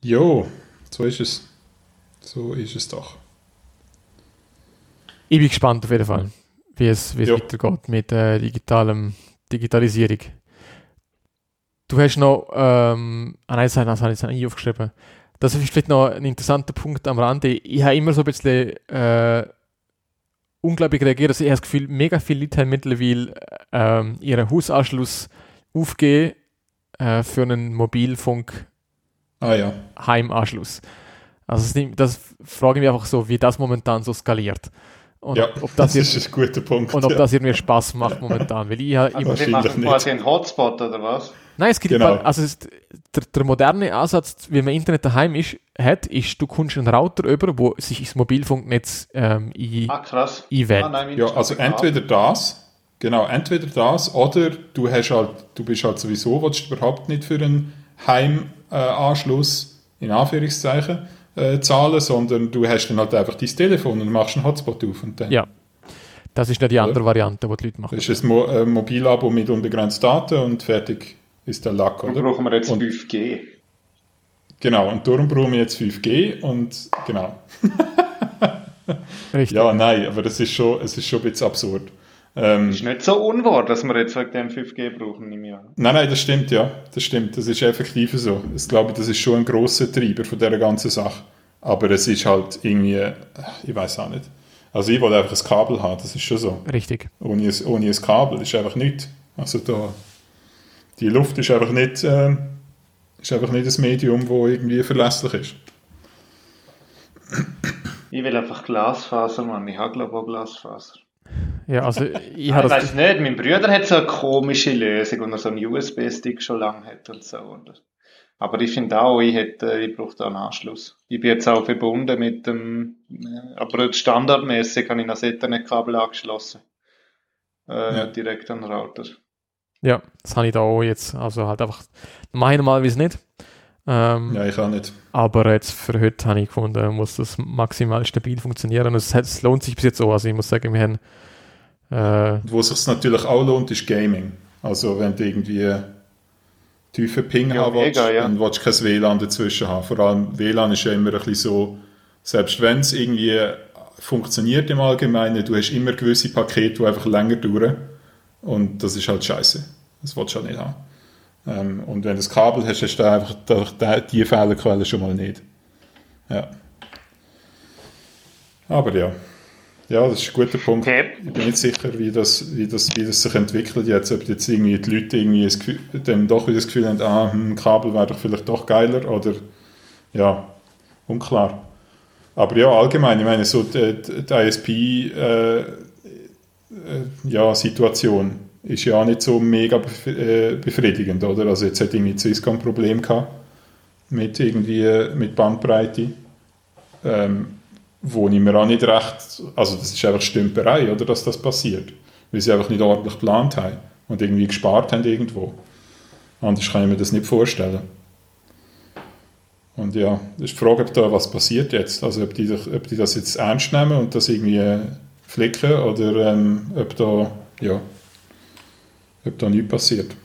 Jo, so ist es. So ist es doch. Ich bin gespannt auf jeden Fall, wie es, wie es weitergeht mit äh, digitalem, Digitalisierung. du hast noch, ähm, ah nein, das habe das habe ich jetzt nicht aufgeschrieben. Das ist vielleicht noch ein interessanter Punkt am Rande. Ich habe immer so ein bisschen äh, unglaublich reagiert. Also ich habe das Gefühl, mega viele Leute haben mittlerweile ähm, ihren Hausanschluss aufgegeben äh, für einen Mobilfunk Ah ja. Heimanschluss. Also das, frage ich mich einfach so, wie das momentan so skaliert. Und ja, ob das, das ist jetzt, ein guter Punkt. und ob ja. das irgendwie Spaß macht momentan. Weil ich, habe Also immer, Wahrscheinlich machen nicht. quasi einen Hotspot oder was? nein, es gibt Genau. genau. also es ist, der, der moderne Ansatz, wie man Internet daheim ist, hat, ist, du kommst einen Router über, wo sich ins Mobilfunknetz ähm, ein, Ah, krass. einwählt. Ah, nein, Ja, also entweder das, genau, entweder das oder du hast halt, du bist halt sowieso, willst du überhaupt nicht für einen Heimanschluss, äh, Anschluss, in Anführungszeichen, äh, zahlen, sondern du hast dann halt einfach dein Telefon und machst einen Hotspot auf und dann Ja. Das ist ja die andere Variante, die die Leute machen. das ist ein Mo äh, Mobilabo mit unbegrenzt Daten und fertig ist der Lack, Dann oder? brauchen wir jetzt Und- 5G. Genau, und darum brauchen wir jetzt 5G und genau. Richtig. Ja, nein, aber das ist schon, es ist schon ein bisschen absurd. Ähm, Ist nicht so unwahr, dass wir jetzt wegen dem 5G brauchen, nehme ich an. Nein, nein, das stimmt, ja. Das stimmt. Das ist effektiv so. Ich glaube, das ist schon ein grosser Treiber von dieser ganzen Sache. Aber es ist halt irgendwie, äh, ich weiß auch nicht. Also ich wollte einfach ein Kabel haben, das ist schon so. Richtig. Ohne ein, ohne ein Kabel ist einfach nichts. Also da, die Luft ist einfach nicht, äh, ist einfach nicht ein Medium, das irgendwie verlässlich ist. Ich will einfach Glasfaser, Mann. Ich habe glaube ich auch Glasfaser. Ja, also ich Ich habe das weiß nicht, mein Bruder hat so eine komische Lösung, und er so einen USB-Stick schon lange hat und so. Und- Aber ich finde auch, ich, hätte, ich brauche da einen Anschluss. Ich bin jetzt auch verbunden mit dem, äh, aber standardmäßig habe ich das Ethernet-Kabel angeschlossen. Äh, Ja. Direkt an den Router. Ja, das habe ich da auch jetzt. Also halt einfach, normalerweise nicht. Ähm, Ja, ich auch nicht. Aber jetzt für heute habe ich gefunden, muss das maximal stabil funktionieren. Und es, es lohnt sich bis jetzt auch. Also ich muss sagen, wir haben äh, Und wo es sich natürlich auch lohnt, ist Gaming. Also wenn du irgendwie tiefen Ping Ja, haben willst, mega, ja. dann willst du kein WLAN dazwischen haben. Vor allem WLAN ist ja immer ein bisschen so, selbst wenn es irgendwie funktioniert im Allgemeinen, du hast immer gewisse Pakete, die einfach länger dauern. Und das ist halt scheiße. Das willst du halt nicht haben. Ähm, und wenn du das Kabel hast, hast du einfach die- die Fehlerquelle schon mal nicht. Ja. Aber ja. Ja, das ist ein guter Punkt. Okay. Ich bin nicht sicher, wie das, wie das, wie das sich entwickelt jetzt. Ob jetzt irgendwie die Leute irgendwie das Gefühl, dann doch wieder das Gefühl haben, ah, hm, Kabel wäre doch vielleicht doch geiler oder ja, unklar. Aber ja, allgemein, ich meine, so die, die die ISP äh, äh, ja, ist ja auch nicht so mega bef äh, befriedigend, oder? Also jetzt hat irgendwie Swisscom ein Problem gehabt mit irgendwie mit Bandbreite. Ähm, wo ich mir auch nicht recht, also das ist einfach Stümperei, oder, dass das passiert, weil sie einfach nicht ordentlich geplant haben und irgendwie gespart haben irgendwo. Anders kann ich mir das nicht vorstellen. Und ja, ist die Frage, ob da was passiert jetzt, also ob die, ob die das jetzt ernst nehmen und das irgendwie äh, flicken oder ähm, ob da, ja, ob da nichts passiert.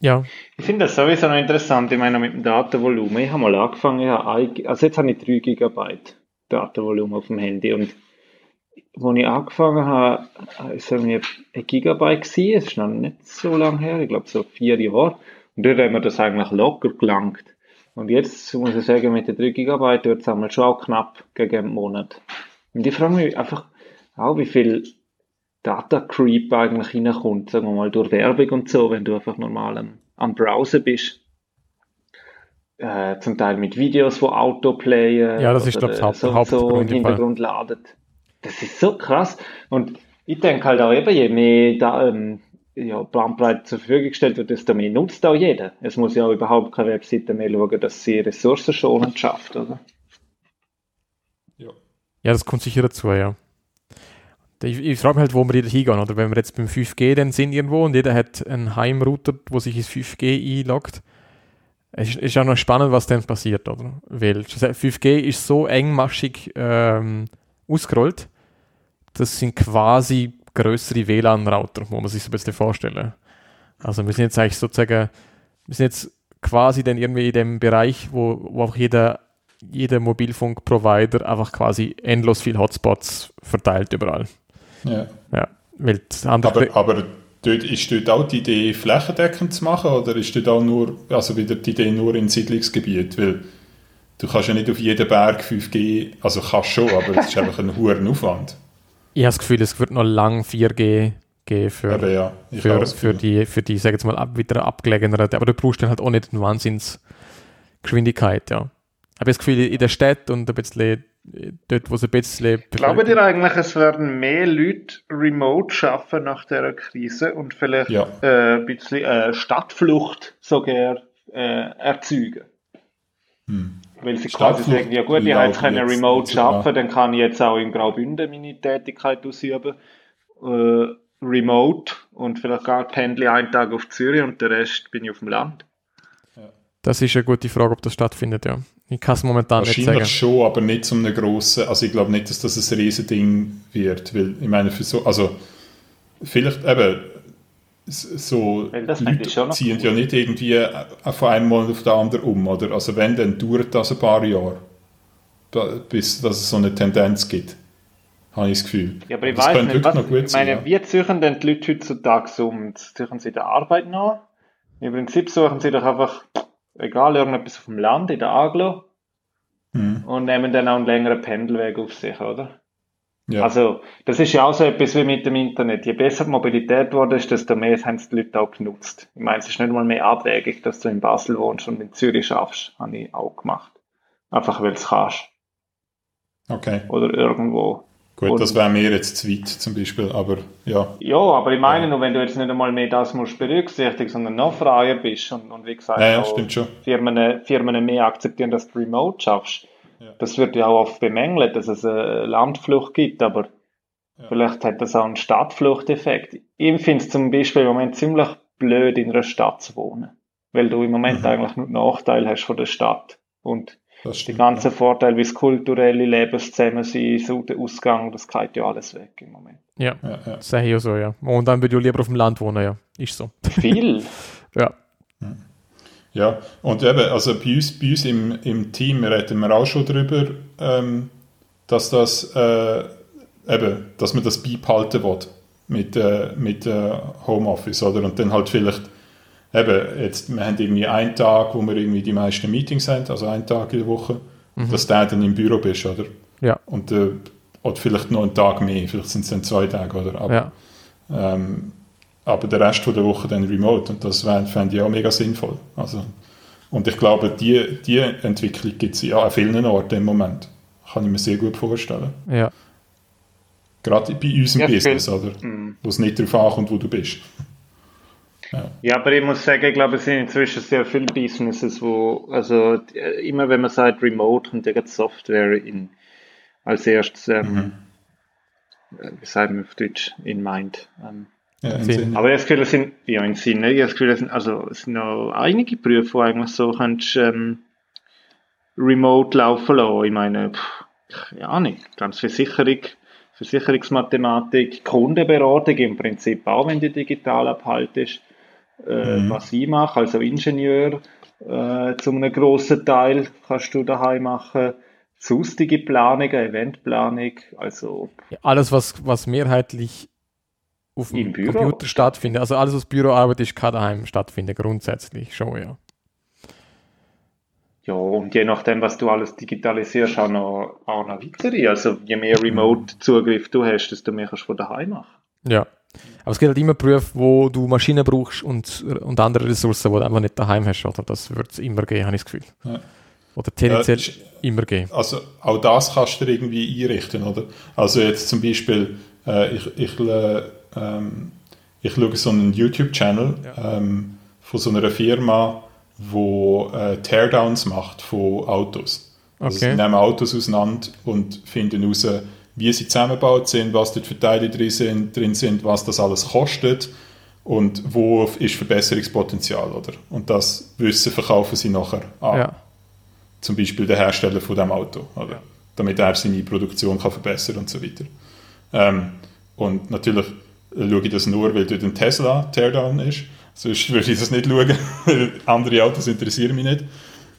Ja, Ich finde das sowieso noch interessant, ich meine mit dem Datenvolumen. Ich habe mal angefangen, ich habe also jetzt habe ich 3 GB Datenvolumen auf dem Handy und als ich angefangen habe, war es irgendwie ein Gigabyte gewesen. Es ist noch nicht so lange her, ich glaube so vier Jahre. Und dort hat mir das eigentlich locker gelangt. Und jetzt muss ich sagen, mit den 3 GB wird es schon auch knapp gegen einen Monat. Und ich frage mich einfach auch, wie viel Data Creep eigentlich reinkommt, sagen wir mal, durch Werbung und so, wenn du einfach normal am, am Browser bist. Äh, zum Teil mit Videos, wo Autoplayen Ja, das ist, oder, glaub das so, Haupt- so im. Hintergrund ladet. Das ist so krass. Und ich denke halt auch eben, je mehr da, ähm, ja, Bandbreite zur Verfügung gestellt wird, desto mehr nutzt auch jeder. Es muss ja auch überhaupt keine Webseite mehr schauen, dass sie ressourcenschonend schafft, oder? Ja. ja, das kommt sicher dazu, ja. Ich, ich frage mich halt, wo wir jeder hingehen, oder? Wenn wir jetzt beim 5G dann sind irgendwo und jeder hat einen Heimrouter, wo sich ins 5G einloggt. Es ist, ist auch noch spannend, was dann passiert, oder? Weil 5G ist so engmaschig ähm, ausgerollt, das sind quasi größere WLAN-Router, muss man sich so ein bisschen vorstellen. Also wir sind jetzt eigentlich sozusagen, wir sind jetzt quasi dann irgendwie in dem Bereich, wo, wo auch jeder, jeder Mobilfunk-Provider einfach quasi endlos viel Hotspots verteilt überall. Ja. Ja, weil Aber, aber dort, ist dort auch die Idee, flächendeckend zu machen oder ist dort auch nur, also wieder die Idee nur in Siedlungsgebiet? Weil du kannst ja nicht auf jeden Berg 5G, also kannst schon, aber es ist einfach ein hoher Aufwand. Ich habe das Gefühl, es wird noch lang 4G geben für, Aber ja, ich für, für die, für die, sag jetzt mal, ab, wieder abgelegeneren. Aber du brauchst dann halt auch nicht eine Wahnsinnsgeschwindigkeit, ja. Ich habe das Gefühl, in der Stadt und ein bisschen dort, wo es ein bisschen. Glaubt ihr eigentlich, es werden mehr Leute remote schaffen nach der Krise und vielleicht Ja. äh, ein bisschen äh, Stadtflucht sogar äh, erzeugen? Weil sie quasi sagen, ja gut, ich habe jetzt können remote arbeiten, dann kann ich jetzt auch in Graubünden meine Tätigkeit ausüben. Äh, remote und vielleicht gar pendle ich einen Tag auf Zürich und den Rest bin ich auf dem Land. Das ist eine gute Frage, ob das stattfindet, ja. Ich kann es momentan nicht sagen. Wahrscheinlich schon, aber nicht zu einem grossen, also ich glaube nicht, dass das ein Riesending wird, weil ich meine, für so, also vielleicht eben so noch ziehen cool. ja nicht irgendwie äh, von einem Monat auf den anderen um, oder? Also wenn, dann dauert das ein paar Jahre, bis dass es so eine Tendenz gibt, habe ich das Gefühl. Ja, aber ich das weiß könnte nicht, wirklich was, noch gut ich meine, sein, ja. wie suchen denn die Leute heutzutage um? Suchen sie der Arbeit nach? Im Prinzip suchen sie doch einfach, egal, irgendetwas auf dem Land, in der Aglo Mhm. und nehmen dann auch einen längeren Pendelweg auf sich, oder? Ja. Also, das ist ja auch so etwas wie mit dem Internet. Je besser die Mobilität geworden ist, desto mehr haben es die Leute auch genutzt. Ich meine, es ist nicht mal mehr abwegig, dass du in Basel wohnst und in Zürich schaffst. Habe ich auch gemacht. Einfach weil es kannst. okay, Oder irgendwo. Gut, Und- das wäre mir jetzt zu weit zum Beispiel, aber ja, Ja, aber ich meine, nur wenn du jetzt nicht einmal mehr das musst berücksichtigen, sondern noch freier bist und, und wie gesagt, ja, ja stimmt schon. Firmen, Firmen mehr akzeptieren, dass du remote schaffst. Ja. Das wird ja auch oft bemängelt, dass es eine Landflucht gibt, aber Ja. vielleicht hat das auch einen Stadtfluchteffekt. Ich finde es zum Beispiel im Moment ziemlich blöd, in einer Stadt zu wohnen, weil du im Moment Mhm. eigentlich nur Nachteil hast von der Stadt und Stimmt. ganzen Vorteile wie das kulturelle Lebenszusammensein, so der Ausgang, das geht ja alles weg im Moment. Ja, ja, ja. das sehe ich auch so, ja. Und dann würde ich lieber auf dem Land wohnen, ja. Ist so. Viel. Ja. Ja, und eben, also bei uns, bei uns im, im Team reden wir auch schon darüber, ähm, dass das äh, eben, dass man das beibehalten will mit, äh, mit äh, Homeoffice, oder? Und dann halt vielleicht eben, jetzt, wir haben irgendwie einen Tag, wo wir irgendwie die meisten Meetings haben, also einen Tag in der Woche, dass der dann im Büro bist, oder? Ja. Und äh, oder vielleicht noch einen Tag mehr, vielleicht sind es dann zwei Tage, oder? Aber, Ja. ähm, aber der Rest von der Woche dann remote und das fände ich auch mega sinnvoll. Also, und ich glaube, die, die Entwicklung gibt es ja an vielen Orten im Moment. Kann ich mir sehr gut vorstellen. Ja. Gerade bei unserem Ja, Business, oder? Mm. Wo es nicht darauf ankommt, wo du bist. Ja, aber ich muss sagen, ich glaube, es sind inzwischen sehr viele Businesses, wo, also die- immer wenn man sagt Remote, kommt ja Software in, als erstes, ähm, äh, wie sagen wir auf Deutsch, in Mind. Ähm, Ja, im Sinn. Sinne. aber ich habe das Gefühl, es sind, ja, in Sinn, ne? ich habe das Gefühl, es sind, also, es sind noch einige Berufe, die eigentlich so kannst, ähm, remote laufen lassen. Ich meine, pff, ja nicht, ganz Versicherung, Versicherungsmathematik, Kundenberatung im Prinzip auch, wenn die digital abhaltest. Äh, Mhm. Was ich mache, also Ingenieur, äh, zu einem grossen Teil kannst du daheim machen. Sonstige Planungen, Eventplanung, also Ja, Alles, was, was mehrheitlich auf dem Büro Computer stattfindet, also alles, was Büroarbeit ist, kann daheim stattfinden, grundsätzlich schon, ja. Ja, und je nachdem, was du alles digitalisierst, auch noch, auch noch weitere. Also je mehr Remote-Zugriff du hast, desto mehr kannst du von daheim machen. Ja. Aber es gibt halt immer Berufe, wo du Maschinen brauchst und, und andere Ressourcen, die du einfach nicht daheim hast. Oder? Das wird es immer geben, habe ich das Gefühl. Ja. Oder tendenziell Ja, ist- immer geben. Also auch das kannst du irgendwie einrichten, oder? Also jetzt zum Beispiel, äh, ich, ich, äh, ähm, ich schaue so einen YouTube-Channel ähm, von so einer Firma, wo äh, Teardowns macht von Autos. Also Okay. sie nehmen Autos auseinander und finden heraus, wie sie zusammengebaut sind, was dort für Teile drin sind, drin sind, was das alles kostet und wo ist Verbesserungspotenzial, oder? Und das Wissen verkaufen sie nachher an Ja. zum Beispiel der Hersteller von dem Auto, oder? damit er seine Produktion kann verbessern und so weiter. Ähm, und natürlich schaue ich das nur, weil dort ein Tesla Teardown ist. Sonst würde ich das nicht schauen, weil andere Autos interessieren mich nicht.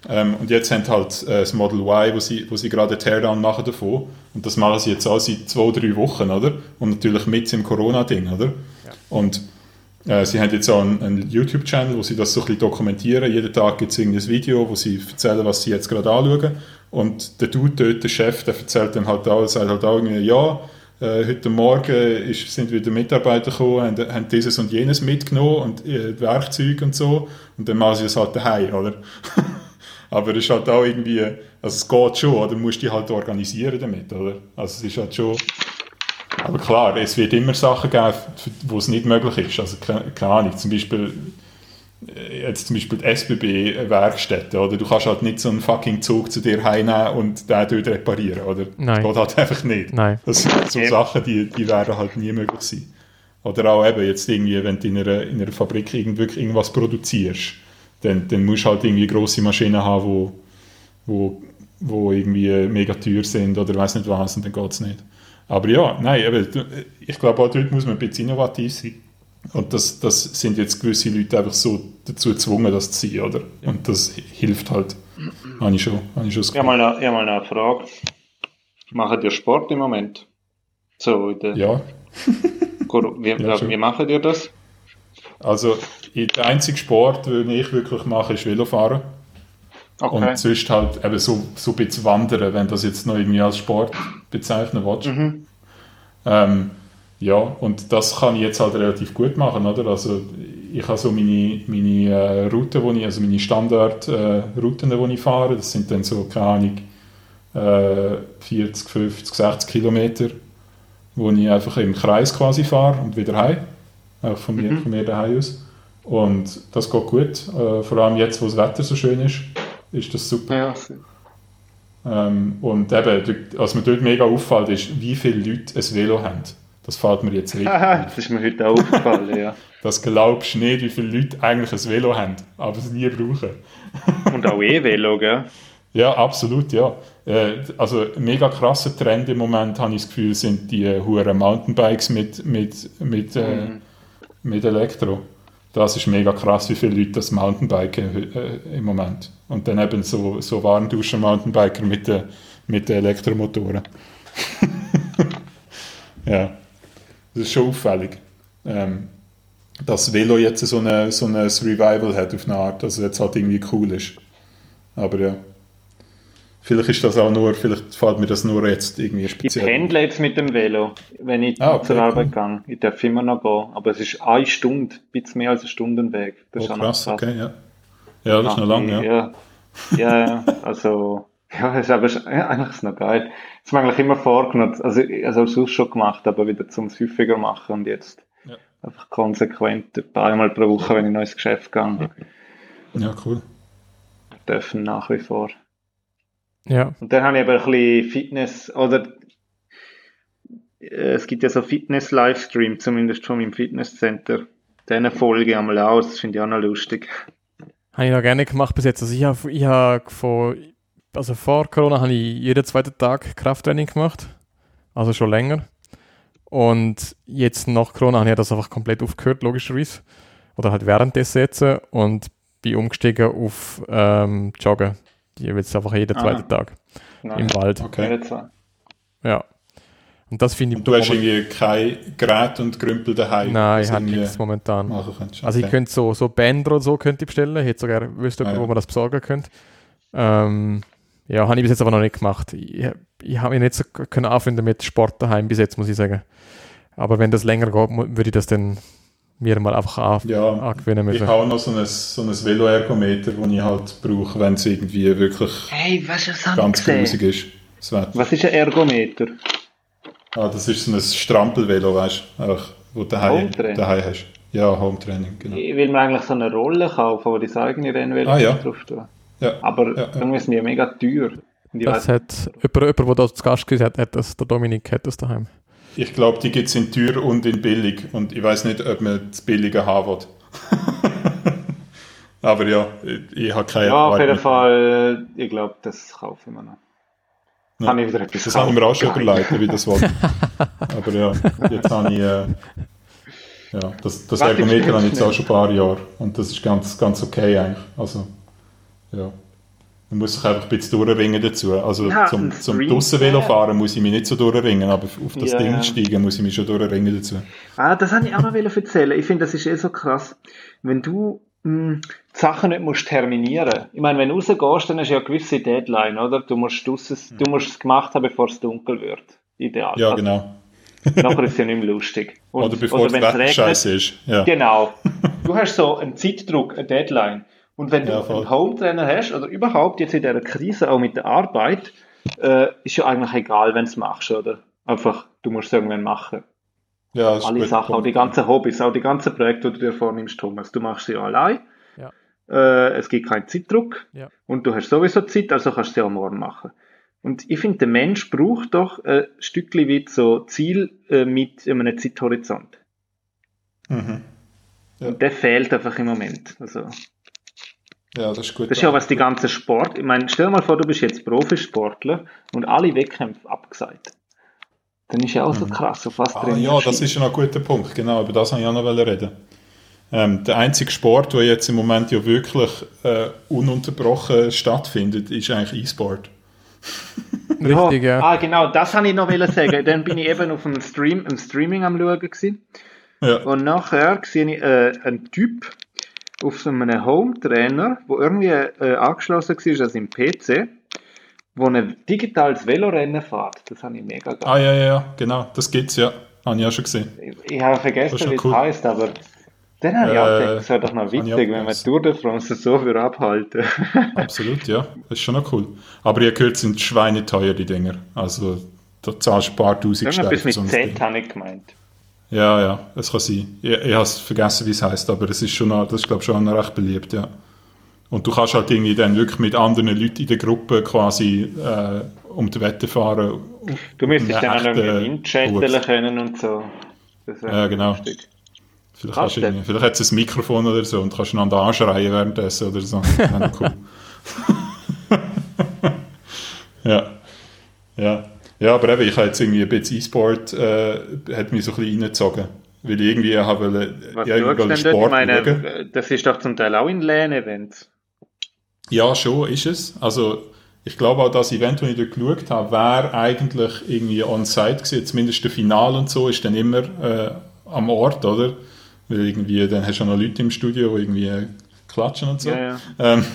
Ähm, und jetzt haben halt äh, das Model Y, wo sie, wo sie gerade einen Teardown machen davon. Und das machen sie jetzt auch seit zwei, drei Wochen, oder? Und natürlich mit im Corona-Ding, oder? Und Äh, sie haben jetzt auch einen, einen YouTube-Channel, wo sie das so ein bisschen dokumentieren. Jeden Tag gibt es irgendein Video, wo sie erzählen, was sie jetzt gerade anschauen. Und der Dude dort, der Chef, der erzählt dann halt auch, sagt halt auch irgendwie, ja, äh, heute Morgen ist, sind wieder Mitarbeiter gekommen, haben, haben dieses und jenes mitgenommen und äh, Werkzeuge und so. Und dann machen sie es halt daheim, oder? Aber es ist halt auch irgendwie, also es geht schon, oder? Du musst dich halt organisieren damit, oder? Also es ist halt schon, aber klar, es wird immer Sachen geben, wo es nicht möglich ist. Also keine, Ahnung, zum Beispiel äh, jetzt zum Beispiel die SBB-Werkstätte, oder? Du kannst halt nicht so einen fucking Zug zu dir heimnehmen und den dort reparieren, oder? Nein. Das geht halt einfach nicht. Nein. Das sind so. Sachen, die, die werden halt nie möglich sein. Oder auch eben jetzt irgendwie, wenn du in einer, in einer Fabrik irgend, wirklich irgendwas produzierst, dann, dann musst du halt irgendwie grosse Maschinen haben, wo, wo, wo irgendwie mega teuer sind oder weiß nicht was und dann geht es nicht. Aber ja, nein, eben, ich glaube auch dort muss man ein bisschen innovativ sein. Und das, das sind jetzt gewisse Leute einfach so dazu gezwungen, das zu sein, oder? Und das hilft halt. Habe ich schon, habe ich schon habe mal, eine- hab mal eine Frage. Machen ihr Sport im Moment? So, in der, Ja, wie, Ja, wie machen ihr das? Also der einzige Sport, den ich wirklich mache, ist Velofahren. Okay. Und sonst halt eben so, so ein bisschen wandern, wenn das jetzt noch irgendwie als Sport bezeichnen willst. Mhm. Ähm, ja, und das kann ich jetzt halt relativ gut machen, oder? Also ich habe so meine, meine äh, Routen, wo ich, also meine Standardrouten, äh, die ich fahre, das sind dann so, keine Ahnung, äh, 40, 50, 60 Kilometer, wo ich einfach im Kreis quasi fahre und wieder heim, auch von mir, von mir daheim aus. Und das geht gut, äh, vor allem jetzt, wo das Wetter so schön ist, ist das super. Ja, Ähm, und eben, was mir dort mega auffällt, ist, wie viele Leute ein Velo haben. Das fällt mir jetzt richtig das ist mir heute auch aufgefallen, ja. Das glaubst du nicht, wie viele Leute eigentlich ein Velo haben, aber es nie brauchen. Und auch E-Velo, gell? Ja, absolut, ja. Äh, also mega krasser Trend im Moment, habe ich das Gefühl, sind die äh, huren Mountainbikes mit, mit, mit, äh, mit Elektro. Das ist mega krass, wie viele Leute das Mountainbiken äh, im Moment. Und dann eben so, so Warenduscher-Mountainbiker mit den mit den Elektromotoren. ja, das ist schon auffällig. Ähm, dass Velo jetzt so, eine, so ein Revival hat auf eine Art, also jetzt halt irgendwie cool ist. Aber ja. Vielleicht ist das auch nur, vielleicht fällt mir das nur jetzt irgendwie Ich speziell. pendle jetzt mit dem Velo, wenn ich Ah, okay, zur Arbeit cool. gehe. Ich darf immer noch gehen. Aber es ist eine Stunde, ein bisschen mehr als eine Stundenweg. Das Oh, ist auch noch krass, okay, ja. Ja, das ist noch lang, ja. Ja, ja, ja, also, ja, ist aber ja, eigentlich ist es noch geil. Das habe ich eigentlich immer vorgenommen, also, also sonst schon gemacht, aber wieder zum häufiger machen und jetzt Ja. einfach konsequent ein paar Mal pro Woche, wenn ich in ein neues Geschäft gehe, Ja, cool. dürfen nach wie vor. Ja, Und dann habe ich aber ein bisschen Fitness, oder äh, es gibt ja so Fitness-Livestream, zumindest schon im Fitnesscenter. Denen folge einmal aus, das finde ich auch noch lustig. habe ich noch gerne gemacht bis jetzt. Also ich habe ich hab vor, also vor Corona habe ich jeden zweiten Tag Krafttraining gemacht. Also schon länger. Und jetzt nach Corona habe ich das einfach komplett aufgehört, logischerweise. Oder halt währenddessen jetzt. Und bin umgestiegen auf ähm, Joggen. Jeweils einfach jeden Ah. zweiten Tag Nein, im Wald. Okay. Ja. Und das finde ich Und du hast irgendwie kein Gerät und Grümpel daheim. Nein, ich habe nichts momentan. machen könntest. Also ich könnte so, so Bänder und so könnte ich bestellen. Ich hätte sogar wüsste, Ah, ja. wo man das besorgen könnte. Ähm, ja, habe ich bis jetzt aber noch nicht gemacht. Ich, ich habe mich nicht so können anfinden mit Sport daheim bis jetzt, muss ich sagen. Aber wenn das länger geht, würde ich das dann mir mal einfach an, Ja, angewöhnen ich müssen. habe noch so ein, so ein Velo-Ergometer, das ich halt brauche, wenn es irgendwie wirklich Hey, was ist das ganz grusig ist. Das. Was ist ein Ergometer? ah, das ist so ein Strampelvelo, weißt du, wo du daheim, daheim hast. Ja, Hometraining, genau. Ich will mir eigentlich so eine Rolle kaufen, wo die eigene Rennwelle Ah, ja. draufstehen. Ja, Aber ja, ja. irgendwie sind die mega teuer. Und ich Das hat jemand, jemand, der zu Gast gewesen hat, hat das, der Dominik hat das daheim. Ich glaube, die gibt es in teuer und in billig. Und ich weiß nicht, ob man das Billige haben will. Aber ja, ich, ich habe keine ja, auf jeden mit- Fall, ich glaube, das kaufe ich mir noch. Ja. Kann ich wieder etwas Das habe ich mir auch schon überlegt, wie das wollte. Aber ja, jetzt habe ich. Äh, ja, das, das Ergometer habe ich jetzt auch schon ein paar Jahre. Und das ist ganz, ganz okay eigentlich. Also, ja. Man muss sich einfach ein bisschen durchringen dazu. Also Ja, zum, zum Stream- Drussenvelo fahren muss ich mich nicht so durchringen, aber auf das Ja, Ding ja. steigen muss ich mich schon durchringen dazu. Ah, das wollte ich auch noch erzählen. Ich finde, das ist eh so krass. Wenn du mh, die Sachen nicht musst terminieren. Ich meine, wenn du rausgehst, dann hast du ja eine gewisse Deadline, oder? Du musst, draussen- du musst es gemacht haben, bevor es dunkel wird. Ideal. Ja, Also, genau. Nachher ist es ja nicht mehr lustig. Und, Oder bevor das wenn's Wetter scheiße ist. Ja. Genau. Du hast so einen Zeitdruck, eine Deadline. Und wenn du Ja, voll. einen Home-Trainer hast, oder überhaupt jetzt in dieser Krise auch mit der Arbeit, äh, ist ja eigentlich egal, wenn du es machst, oder? Einfach, du musst es irgendwann machen. ja das Alle Sachen, auch die ganzen Hobbys, auch die ganzen Projekte, die du dir vornimmst, Thomas. Du machst sie ja allein. Ja. Äh, es gibt keinen Zeitdruck. Ja. Und du hast sowieso Zeit, also kannst du sie auch morgen machen. Und ich finde, der Mensch braucht doch ein Stückchen weit so Ziel äh, mit einem Zeithorizont. Mhm. Ja. Und der fehlt einfach im Moment. Also, Ja, das ist gut. das ist ja was die ganze Sport. Ich meine, stell dir mal vor, du bist jetzt Profisportler und alle Wettkämpfe abgesagt. Dann ist ja auch so krass, auf was Ah, ja, das ist ja noch ein guter Punkt. Genau, über das wollte ich auch noch reden. Ähm, der einzige Sport, der jetzt im Moment ja wirklich äh, ununterbrochen stattfindet, ist eigentlich E-Sport. Richtig, ja. Ah, genau, das habe ich noch wollen sagen. Dann bin ich eben auf einem Stream, im Streaming am schauen gewesen. Ja. Und nachher sehe ich äh, einen Typ auf so einem Home-Trainer, der irgendwie äh, angeschlossen war an seinem PC, wo ein digitales Velorennen fährt. Das habe ich mega geil. Ah, ja, ja, ja, genau, das gibt's ja. Habe ich auch schon gesehen. Ich, ich habe vergessen, wie es cool. heißt, aber dann habe ich auch Äh, gedacht, das wäre doch noch auch witzig, wenn man. Tour de France so für abhalten. Absolut, ja. Das ist schon noch cool. Aber ihr gehört, sind schweineteuer, die Dinger. Also, da zahlst du ein paar tausend Steine mit so ein Z habe ich gemeint. Ja, ja, es kann sein. Ich, ich habe vergessen, wie es heißt, aber es ist schon noch, das ist, glaube ich, schon recht beliebt, ja. Und du kannst halt irgendwie dann wirklich mit anderen Leuten in der Gruppe quasi äh, um die Wette fahren. Du müsstest dann auch irgendwie Tour. inchatteln können und so. Ja, genau. lustig. Vielleicht, Kannst hast du vielleicht hat es ein Mikrofon oder so und kannst einander anschreien währenddessen oder so. Cool. ja. Ja. Ja, aber eben, ich habe jetzt irgendwie ein bisschen E-Sport, äh, hat mich so ein bisschen reingezogen. Weil ich irgendwie habe wollte, Was ja, wollte denn dort? Ich Sport meine, schauen. das ist doch zum Teil auch in LAN-Events. Ja, schon ist es. Also ich glaube auch, das Event, das ich dort geschaut habe, wäre eigentlich irgendwie on-site gewesen. Zumindest der Final und so ist dann immer äh, am Ort, oder? Weil irgendwie, dann hast du noch Leute im Studio, die irgendwie äh, klatschen und so. Ja, ja. Ähm,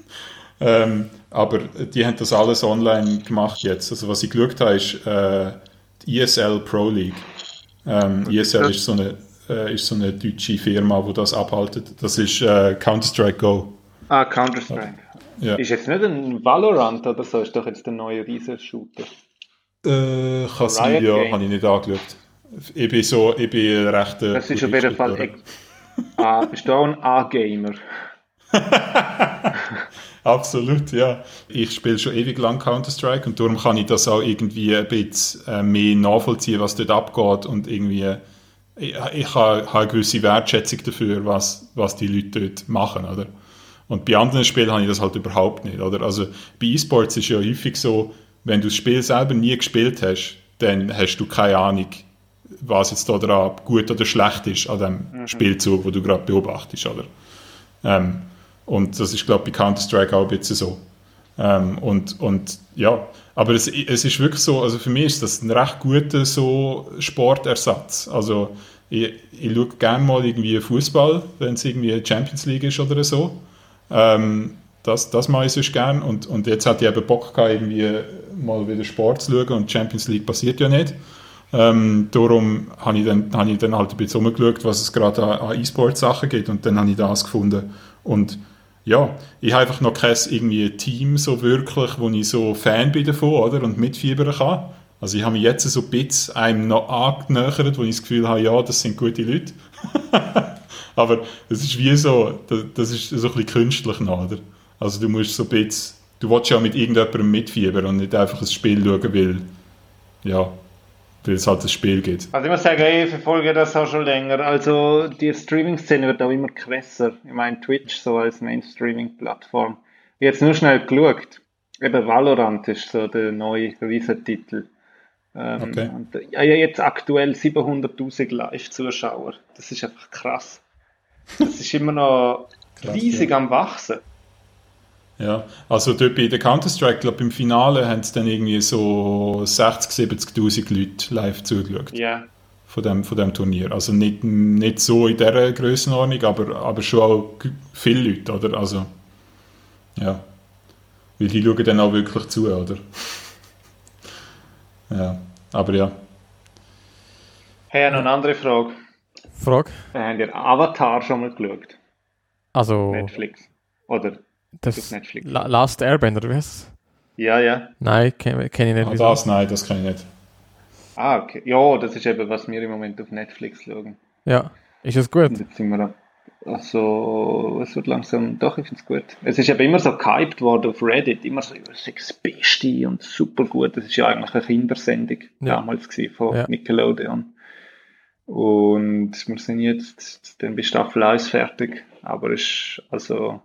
ähm, aber die haben das alles online gemacht jetzt. Also was ich geschaut habe, ist äh, die ESL Pro League. Ähm, ESL ist so, eine, äh, ist so eine deutsche Firma, die das abhaltet. Das ist äh, Counter-Strike Go. Ah, Counter-Strike. Ja. Ist jetzt nicht ein Valorant oder so, ist doch jetzt der neue Riesen-Shooter. Äh, kann sein, ja, habe ich nicht angeschaut. Ich bin so, ich bin recht... äh, Das ist auf jeden Fall. Ah, bist du auch ein A-Gamer? Absolut, ja. Ich spiele schon ewig lang Counter-Strike und darum kann ich das auch irgendwie ein bisschen äh, mehr nachvollziehen, was dort abgeht und irgendwie... äh, Ich, ich habe, habe eine gewisse Wertschätzung dafür, was, was die Leute dort machen, oder? Und bei anderen Spielen habe ich das halt überhaupt nicht, oder? Also bei E-Sports ist ja häufig so, wenn du das Spiel selber nie gespielt hast, dann hast du keine Ahnung, was jetzt da dran gut oder schlecht ist an dem Spielzug, wo du gerade beobachtest, oder? Ähm, und das ist, glaube ich, bei Counter-Strike auch ein bisschen so. Ähm, und, und ja, aber es, es ist wirklich so, also für mich ist das ein recht guter so Sportersatz. Also ich, ich schaue gerne mal irgendwie Fußball, wenn es irgendwie Champions League ist oder so. Ähm, das, das mache ich sonst gerne. Und, und jetzt hatte ich eben Bock gehabt, irgendwie mal wieder Sport zu schauen und Champions League passiert ja nicht. Ähm, darum habe ich, dann, habe ich dann halt ein bisschen rumgeschaut, was es gerade an, an E-Sport-Sachen gibt und dann habe ich das gefunden. Und ja, ich habe einfach noch kein irgendwie Team so wirklich, wo ich so Fan bin davon, oder? Und mitfiebern kann. Also ich habe mich jetzt so ein bisschen einem noch angenähert, wo ich das Gefühl habe, ja, das sind gute Leute. Aber es ist wie so, das, das ist so ein bisschen künstlich noch, oder? Also du musst so ein bisschen, du willst ja mit irgendjemandem mitfiebern und nicht einfach ein Spiel schauen, weil, ja, weil es halt ein Spiel gibt. Also ich muss sagen, ich verfolge das auch schon länger. Also die Streaming-Szene wird auch immer krasser. Ich meine Twitch so als Main-Streaming-Plattform. Jetzt nur schnell geschaut. Eben Valorant ist so der neue Riesentitel. Ähm, Okay. und, äh, ja, ja, jetzt aktuell 700'000 Live-Zuschauer. Das ist einfach krass. Das ist immer noch Krass, riesig ja. am Wachsen. Ja, also dort bei der Counter-Strike, glaube im Finale haben es dann irgendwie so 60, 70'000 Leute live zugeschaut Ja. von dem, von dem Turnier. Also nicht, nicht so in dieser Grössenordnung, aber, aber schon auch viele Leute, oder? Also, ja. Weil die schauen dann auch wirklich zu, oder? ja, aber ja. Hey, noch eine andere Frage. Frage? Habt ihr Avatar schon mal geschaut? Also, Netflix. Oder? Das auf Netflix. La Last Airbender, wie heißt es? Ja, ja. Nein, kenne kenn ich nicht. Ah, das, nein, das kann ich nicht. Ah, okay. Ja, das ist eben, was wir im Moment auf Netflix schauen. Ja, ist es gut? Und jetzt sind wir da. Also, es wird langsam, doch, ich finde es gut. Es ist eben immer so gehypt worden auf Reddit, immer so, das ist das Beste und super gut. Das ist ja eigentlich eine Kindersendung Ja. damals gewesen, von Ja. Nickelodeon. Und wir sind jetzt dann bei Staffel 1 fertig, aber es ist also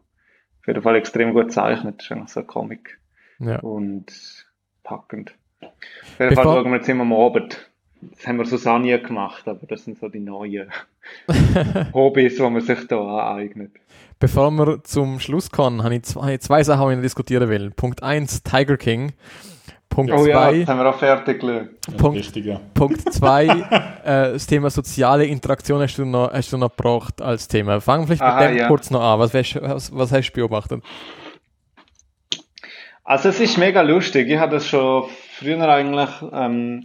auf jeden Fall extrem gut gezeichnet. Ist eigentlich so ein Comic Ja. und packend. Auf jeden Fall Bevor- schauen wir jetzt immer am Abend. Das haben wir Susanne gemacht, aber das sind so die neuen Hobbys, die man sich da aneignet. Bevor wir zum Schluss kommen, habe ich zwei, zwei Sachen, die ich diskutieren will. Punkt 1, Tiger King. Punkt Oh ja, 2, das haben wir auch fertig Punkt. Richtig, ja. Punkt zwei, äh, das Thema soziale Interaktion hast du noch, hast du noch gebracht als Thema. Fangen wir vielleicht Aha, mit dem ja. kurz noch an. Was, hast- was, was hast du beobachtet? Also es ist mega lustig. Ich habe das schon früher eigentlich, ähm,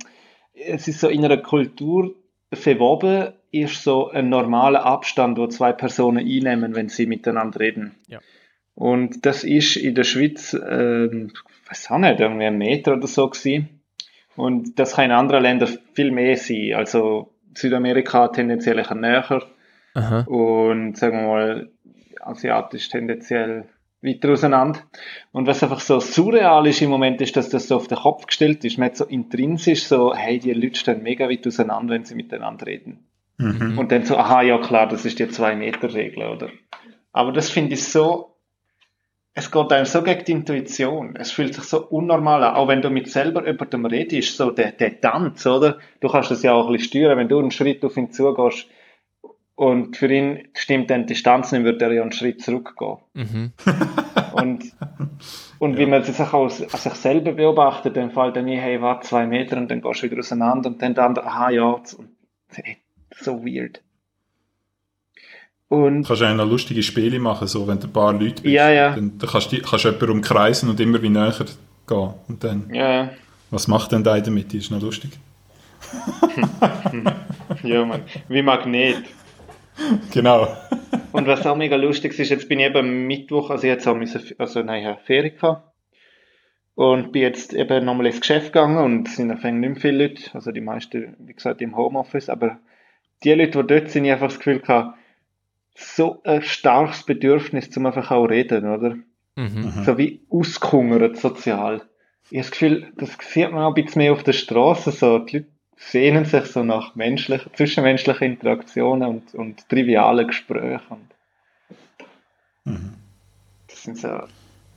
es ist so in einer Kultur verwoben, ist so ein normaler Abstand, wo zwei Personen einnehmen, wenn sie miteinander reden. Ja. Und das ist in der Schweiz, ich weiß auch nicht, irgendwie ein Meter oder so gewesen. Und das kann in anderen Ländern viel mehr sein. Also Südamerika tendenziell ein näher Aha. und sagen wir mal, asiatisch tendenziell weiter auseinander. Und was einfach so surreal ist im Moment, ist, dass das so auf den Kopf gestellt ist. Man hat so intrinsisch so, hey, die Leute stehen mega weit auseinander, wenn sie miteinander reden. Mhm. Und dann so, aha, ja klar, das ist die Zwei-Meter-Regel, oder? Aber das finde ich so, es geht einem so gegen die Intuition. Es fühlt sich so unnormal an. Auch wenn du mit selber jemandem redest, so der, der Tanz, oder? Du kannst das ja auch ein bisschen steuern. Wenn du einen Schritt auf ihn zugehst und für ihn stimmt dann die Distanz nicht, würde er ja einen Schritt zurückgehen. Mhm. Und, und wie man sich auch aus sich selber beobachtet, dann fällt dann nie, hey, warte zwei Meter und dann gehst du wieder auseinander und dann der andere, aha, ja, so weird. Und Du kannst auch noch lustige Spiele machen, so wenn du ein paar Leute bist. Ja, ja. Dann, dann kannst du kannst du jemanden umkreisen und immer wie näher gehen. Und dann, ja, was macht denn der damit? Die ist noch lustig. ja, man, wie Magnet. Genau. Und was auch mega lustig ist, jetzt bin ich eben Mittwoch, also jetzt haben wir, also nein, ich habe Ferien gehabt. Und bin jetzt eben nochmal ins Geschäft gegangen und es sind auf nicht mehr viele Leute, also die meisten, wie gesagt, im Homeoffice, aber die Leute, die dort sind, ich einfach das Gefühl gehabt, so ein starkes Bedürfnis zum einfach auch reden, oder? Mhm. So wie ausgehungert sozial. Ich habe das Gefühl, das sieht man auch ein bisschen mehr auf der Straße, so, die Leute sehnen sich so nach menschlichen, zwischenmenschlichen Interaktionen und, und trivialen Gesprächen. Und Mhm. das sind so,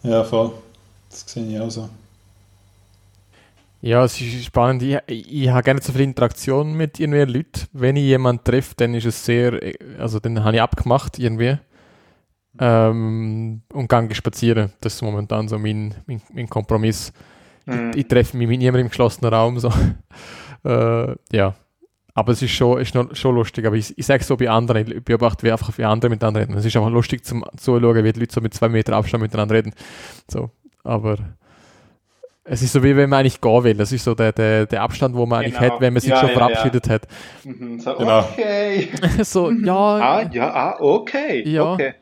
Ja, voll. Das sehe ich auch so. Ja, es ist spannend. Ich, ich habe gerne so viel Interaktion mit irgendwelchen Leuten. Wenn ich jemanden treffe, dann ist es sehr, also dann habe ich abgemacht irgendwie. Ähm, und gehe spazieren. Das ist momentan so mein, mein, mein Kompromiss. hm, Ich, ich treffe mich mit niemandem im geschlossenen Raum. So. äh, ja. Aber es ist schon, ist noch, schon lustig. Aber ich, ich sage so bei anderen, ich beobachte, wie einfach wie andere miteinander reden. Es ist einfach lustig zum Zuschauen, wie die Leute so mit zwei Meter Abstand miteinander reden. So. Aber es ist so, wie wenn man eigentlich gehen will. Das ist so der, der, der Abstand, wo man eigentlich Genau. hat, wenn man sich Ja, schon ja, verabschiedet hat. mhm, so Genau. okay. so, ja, Ah, ja, ah, okay. Ja. okay.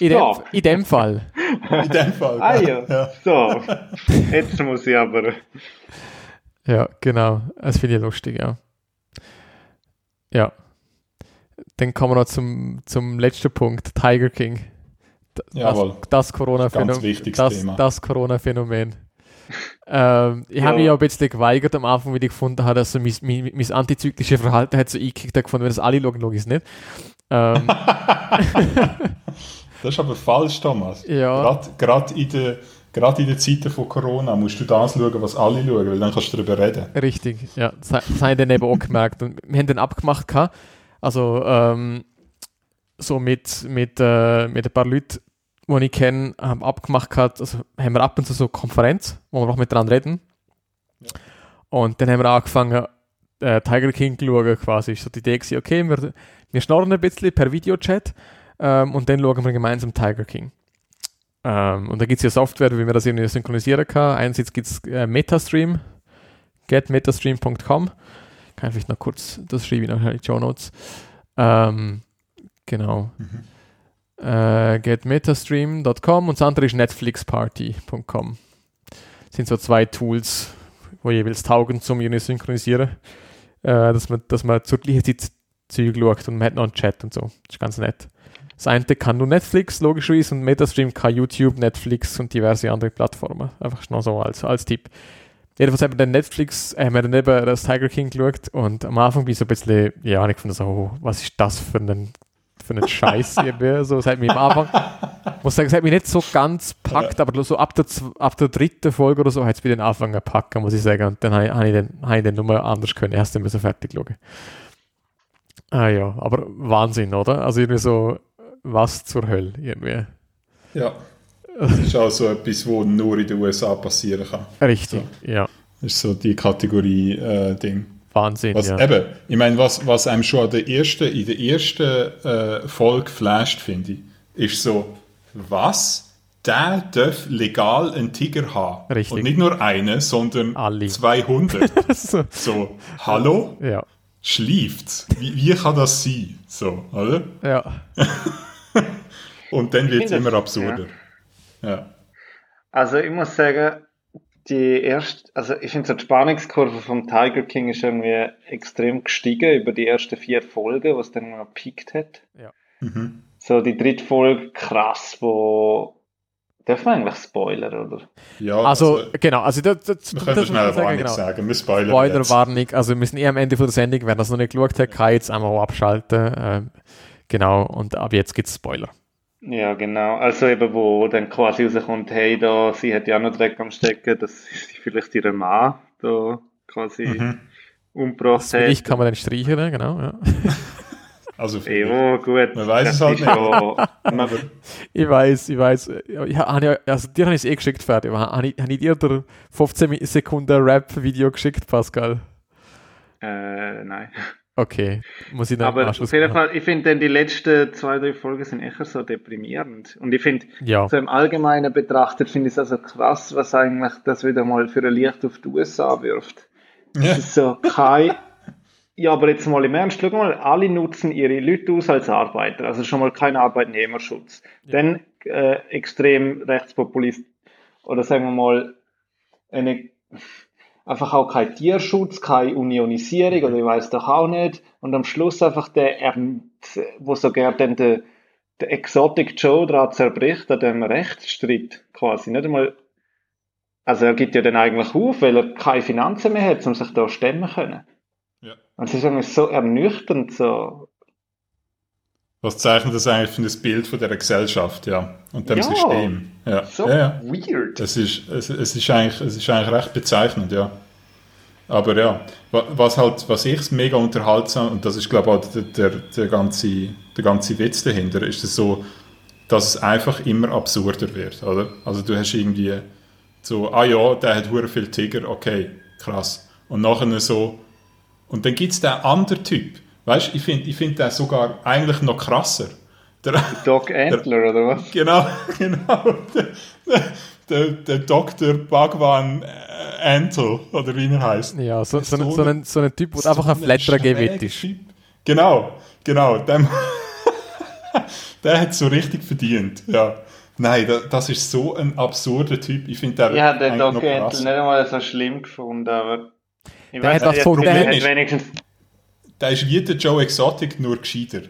in, dem, in dem Fall. In dem Fall. Ah ja, ja. so. Jetzt muss ich aber. Ja, genau. Das finde ich lustig, ja. Ja. Dann kommen wir noch zum, zum letzten Punkt, Tiger King. D- Jawohl. Das, das Corona-Phänomen. Ganz wichtiges Das, Thema. das Corona-Phänomen. Ähm, ich Ja. habe mich ja ein bisschen geweigert am Anfang, weil ich gefunden habe, dass so mein, mein, mein antizyklische Verhalten hat so eingekickt, gefunden, wenn das alle schauen, logisch nicht. Ähm, Das ist aber falsch, Thomas. Ja. Gerade, in der, gerade in den Zeiten von Corona musst du das schauen, was alle schauen, weil dann kannst du darüber reden. Richtig, ja. Das, das habe ich dann eben auch gemerkt. Und wir haben dann abgemacht, also ähm, so mit, mit, äh, mit ein paar Leuten wo ich kenne, haben abgemacht gehabt, also haben wir ab und zu so Konferenz, wo wir noch miteinander reden. Und dann haben wir angefangen, äh, Tiger King zu schauen, quasi. Ist so die Idee gewesen, okay, wir, wir schnorren ein bisschen per Videochat ähm, und dann schauen wir gemeinsam Tiger King. Ähm, und da gibt es ja Software, wie man das irgendwie synchronisieren kann. Einerseits gibt es äh, Metastream, getmetastream.com. Kann ich vielleicht noch kurz, das schreibe ich noch in die Show Notes. Ähm, genau. Äh, getmetastream.com und das andere ist netflixparty.com. Das sind so zwei Tools, wo jeweils taugen zum synchronisieren. Äh, dass, man, dass man zur gleichen Zeit Zeug schaut und man hat noch einen Chat und so. Das ist ganz nett. Das eine kann nur Netflix, logischerweise, und Metastream kann YouTube, Netflix und diverse andere Plattformen. Einfach noch so als, als Tipp. Jedenfalls haben wir dann Netflix, äh, haben wir dann eben das Tiger King geschaut und am Anfang bin ich so ein bisschen, ja, ich fand so, oh, was ist das für ein, für ein Scheiß irgendwie. So, es hat mich am Anfang, muss sagen, es hat mich nicht so ganz packt, aber so ab der, ab der dritten Folge oder so hat es dann angefangen zu packen, muss ich sagen. Und dann habe ich, dann, habe ich dann nur anders können, erst dann müssen fertig schauen. Ah ja, aber Wahnsinn, oder? Also irgendwie so, was zur Hölle irgendwie. Ja. Das ist auch so etwas, was nur in den USA passieren kann. Richtig, ja. Das ist so die Kategorie äh, Ding. Wahnsinn, Was, ja. Eben, ich meine, was, was einem schon an der ersten, in der ersten äh, Folge flasht, finde ich, ist so, was? Der darf legal einen Tiger haben. Richtig. Und nicht nur einen, sondern Alle. 200. so, so, hallo? ja, Schläft's? Wie, wie kann das sein? So, oder? ja. Und dann wird es immer absurder. Ja. Also ich muss sagen, die erste, also ich finde so die Spannungskurve vom Tiger King ist irgendwie extrem gestiegen über die ersten vier Folgen, was dann mal peaked hat. Mhm. So die dritte Folge krass, wo darf man eigentlich spoilern, oder? ja Also, genau, also das, das, wir das können muss schnell Warnung genau. sagen. Wir spoilern jetzt. Spoilerwarnung, also wir müssen eh am Ende von der Sendung, wer das noch nicht geschaut hat, kann jetzt einmal abschalten. Ähm, genau, und ab jetzt gibt es Spoiler. Ja, genau. Also eben, wo dann quasi rauskommt, hey, da, sie hat ja noch Dreck am Stecken, dass sie vielleicht ihren Mann da quasi Mhm. umgebracht Das will ich hat. kann man dann streichen, genau. Ja. Also, Ja, gut. Man weiß es halt nicht. ja- Ich weiß, ich weiß. Ja, also dir habe ich es eh geschickt, fertig. Aber Habe ich, habe ich dir der 15 Sekunden Rap-Video geschickt, Pascal? äh, nein. Okay, muss ich dann Aber auf jeden. Fall, ich finde dann die letzten zwei, drei Folgen sind echt so deprimierend. Und ich finde, Ja, so im Allgemeinen betrachtet, finde ich es also krass, was eigentlich das wieder mal für ein Licht auf die USA wirft. Ja. Es ist so kein, ja, aber jetzt mal im Ernst, schau mal, alle nutzen ihre Leute aus als Arbeiter, also schon mal kein Arbeitnehmerschutz. Dann äh, extrem rechtspopulist, oder sagen wir mal, eine, einfach auch kein Tierschutz, keine Unionisierung, oder ich weiß doch auch nicht. Und am Schluss einfach der, wo sogar dann der, der Exotic Joe daran zerbricht, an dem Rechtsstreit quasi. Nicht einmal, also er gibt ja dann eigentlich auf, weil er keine Finanzen mehr hat, um sich da stemmen zu können. Ja. Und es ist irgendwie so ernüchternd, so, Was zeichnet das eigentlich für ein Bild von dieser Gesellschaft, ja? Und dem Ja. System. Ja. so ja, ja. weird. Es ist, es, es, ist eigentlich, es ist eigentlich recht bezeichnend, ja. Aber ja, wa- was halt, was ich mega unterhaltsam, und das ist glaube ich auch der, der, der, ganze, der ganze Witz dahinter, ist es so, dass es einfach immer absurder wird, oder? Also du hast irgendwie so, ah ja, der hat hure viel Tiger, okay, krass. Und nachher so, und dann gibt es den anderen Typ, weißt du, ich finde ich find den sogar eigentlich noch krasser. Der, Doc Antler, oder was? Genau, genau. Der, der, der Dr. Bhagwan äh, Antle, oder wie er heißt. ja so, so, So ein, so, ein, so ein Typ, der einfach ein Flatterer gewählt ist. Genau, genau. Dem, der hat so richtig verdient, ja. Nein, da, das ist so ein absurder Typ. Ich finde der Ich habe den Doc krass. nicht einmal so schlimm gefunden, aber ich Der weiss hat was nicht, von- der der hat ist- wenigstens, Der ist wie der Joe Exotic, nur gescheiter.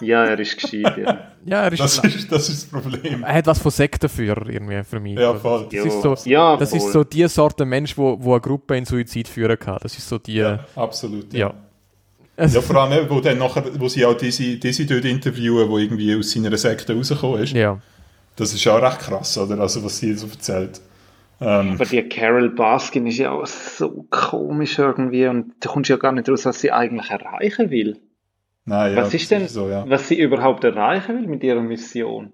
Ja, er ist gescheit, ja. Ja, er ist, Das ist das, ist das Problem. er hat was von Sektenführer irgendwie für mich. Ja, voll. Das ist so, Ja, das voll. ist so die Sorte Mensch, wo, wo eine Gruppe in Suizid führen kann. Das ist so die, Ja, ja. absolut. ja. Ja, vor allem, wo, dann nachher, wo sie auch diese, diese dort interviewen, wo irgendwie aus seiner Sekte rausgekommen ist. ja. Das ist auch recht krass, oder? Also, was sie so erzählt. Ähm, Aber die Carol Baskin ist ja auch so komisch irgendwie und du kommst ja gar nicht raus, was sie eigentlich erreichen will. Nein, ja, was ist denn, so, ja. was sie überhaupt erreichen will mit ihrer Mission?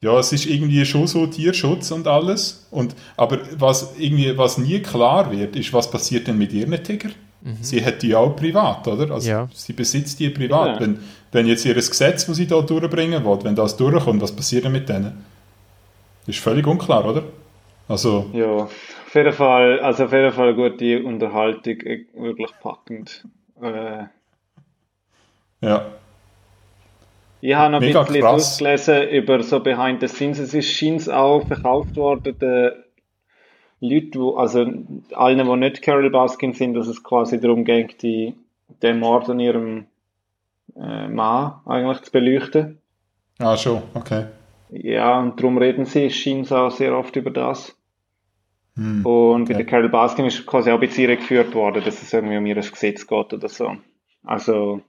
Ja, es ist irgendwie schon so Tierschutz und alles. Und, aber was, irgendwie, was nie klar wird, ist, was passiert denn mit ihren Tiger? Sie hat die auch privat, oder? Also Ja. sie besitzt die privat. Ja. Wenn, wenn jetzt ihr Gesetz, das sie da durchbringen will, wenn das durchkommt, was passiert denn mit denen? Ist völlig unklar, oder? Also, Ja, auf jeden Fall, also auf jeden Fall gute Unterhaltung, eh, wirklich packend. Äh, ja. ich habe noch ein bisschen krass. durchgelesen über so Behind the Scenes. Es ist scheint auch verkauft worden, den Leuten, wo, also allen, die nicht Carol Baskin sind, dass es quasi darum geht, die, den Mord an ihrem äh, Mann eigentlich zu beleuchten. Ah, schon, okay. Ja, und darum reden sie, scheint auch sehr oft über das. Hm. Und bei der Carol Baskin ist quasi auch bisschen irregeführt worden, dass es irgendwie um ihr Gesetz geht oder so. Also,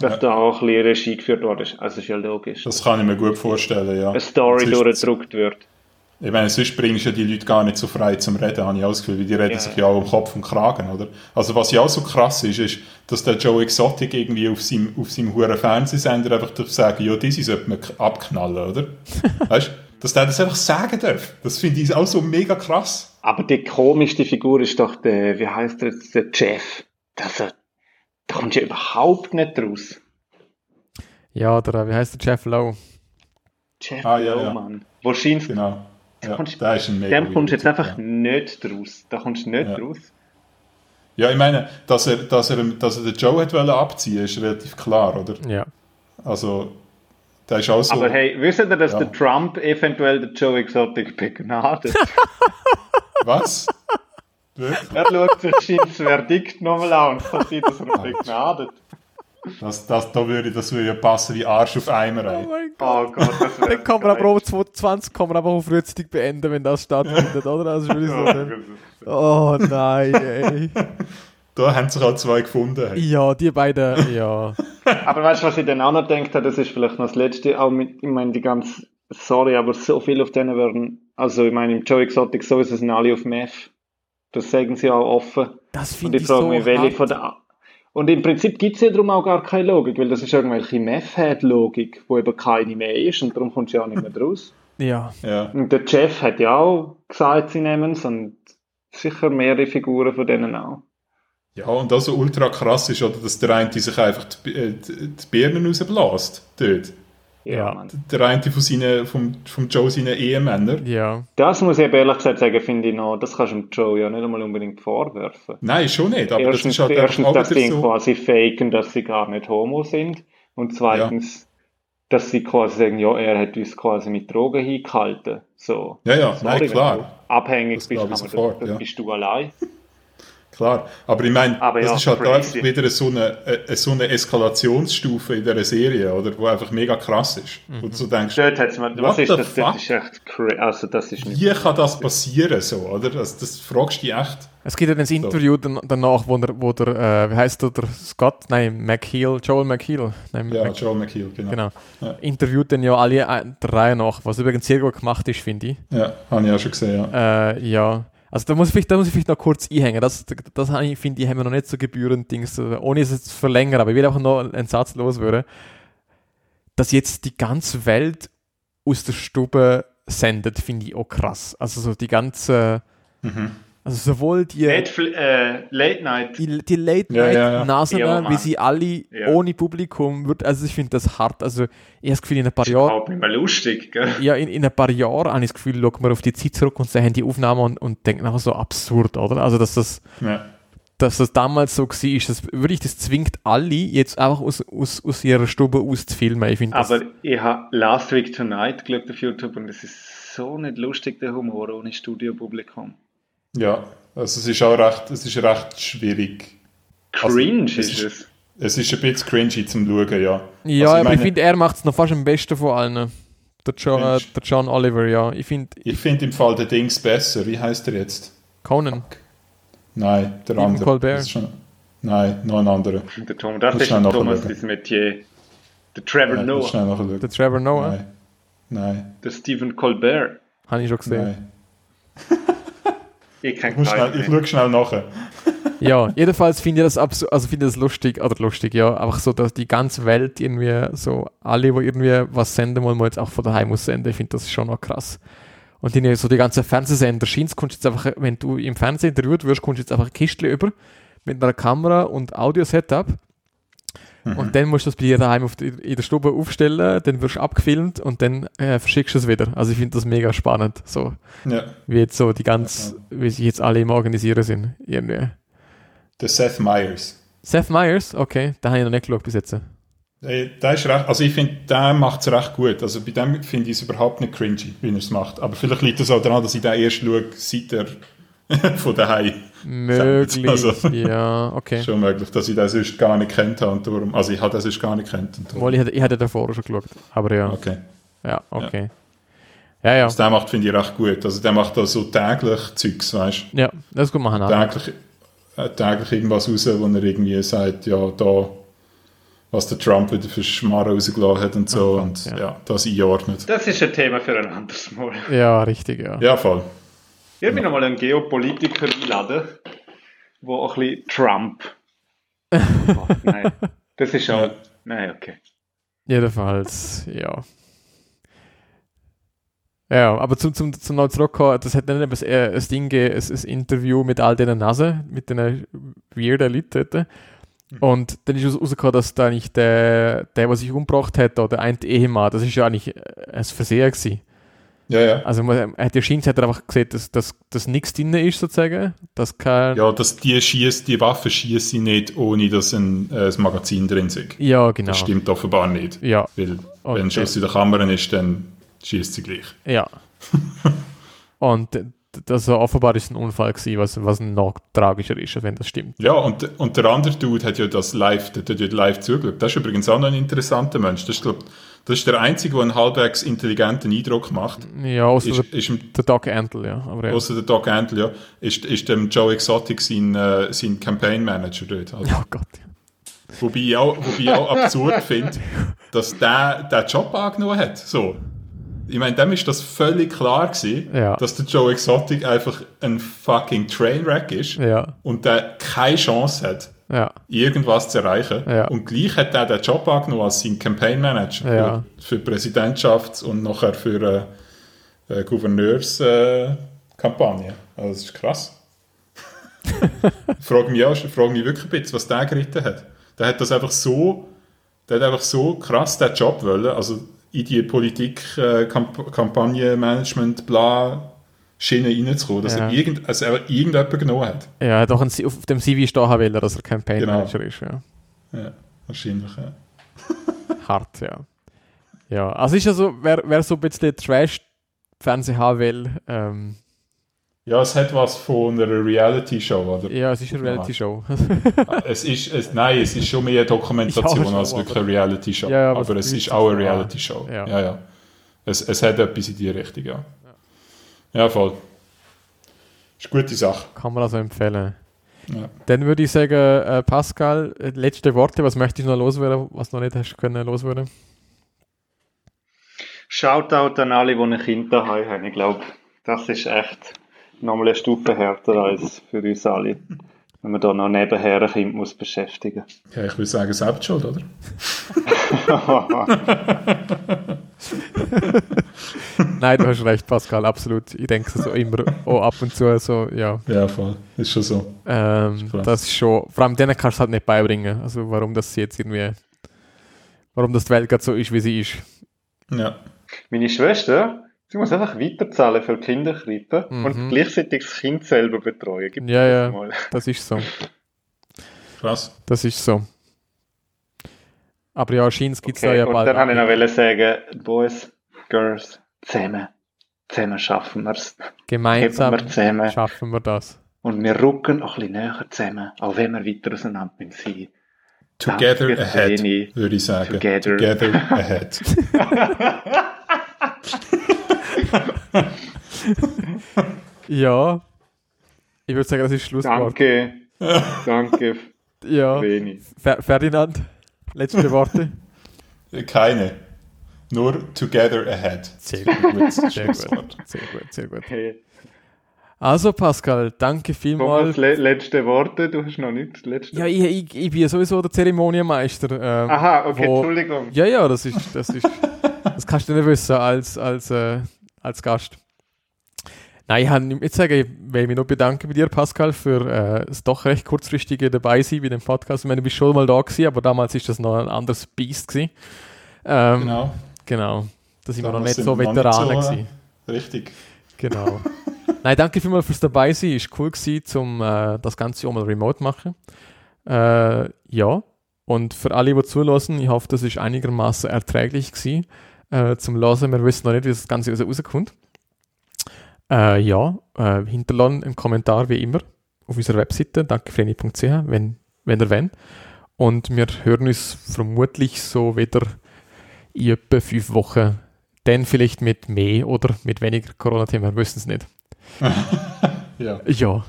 dass Ja. da auch ein bisschen Regie geführt worden ist. Also, ist ja logisch. Das kann ich mir gut vorstellen, ja. Eine Story Sonst- durchgedruckt wird. Ich meine, sonst bringst du ja die Leute gar nicht so frei zum Reden, habe ich auch das Gefühl, weil die reden Ja. sich ja auch um Kopf und Kragen, oder? Also was ja auch so krass ist, ist, dass der Joe Exotic irgendwie auf seinem, auf seinem huren Fernsehsender einfach darf sagen, ja, diese sollte man abknallen, oder? weißt du? Dass der das einfach sagen darf. Das finde ich auch so mega krass. Aber die komischste Figur ist doch der, wie heißt der jetzt, der Jeff. Das, äh, da kommst du ja überhaupt nicht raus. Ja, der, wie heißt der Jeff Lowe? Jeff Ah, ja, Lowe, ja. Mann. Wahrscheinlich, Genau. Ja, kommst- der ist ein mega dem kommst du jetzt einfach Typ, nicht raus. Da kommst du nicht Ja. raus. ja. ja, ich meine, dass er, dass er, dass er den Joe hat wollen abziehen, ist relativ klar, oder? Ja. Also, der ist auch so... Aber hey, wisst ihr, dass Ja. der Trump eventuell den Joe Exotic begnadet? Was? Er schaut sich scheint das Verdikt nochmal an und kann sein, dass er begnadet. Das, das, da würde, das würde ja passen wie Arsch auf Eimer, ey. mein Oh Gott, das Dann kann man aber auch 2020 kann man aber auch frühzeitig beenden, wenn das stattfindet, oder? Würde ich so dann, Oh nein, ey. Da haben sich halt zwei gefunden. Hey. Ja, die beiden, ja. Aber weißt du, was ich dann auch noch gedacht habe, das ist vielleicht noch das Letzte, auch mit, ich meine, die ganz, sorry, aber so viel auf denen werden, also ich meine, im Joe Exotic sowieso sind alle auf Meth. Das sagen sie auch offen. Das Und finde ich ich frage so mich, welche von der, und im Prinzip gibt es ja darum auch gar keine Logik, weil das ist irgendwelche Meth-Head-Logik, wo eben keine mehr ist und darum kommst du ja auch nicht mehr draus. Ja, Ja. Und der Jeff hat ja auch gesagt, sie nehmen es und sicher mehrere Figuren von denen auch. ja, und das so ultra krass ist, oder, dass der eine sich einfach die, äh, die, die Birnen rausbläst. Dort. Ja. Mann. Der eine von seinen, vom, vom Joe seinen Ehemännern. ja. Das muss ich aber ehrlich gesagt sagen, finde ich noch, das kannst du dem Joe ja nicht einmal unbedingt vorwerfen. Nein, schon nicht. Aber erstens, das ist halt erstens dass sie so. quasi faken, dass sie gar nicht homo sind. Und zweitens, dass sie quasi sagen, ja, er hat uns quasi mit Drogen hingehalten. So. Ja, ja, Sorry, nein, klar. abhängig Das bist, aber sofort, das, das ja. bist du allein. Klar. Aber ich meine, Aber das ja, ist halt crazy. einfach wieder so eine, äh, so eine Eskalationsstufe in dieser Serie, oder? Wo einfach mega krass ist. Mhm. Und du denkst, Dort hat's mir, was ist das? Das ist echt crazy. Also, das ist nicht. wie kann das passieren, so, oder? Also, das fragst du dich echt. Es gibt ja ein Interview dan- danach, wo der, wo der äh, wie heißt der, der Scott? Nein, McHeel, Joel McHeel. Nein, Ja, Mc- Joel McHale, genau. genau. Ja. Interviewt dann ja alle äh, der Reihe nach, was übrigens sehr gut gemacht ist, finde ich. Ja, habe ich auch schon gesehen, ja. Äh, ja. Also da muss ich da muss ich vielleicht noch kurz einhängen. Das, das finde ich, haben wir noch nicht so gebührend Dings, ohne es jetzt zu verlängern, aber ich will einfach noch einen Satz loswerden. Dass jetzt die ganze Welt aus der Stube sendet, finde ich auch krass. Also so die ganze, Mhm. Also sowohl die, Netflix, äh, Late Night. die, die Late Night ja, ja. Nasen, Ja, wie sie alle Ja. ohne Publikum wird, also ich finde das hart. Also ich habe das Gefühl, in ein paar Jahren Überhaupt nicht mehr lustig, gell? ja, in, in ein paar Jahren habe ich das Gefühl, schaut man auf die Zeit zurück und sehen die Aufnahmen und, und denkt nachher so absurd, oder? Also, dass das, ja. dass das damals so war, ist, das, wirklich, das zwingt alle, jetzt einfach aus, aus, aus ihrer Stube auszufilmen. Ich finde das, Aber ich habe Last Week Tonight geschaut auf YouTube und es ist so nicht lustig, der Humor ohne Studiopublikum. Ja, also es ist auch recht, es ist recht schwierig. Also, Cringe es ist es. Es ist ein bisschen cringy zum Schauen, ja. ja, also, aber ich finde, er macht es noch fast am besten von allen. Der John, äh, der John Oliver, ja. Ich finde, Ich finde im Fall der Dings besser. Wie heißt er jetzt? Conan. Nein, der Stephen andere. Colbert. Das schon, nein, noch ein anderer. Der Tom, das ist Thomas nachschauen. Dismetier. Der Trevor Nein, ich Noah. Der Trevor Noah. Nein. Nein, Der Stephen Colbert. Habe ich schon gesehen. nein. Ich Ich, muss schnell, ich schaue schnell nachher. Ja, jedenfalls finde ich das absu- also finde ich das lustig, oder lustig, ja, einfach so, dass die ganze Welt irgendwie so, alle, wo irgendwie was senden wollen, man jetzt auch von daheim aus senden, ich finde das schon noch krass. Und die, so die ganzen Fernsehsender, Scheins, kommst jetzt einfach, wenn du im Fernsehen interviewt wirst, kommst du jetzt einfach ein Kistchen über mit einer Kamera und Audio-Setup und dann musst du das bei dir daheim auf in der Stube aufstellen, dann wirst du abgefilmt und dann äh, verschickst du es wieder. Also ich finde das mega spannend, so Ja. wie jetzt so die ganz, wie sich jetzt alle im Organisieren sind, irgendwie. Der Seth Meyers. Seth Meyers, okay, da habe ich noch nicht geschaut bis jetzt. Äh, Der ist recht, also ich finde, der macht es recht gut. Also bei dem finde ich es überhaupt nicht cringy, wie er es macht. Aber vielleicht liegt es auch daran, dass ich den erst schaue, seit er von daheim. Möglich, Also- ja, okay. Schon möglich, dass ich den sonst gar nicht kennt habe. Und darum, also ich habe den sonst gar nicht kennt. Und darum. Wohl, ich hatte, ich hatte davor schon geschaut, aber ja, Okay. ja, okay. Ja, ja, Was der macht, finde ich recht gut. Also der macht da so täglich Zeugs, weißt ja, das gut machen. du? auch. Täglich, äh, täglich irgendwas raus, wo er irgendwie sagt, ja, da, was der Trump wieder für Schmarren rausgelassen hat und so. Ach und ja. ja. das einordnet. Das ist ein Thema für ein anderes Mal. Ja, richtig, ja. Ja, voll. Ich mich nochmal einen Geopolitiker einladen, wo ein bisschen Trump. Oh, nein, das ist auch. Nein, okay. Jedenfalls, ja. Ja, aber zum, zum, zum noch zurückkommen, das hat nicht eben ein, ein Ding gegeben, ein, ein Interview mit all diesen Nasen, mit den weirden Leuten dort. Und dann ist raus- rausgekommen, dass da nicht der, der, was sich umgebracht hat, oder ein Ehemann, das ist ja eigentlich ein Versehen gewesen. Ja, ja. Also man, hat ja scheint, hat er einfach gesehen, dass, dass, dass nichts drin ist, sozusagen. Dass kein, Ja, dass die schießt, die Waffe schießt sie nicht, ohne dass ein, äh, ein Magazin drin ist. ja genau. Das stimmt offenbar nicht. Ja, Weil, Und wenn Schuss in der Kamera ist, dann schießt sie gleich. Ja. Und das war offenbar ist ein Unfall gewesen, was, was noch tragischer ist, wenn das stimmt. Ja, und, und der andere Dude hat ja das live, der, der hat live zugeschaut. Das ist übrigens auch noch ein interessanter Mensch. Das ist, glaub, das ist der Einzige, der einen halbwegs intelligenten Eindruck macht. Ja, außer Ist, der, ist der Doc Antle, ja. Aber ja. außer der Doc Antle, ja, ist, ist dem Joe Exotic sein, äh, sein Campaign Manager dort. Also, Oh Gott. Ja. Wobei ich auch, wobei ich auch absurd finde, dass der den Job angenommen hat. So. Ich meine, dem ist das völlig klar gewesen, Ja. dass der Joe Exotic einfach ein fucking Trainwreck ist Ja, und der keine Chance hat, ja, irgendwas zu erreichen. Ja. Und gleich hat er den Job angenommen als sein Campaign Manager Ja. für, für Präsidentschafts- und nachher für äh, äh, Gouverneurskampagne. Äh, Kampagne. also das ist krass. ich frage mich, auch, frage mich wirklich ein bisschen, was der geritten hat. Der hat das einfach so, der hat einfach so krass den Job wollen, also in die Politik, äh, Kamp Kampagne, Management, bla, Schiene reinzukommen, dass Ja. er, irgend, also er irgendjemand genommen hat. ja, er hat auch ein, auf dem CV stehen wollen, dass er Campaign Genau. Manager ist, ja. Ja, wahrscheinlich, ja. Hart, ja. Ja, also ist ja so, wer, wer so ein bisschen Trash-Fernsehen haben will, ähm, Ja, es hat was von einer Reality-Show, oder? ja, es ist eine Reality-Show. es ist, es, nein, es ist schon mehr Dokumentation Ja, als wirklich eine Reality-Show. Ja, ja, aber aber es ist auch eine. Reality-Show. Ja. Ja, ja. Es, es hat etwas in die Richtung, ja. Ja, voll. Ist eine gute Sache. Kann man also empfehlen. Ja. Dann würde ich sagen, äh, Pascal, äh, letzte Worte, was möchtest du noch loswerden, was noch nicht hast können loswerden? Shoutout an alle, die ein Kind daheim haben. Ich glaube, das ist echt nochmal eine Stufe härter als für uns alle. Wenn man da noch nebenher ein Kind muss beschäftigen ja, ich würde sagen, Selbstschuld, oder? Nein, du hast recht, Pascal, absolut. Ich denke so immer auch ab und zu so, ja. Ja, voll. Ist schon so. Ähm, krass. das ist schon, vor allem denen kannst du halt nicht beibringen. Also warum das jetzt irgendwie, warum das die Welt gerade so ist, wie sie ist. Ja. Meine Schwester, sie muss einfach weiterzahlen für Kinderkrippe Mhm. und gleichzeitig das Kind selber betreuen. Gibt Ja, es ja. mal. Das ist so. Krass. Das ist so. Aber ja, Scheins gibt es da Okay, ja und bald. dann habe ich noch wollen sagen, Boys, Girls, zusammen. Zusammen schaffen wir es. Gemeinsam wir zusammen. schaffen wir das. Und wir rücken auch ein bisschen näher zusammen, auch wenn wir weiter auseinander sind. Together Danke, ahead, Vreni. würde ich sagen. Together. ahead. Ja. Ich würde sagen, das ist Schlusswort. Danke. Danke, Ja. Ferdinand, letzte Worte. Keine. Nur together ahead. Sehr gut, sehr gut, sehr gut, sehr gut. Hey. Also Pascal, danke Thomas, vielmals. le letzte Worte, du hast noch nicht das letzte Ja, ich, ich, ich bin ja sowieso der Zeremonienmeister. ähm, Aha, okay, wo- Entschuldigung. Ja, ja, das ist, das ist, das kannst du nicht wissen als, als, äh, als Gast. Nein, ich kann jetzt sagen, ich will mich noch bedanken bei dir, Pascal, für äh, das doch recht kurzfristige Dabeisein bei dem Podcast. Ich meine, du bist schon mal da gewesen, aber damals ist das noch ein anderes Beast gewesen. Ähm, genau. Genau, Da sind wir noch nicht so Veteranen so, äh, gewesen. richtig. Genau. Nein, danke vielmals fürs dabei sein. Ist cool gewesen, um äh, das Ganze auch mal remote machen. Äh, ja. Und für alle, die zulassen, ich hoffe, das ist einigermaßen erträglich gewesen äh, zum Hören. Wir wissen noch nicht, wie das Ganze raus- rauskommt. Äh, ja, äh, hinterlassen einen Kommentar wie immer auf unserer Webseite dankefreni.ch, wenn, wenn ihr wollt. Und wir hören uns vermutlich so wieder in etwa fünf Wochen dann vielleicht mit mehr oder mit weniger Corona-Themen, wir wissen es nicht. Ja. Ja.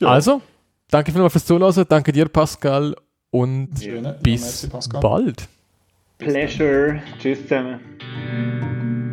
Ja. Also, danke vielmals fürs Zuhören, danke dir, Pascal, und Schöne. Ja, bis merci, Pascal. bald. Pleasure. Tschüss zusammen.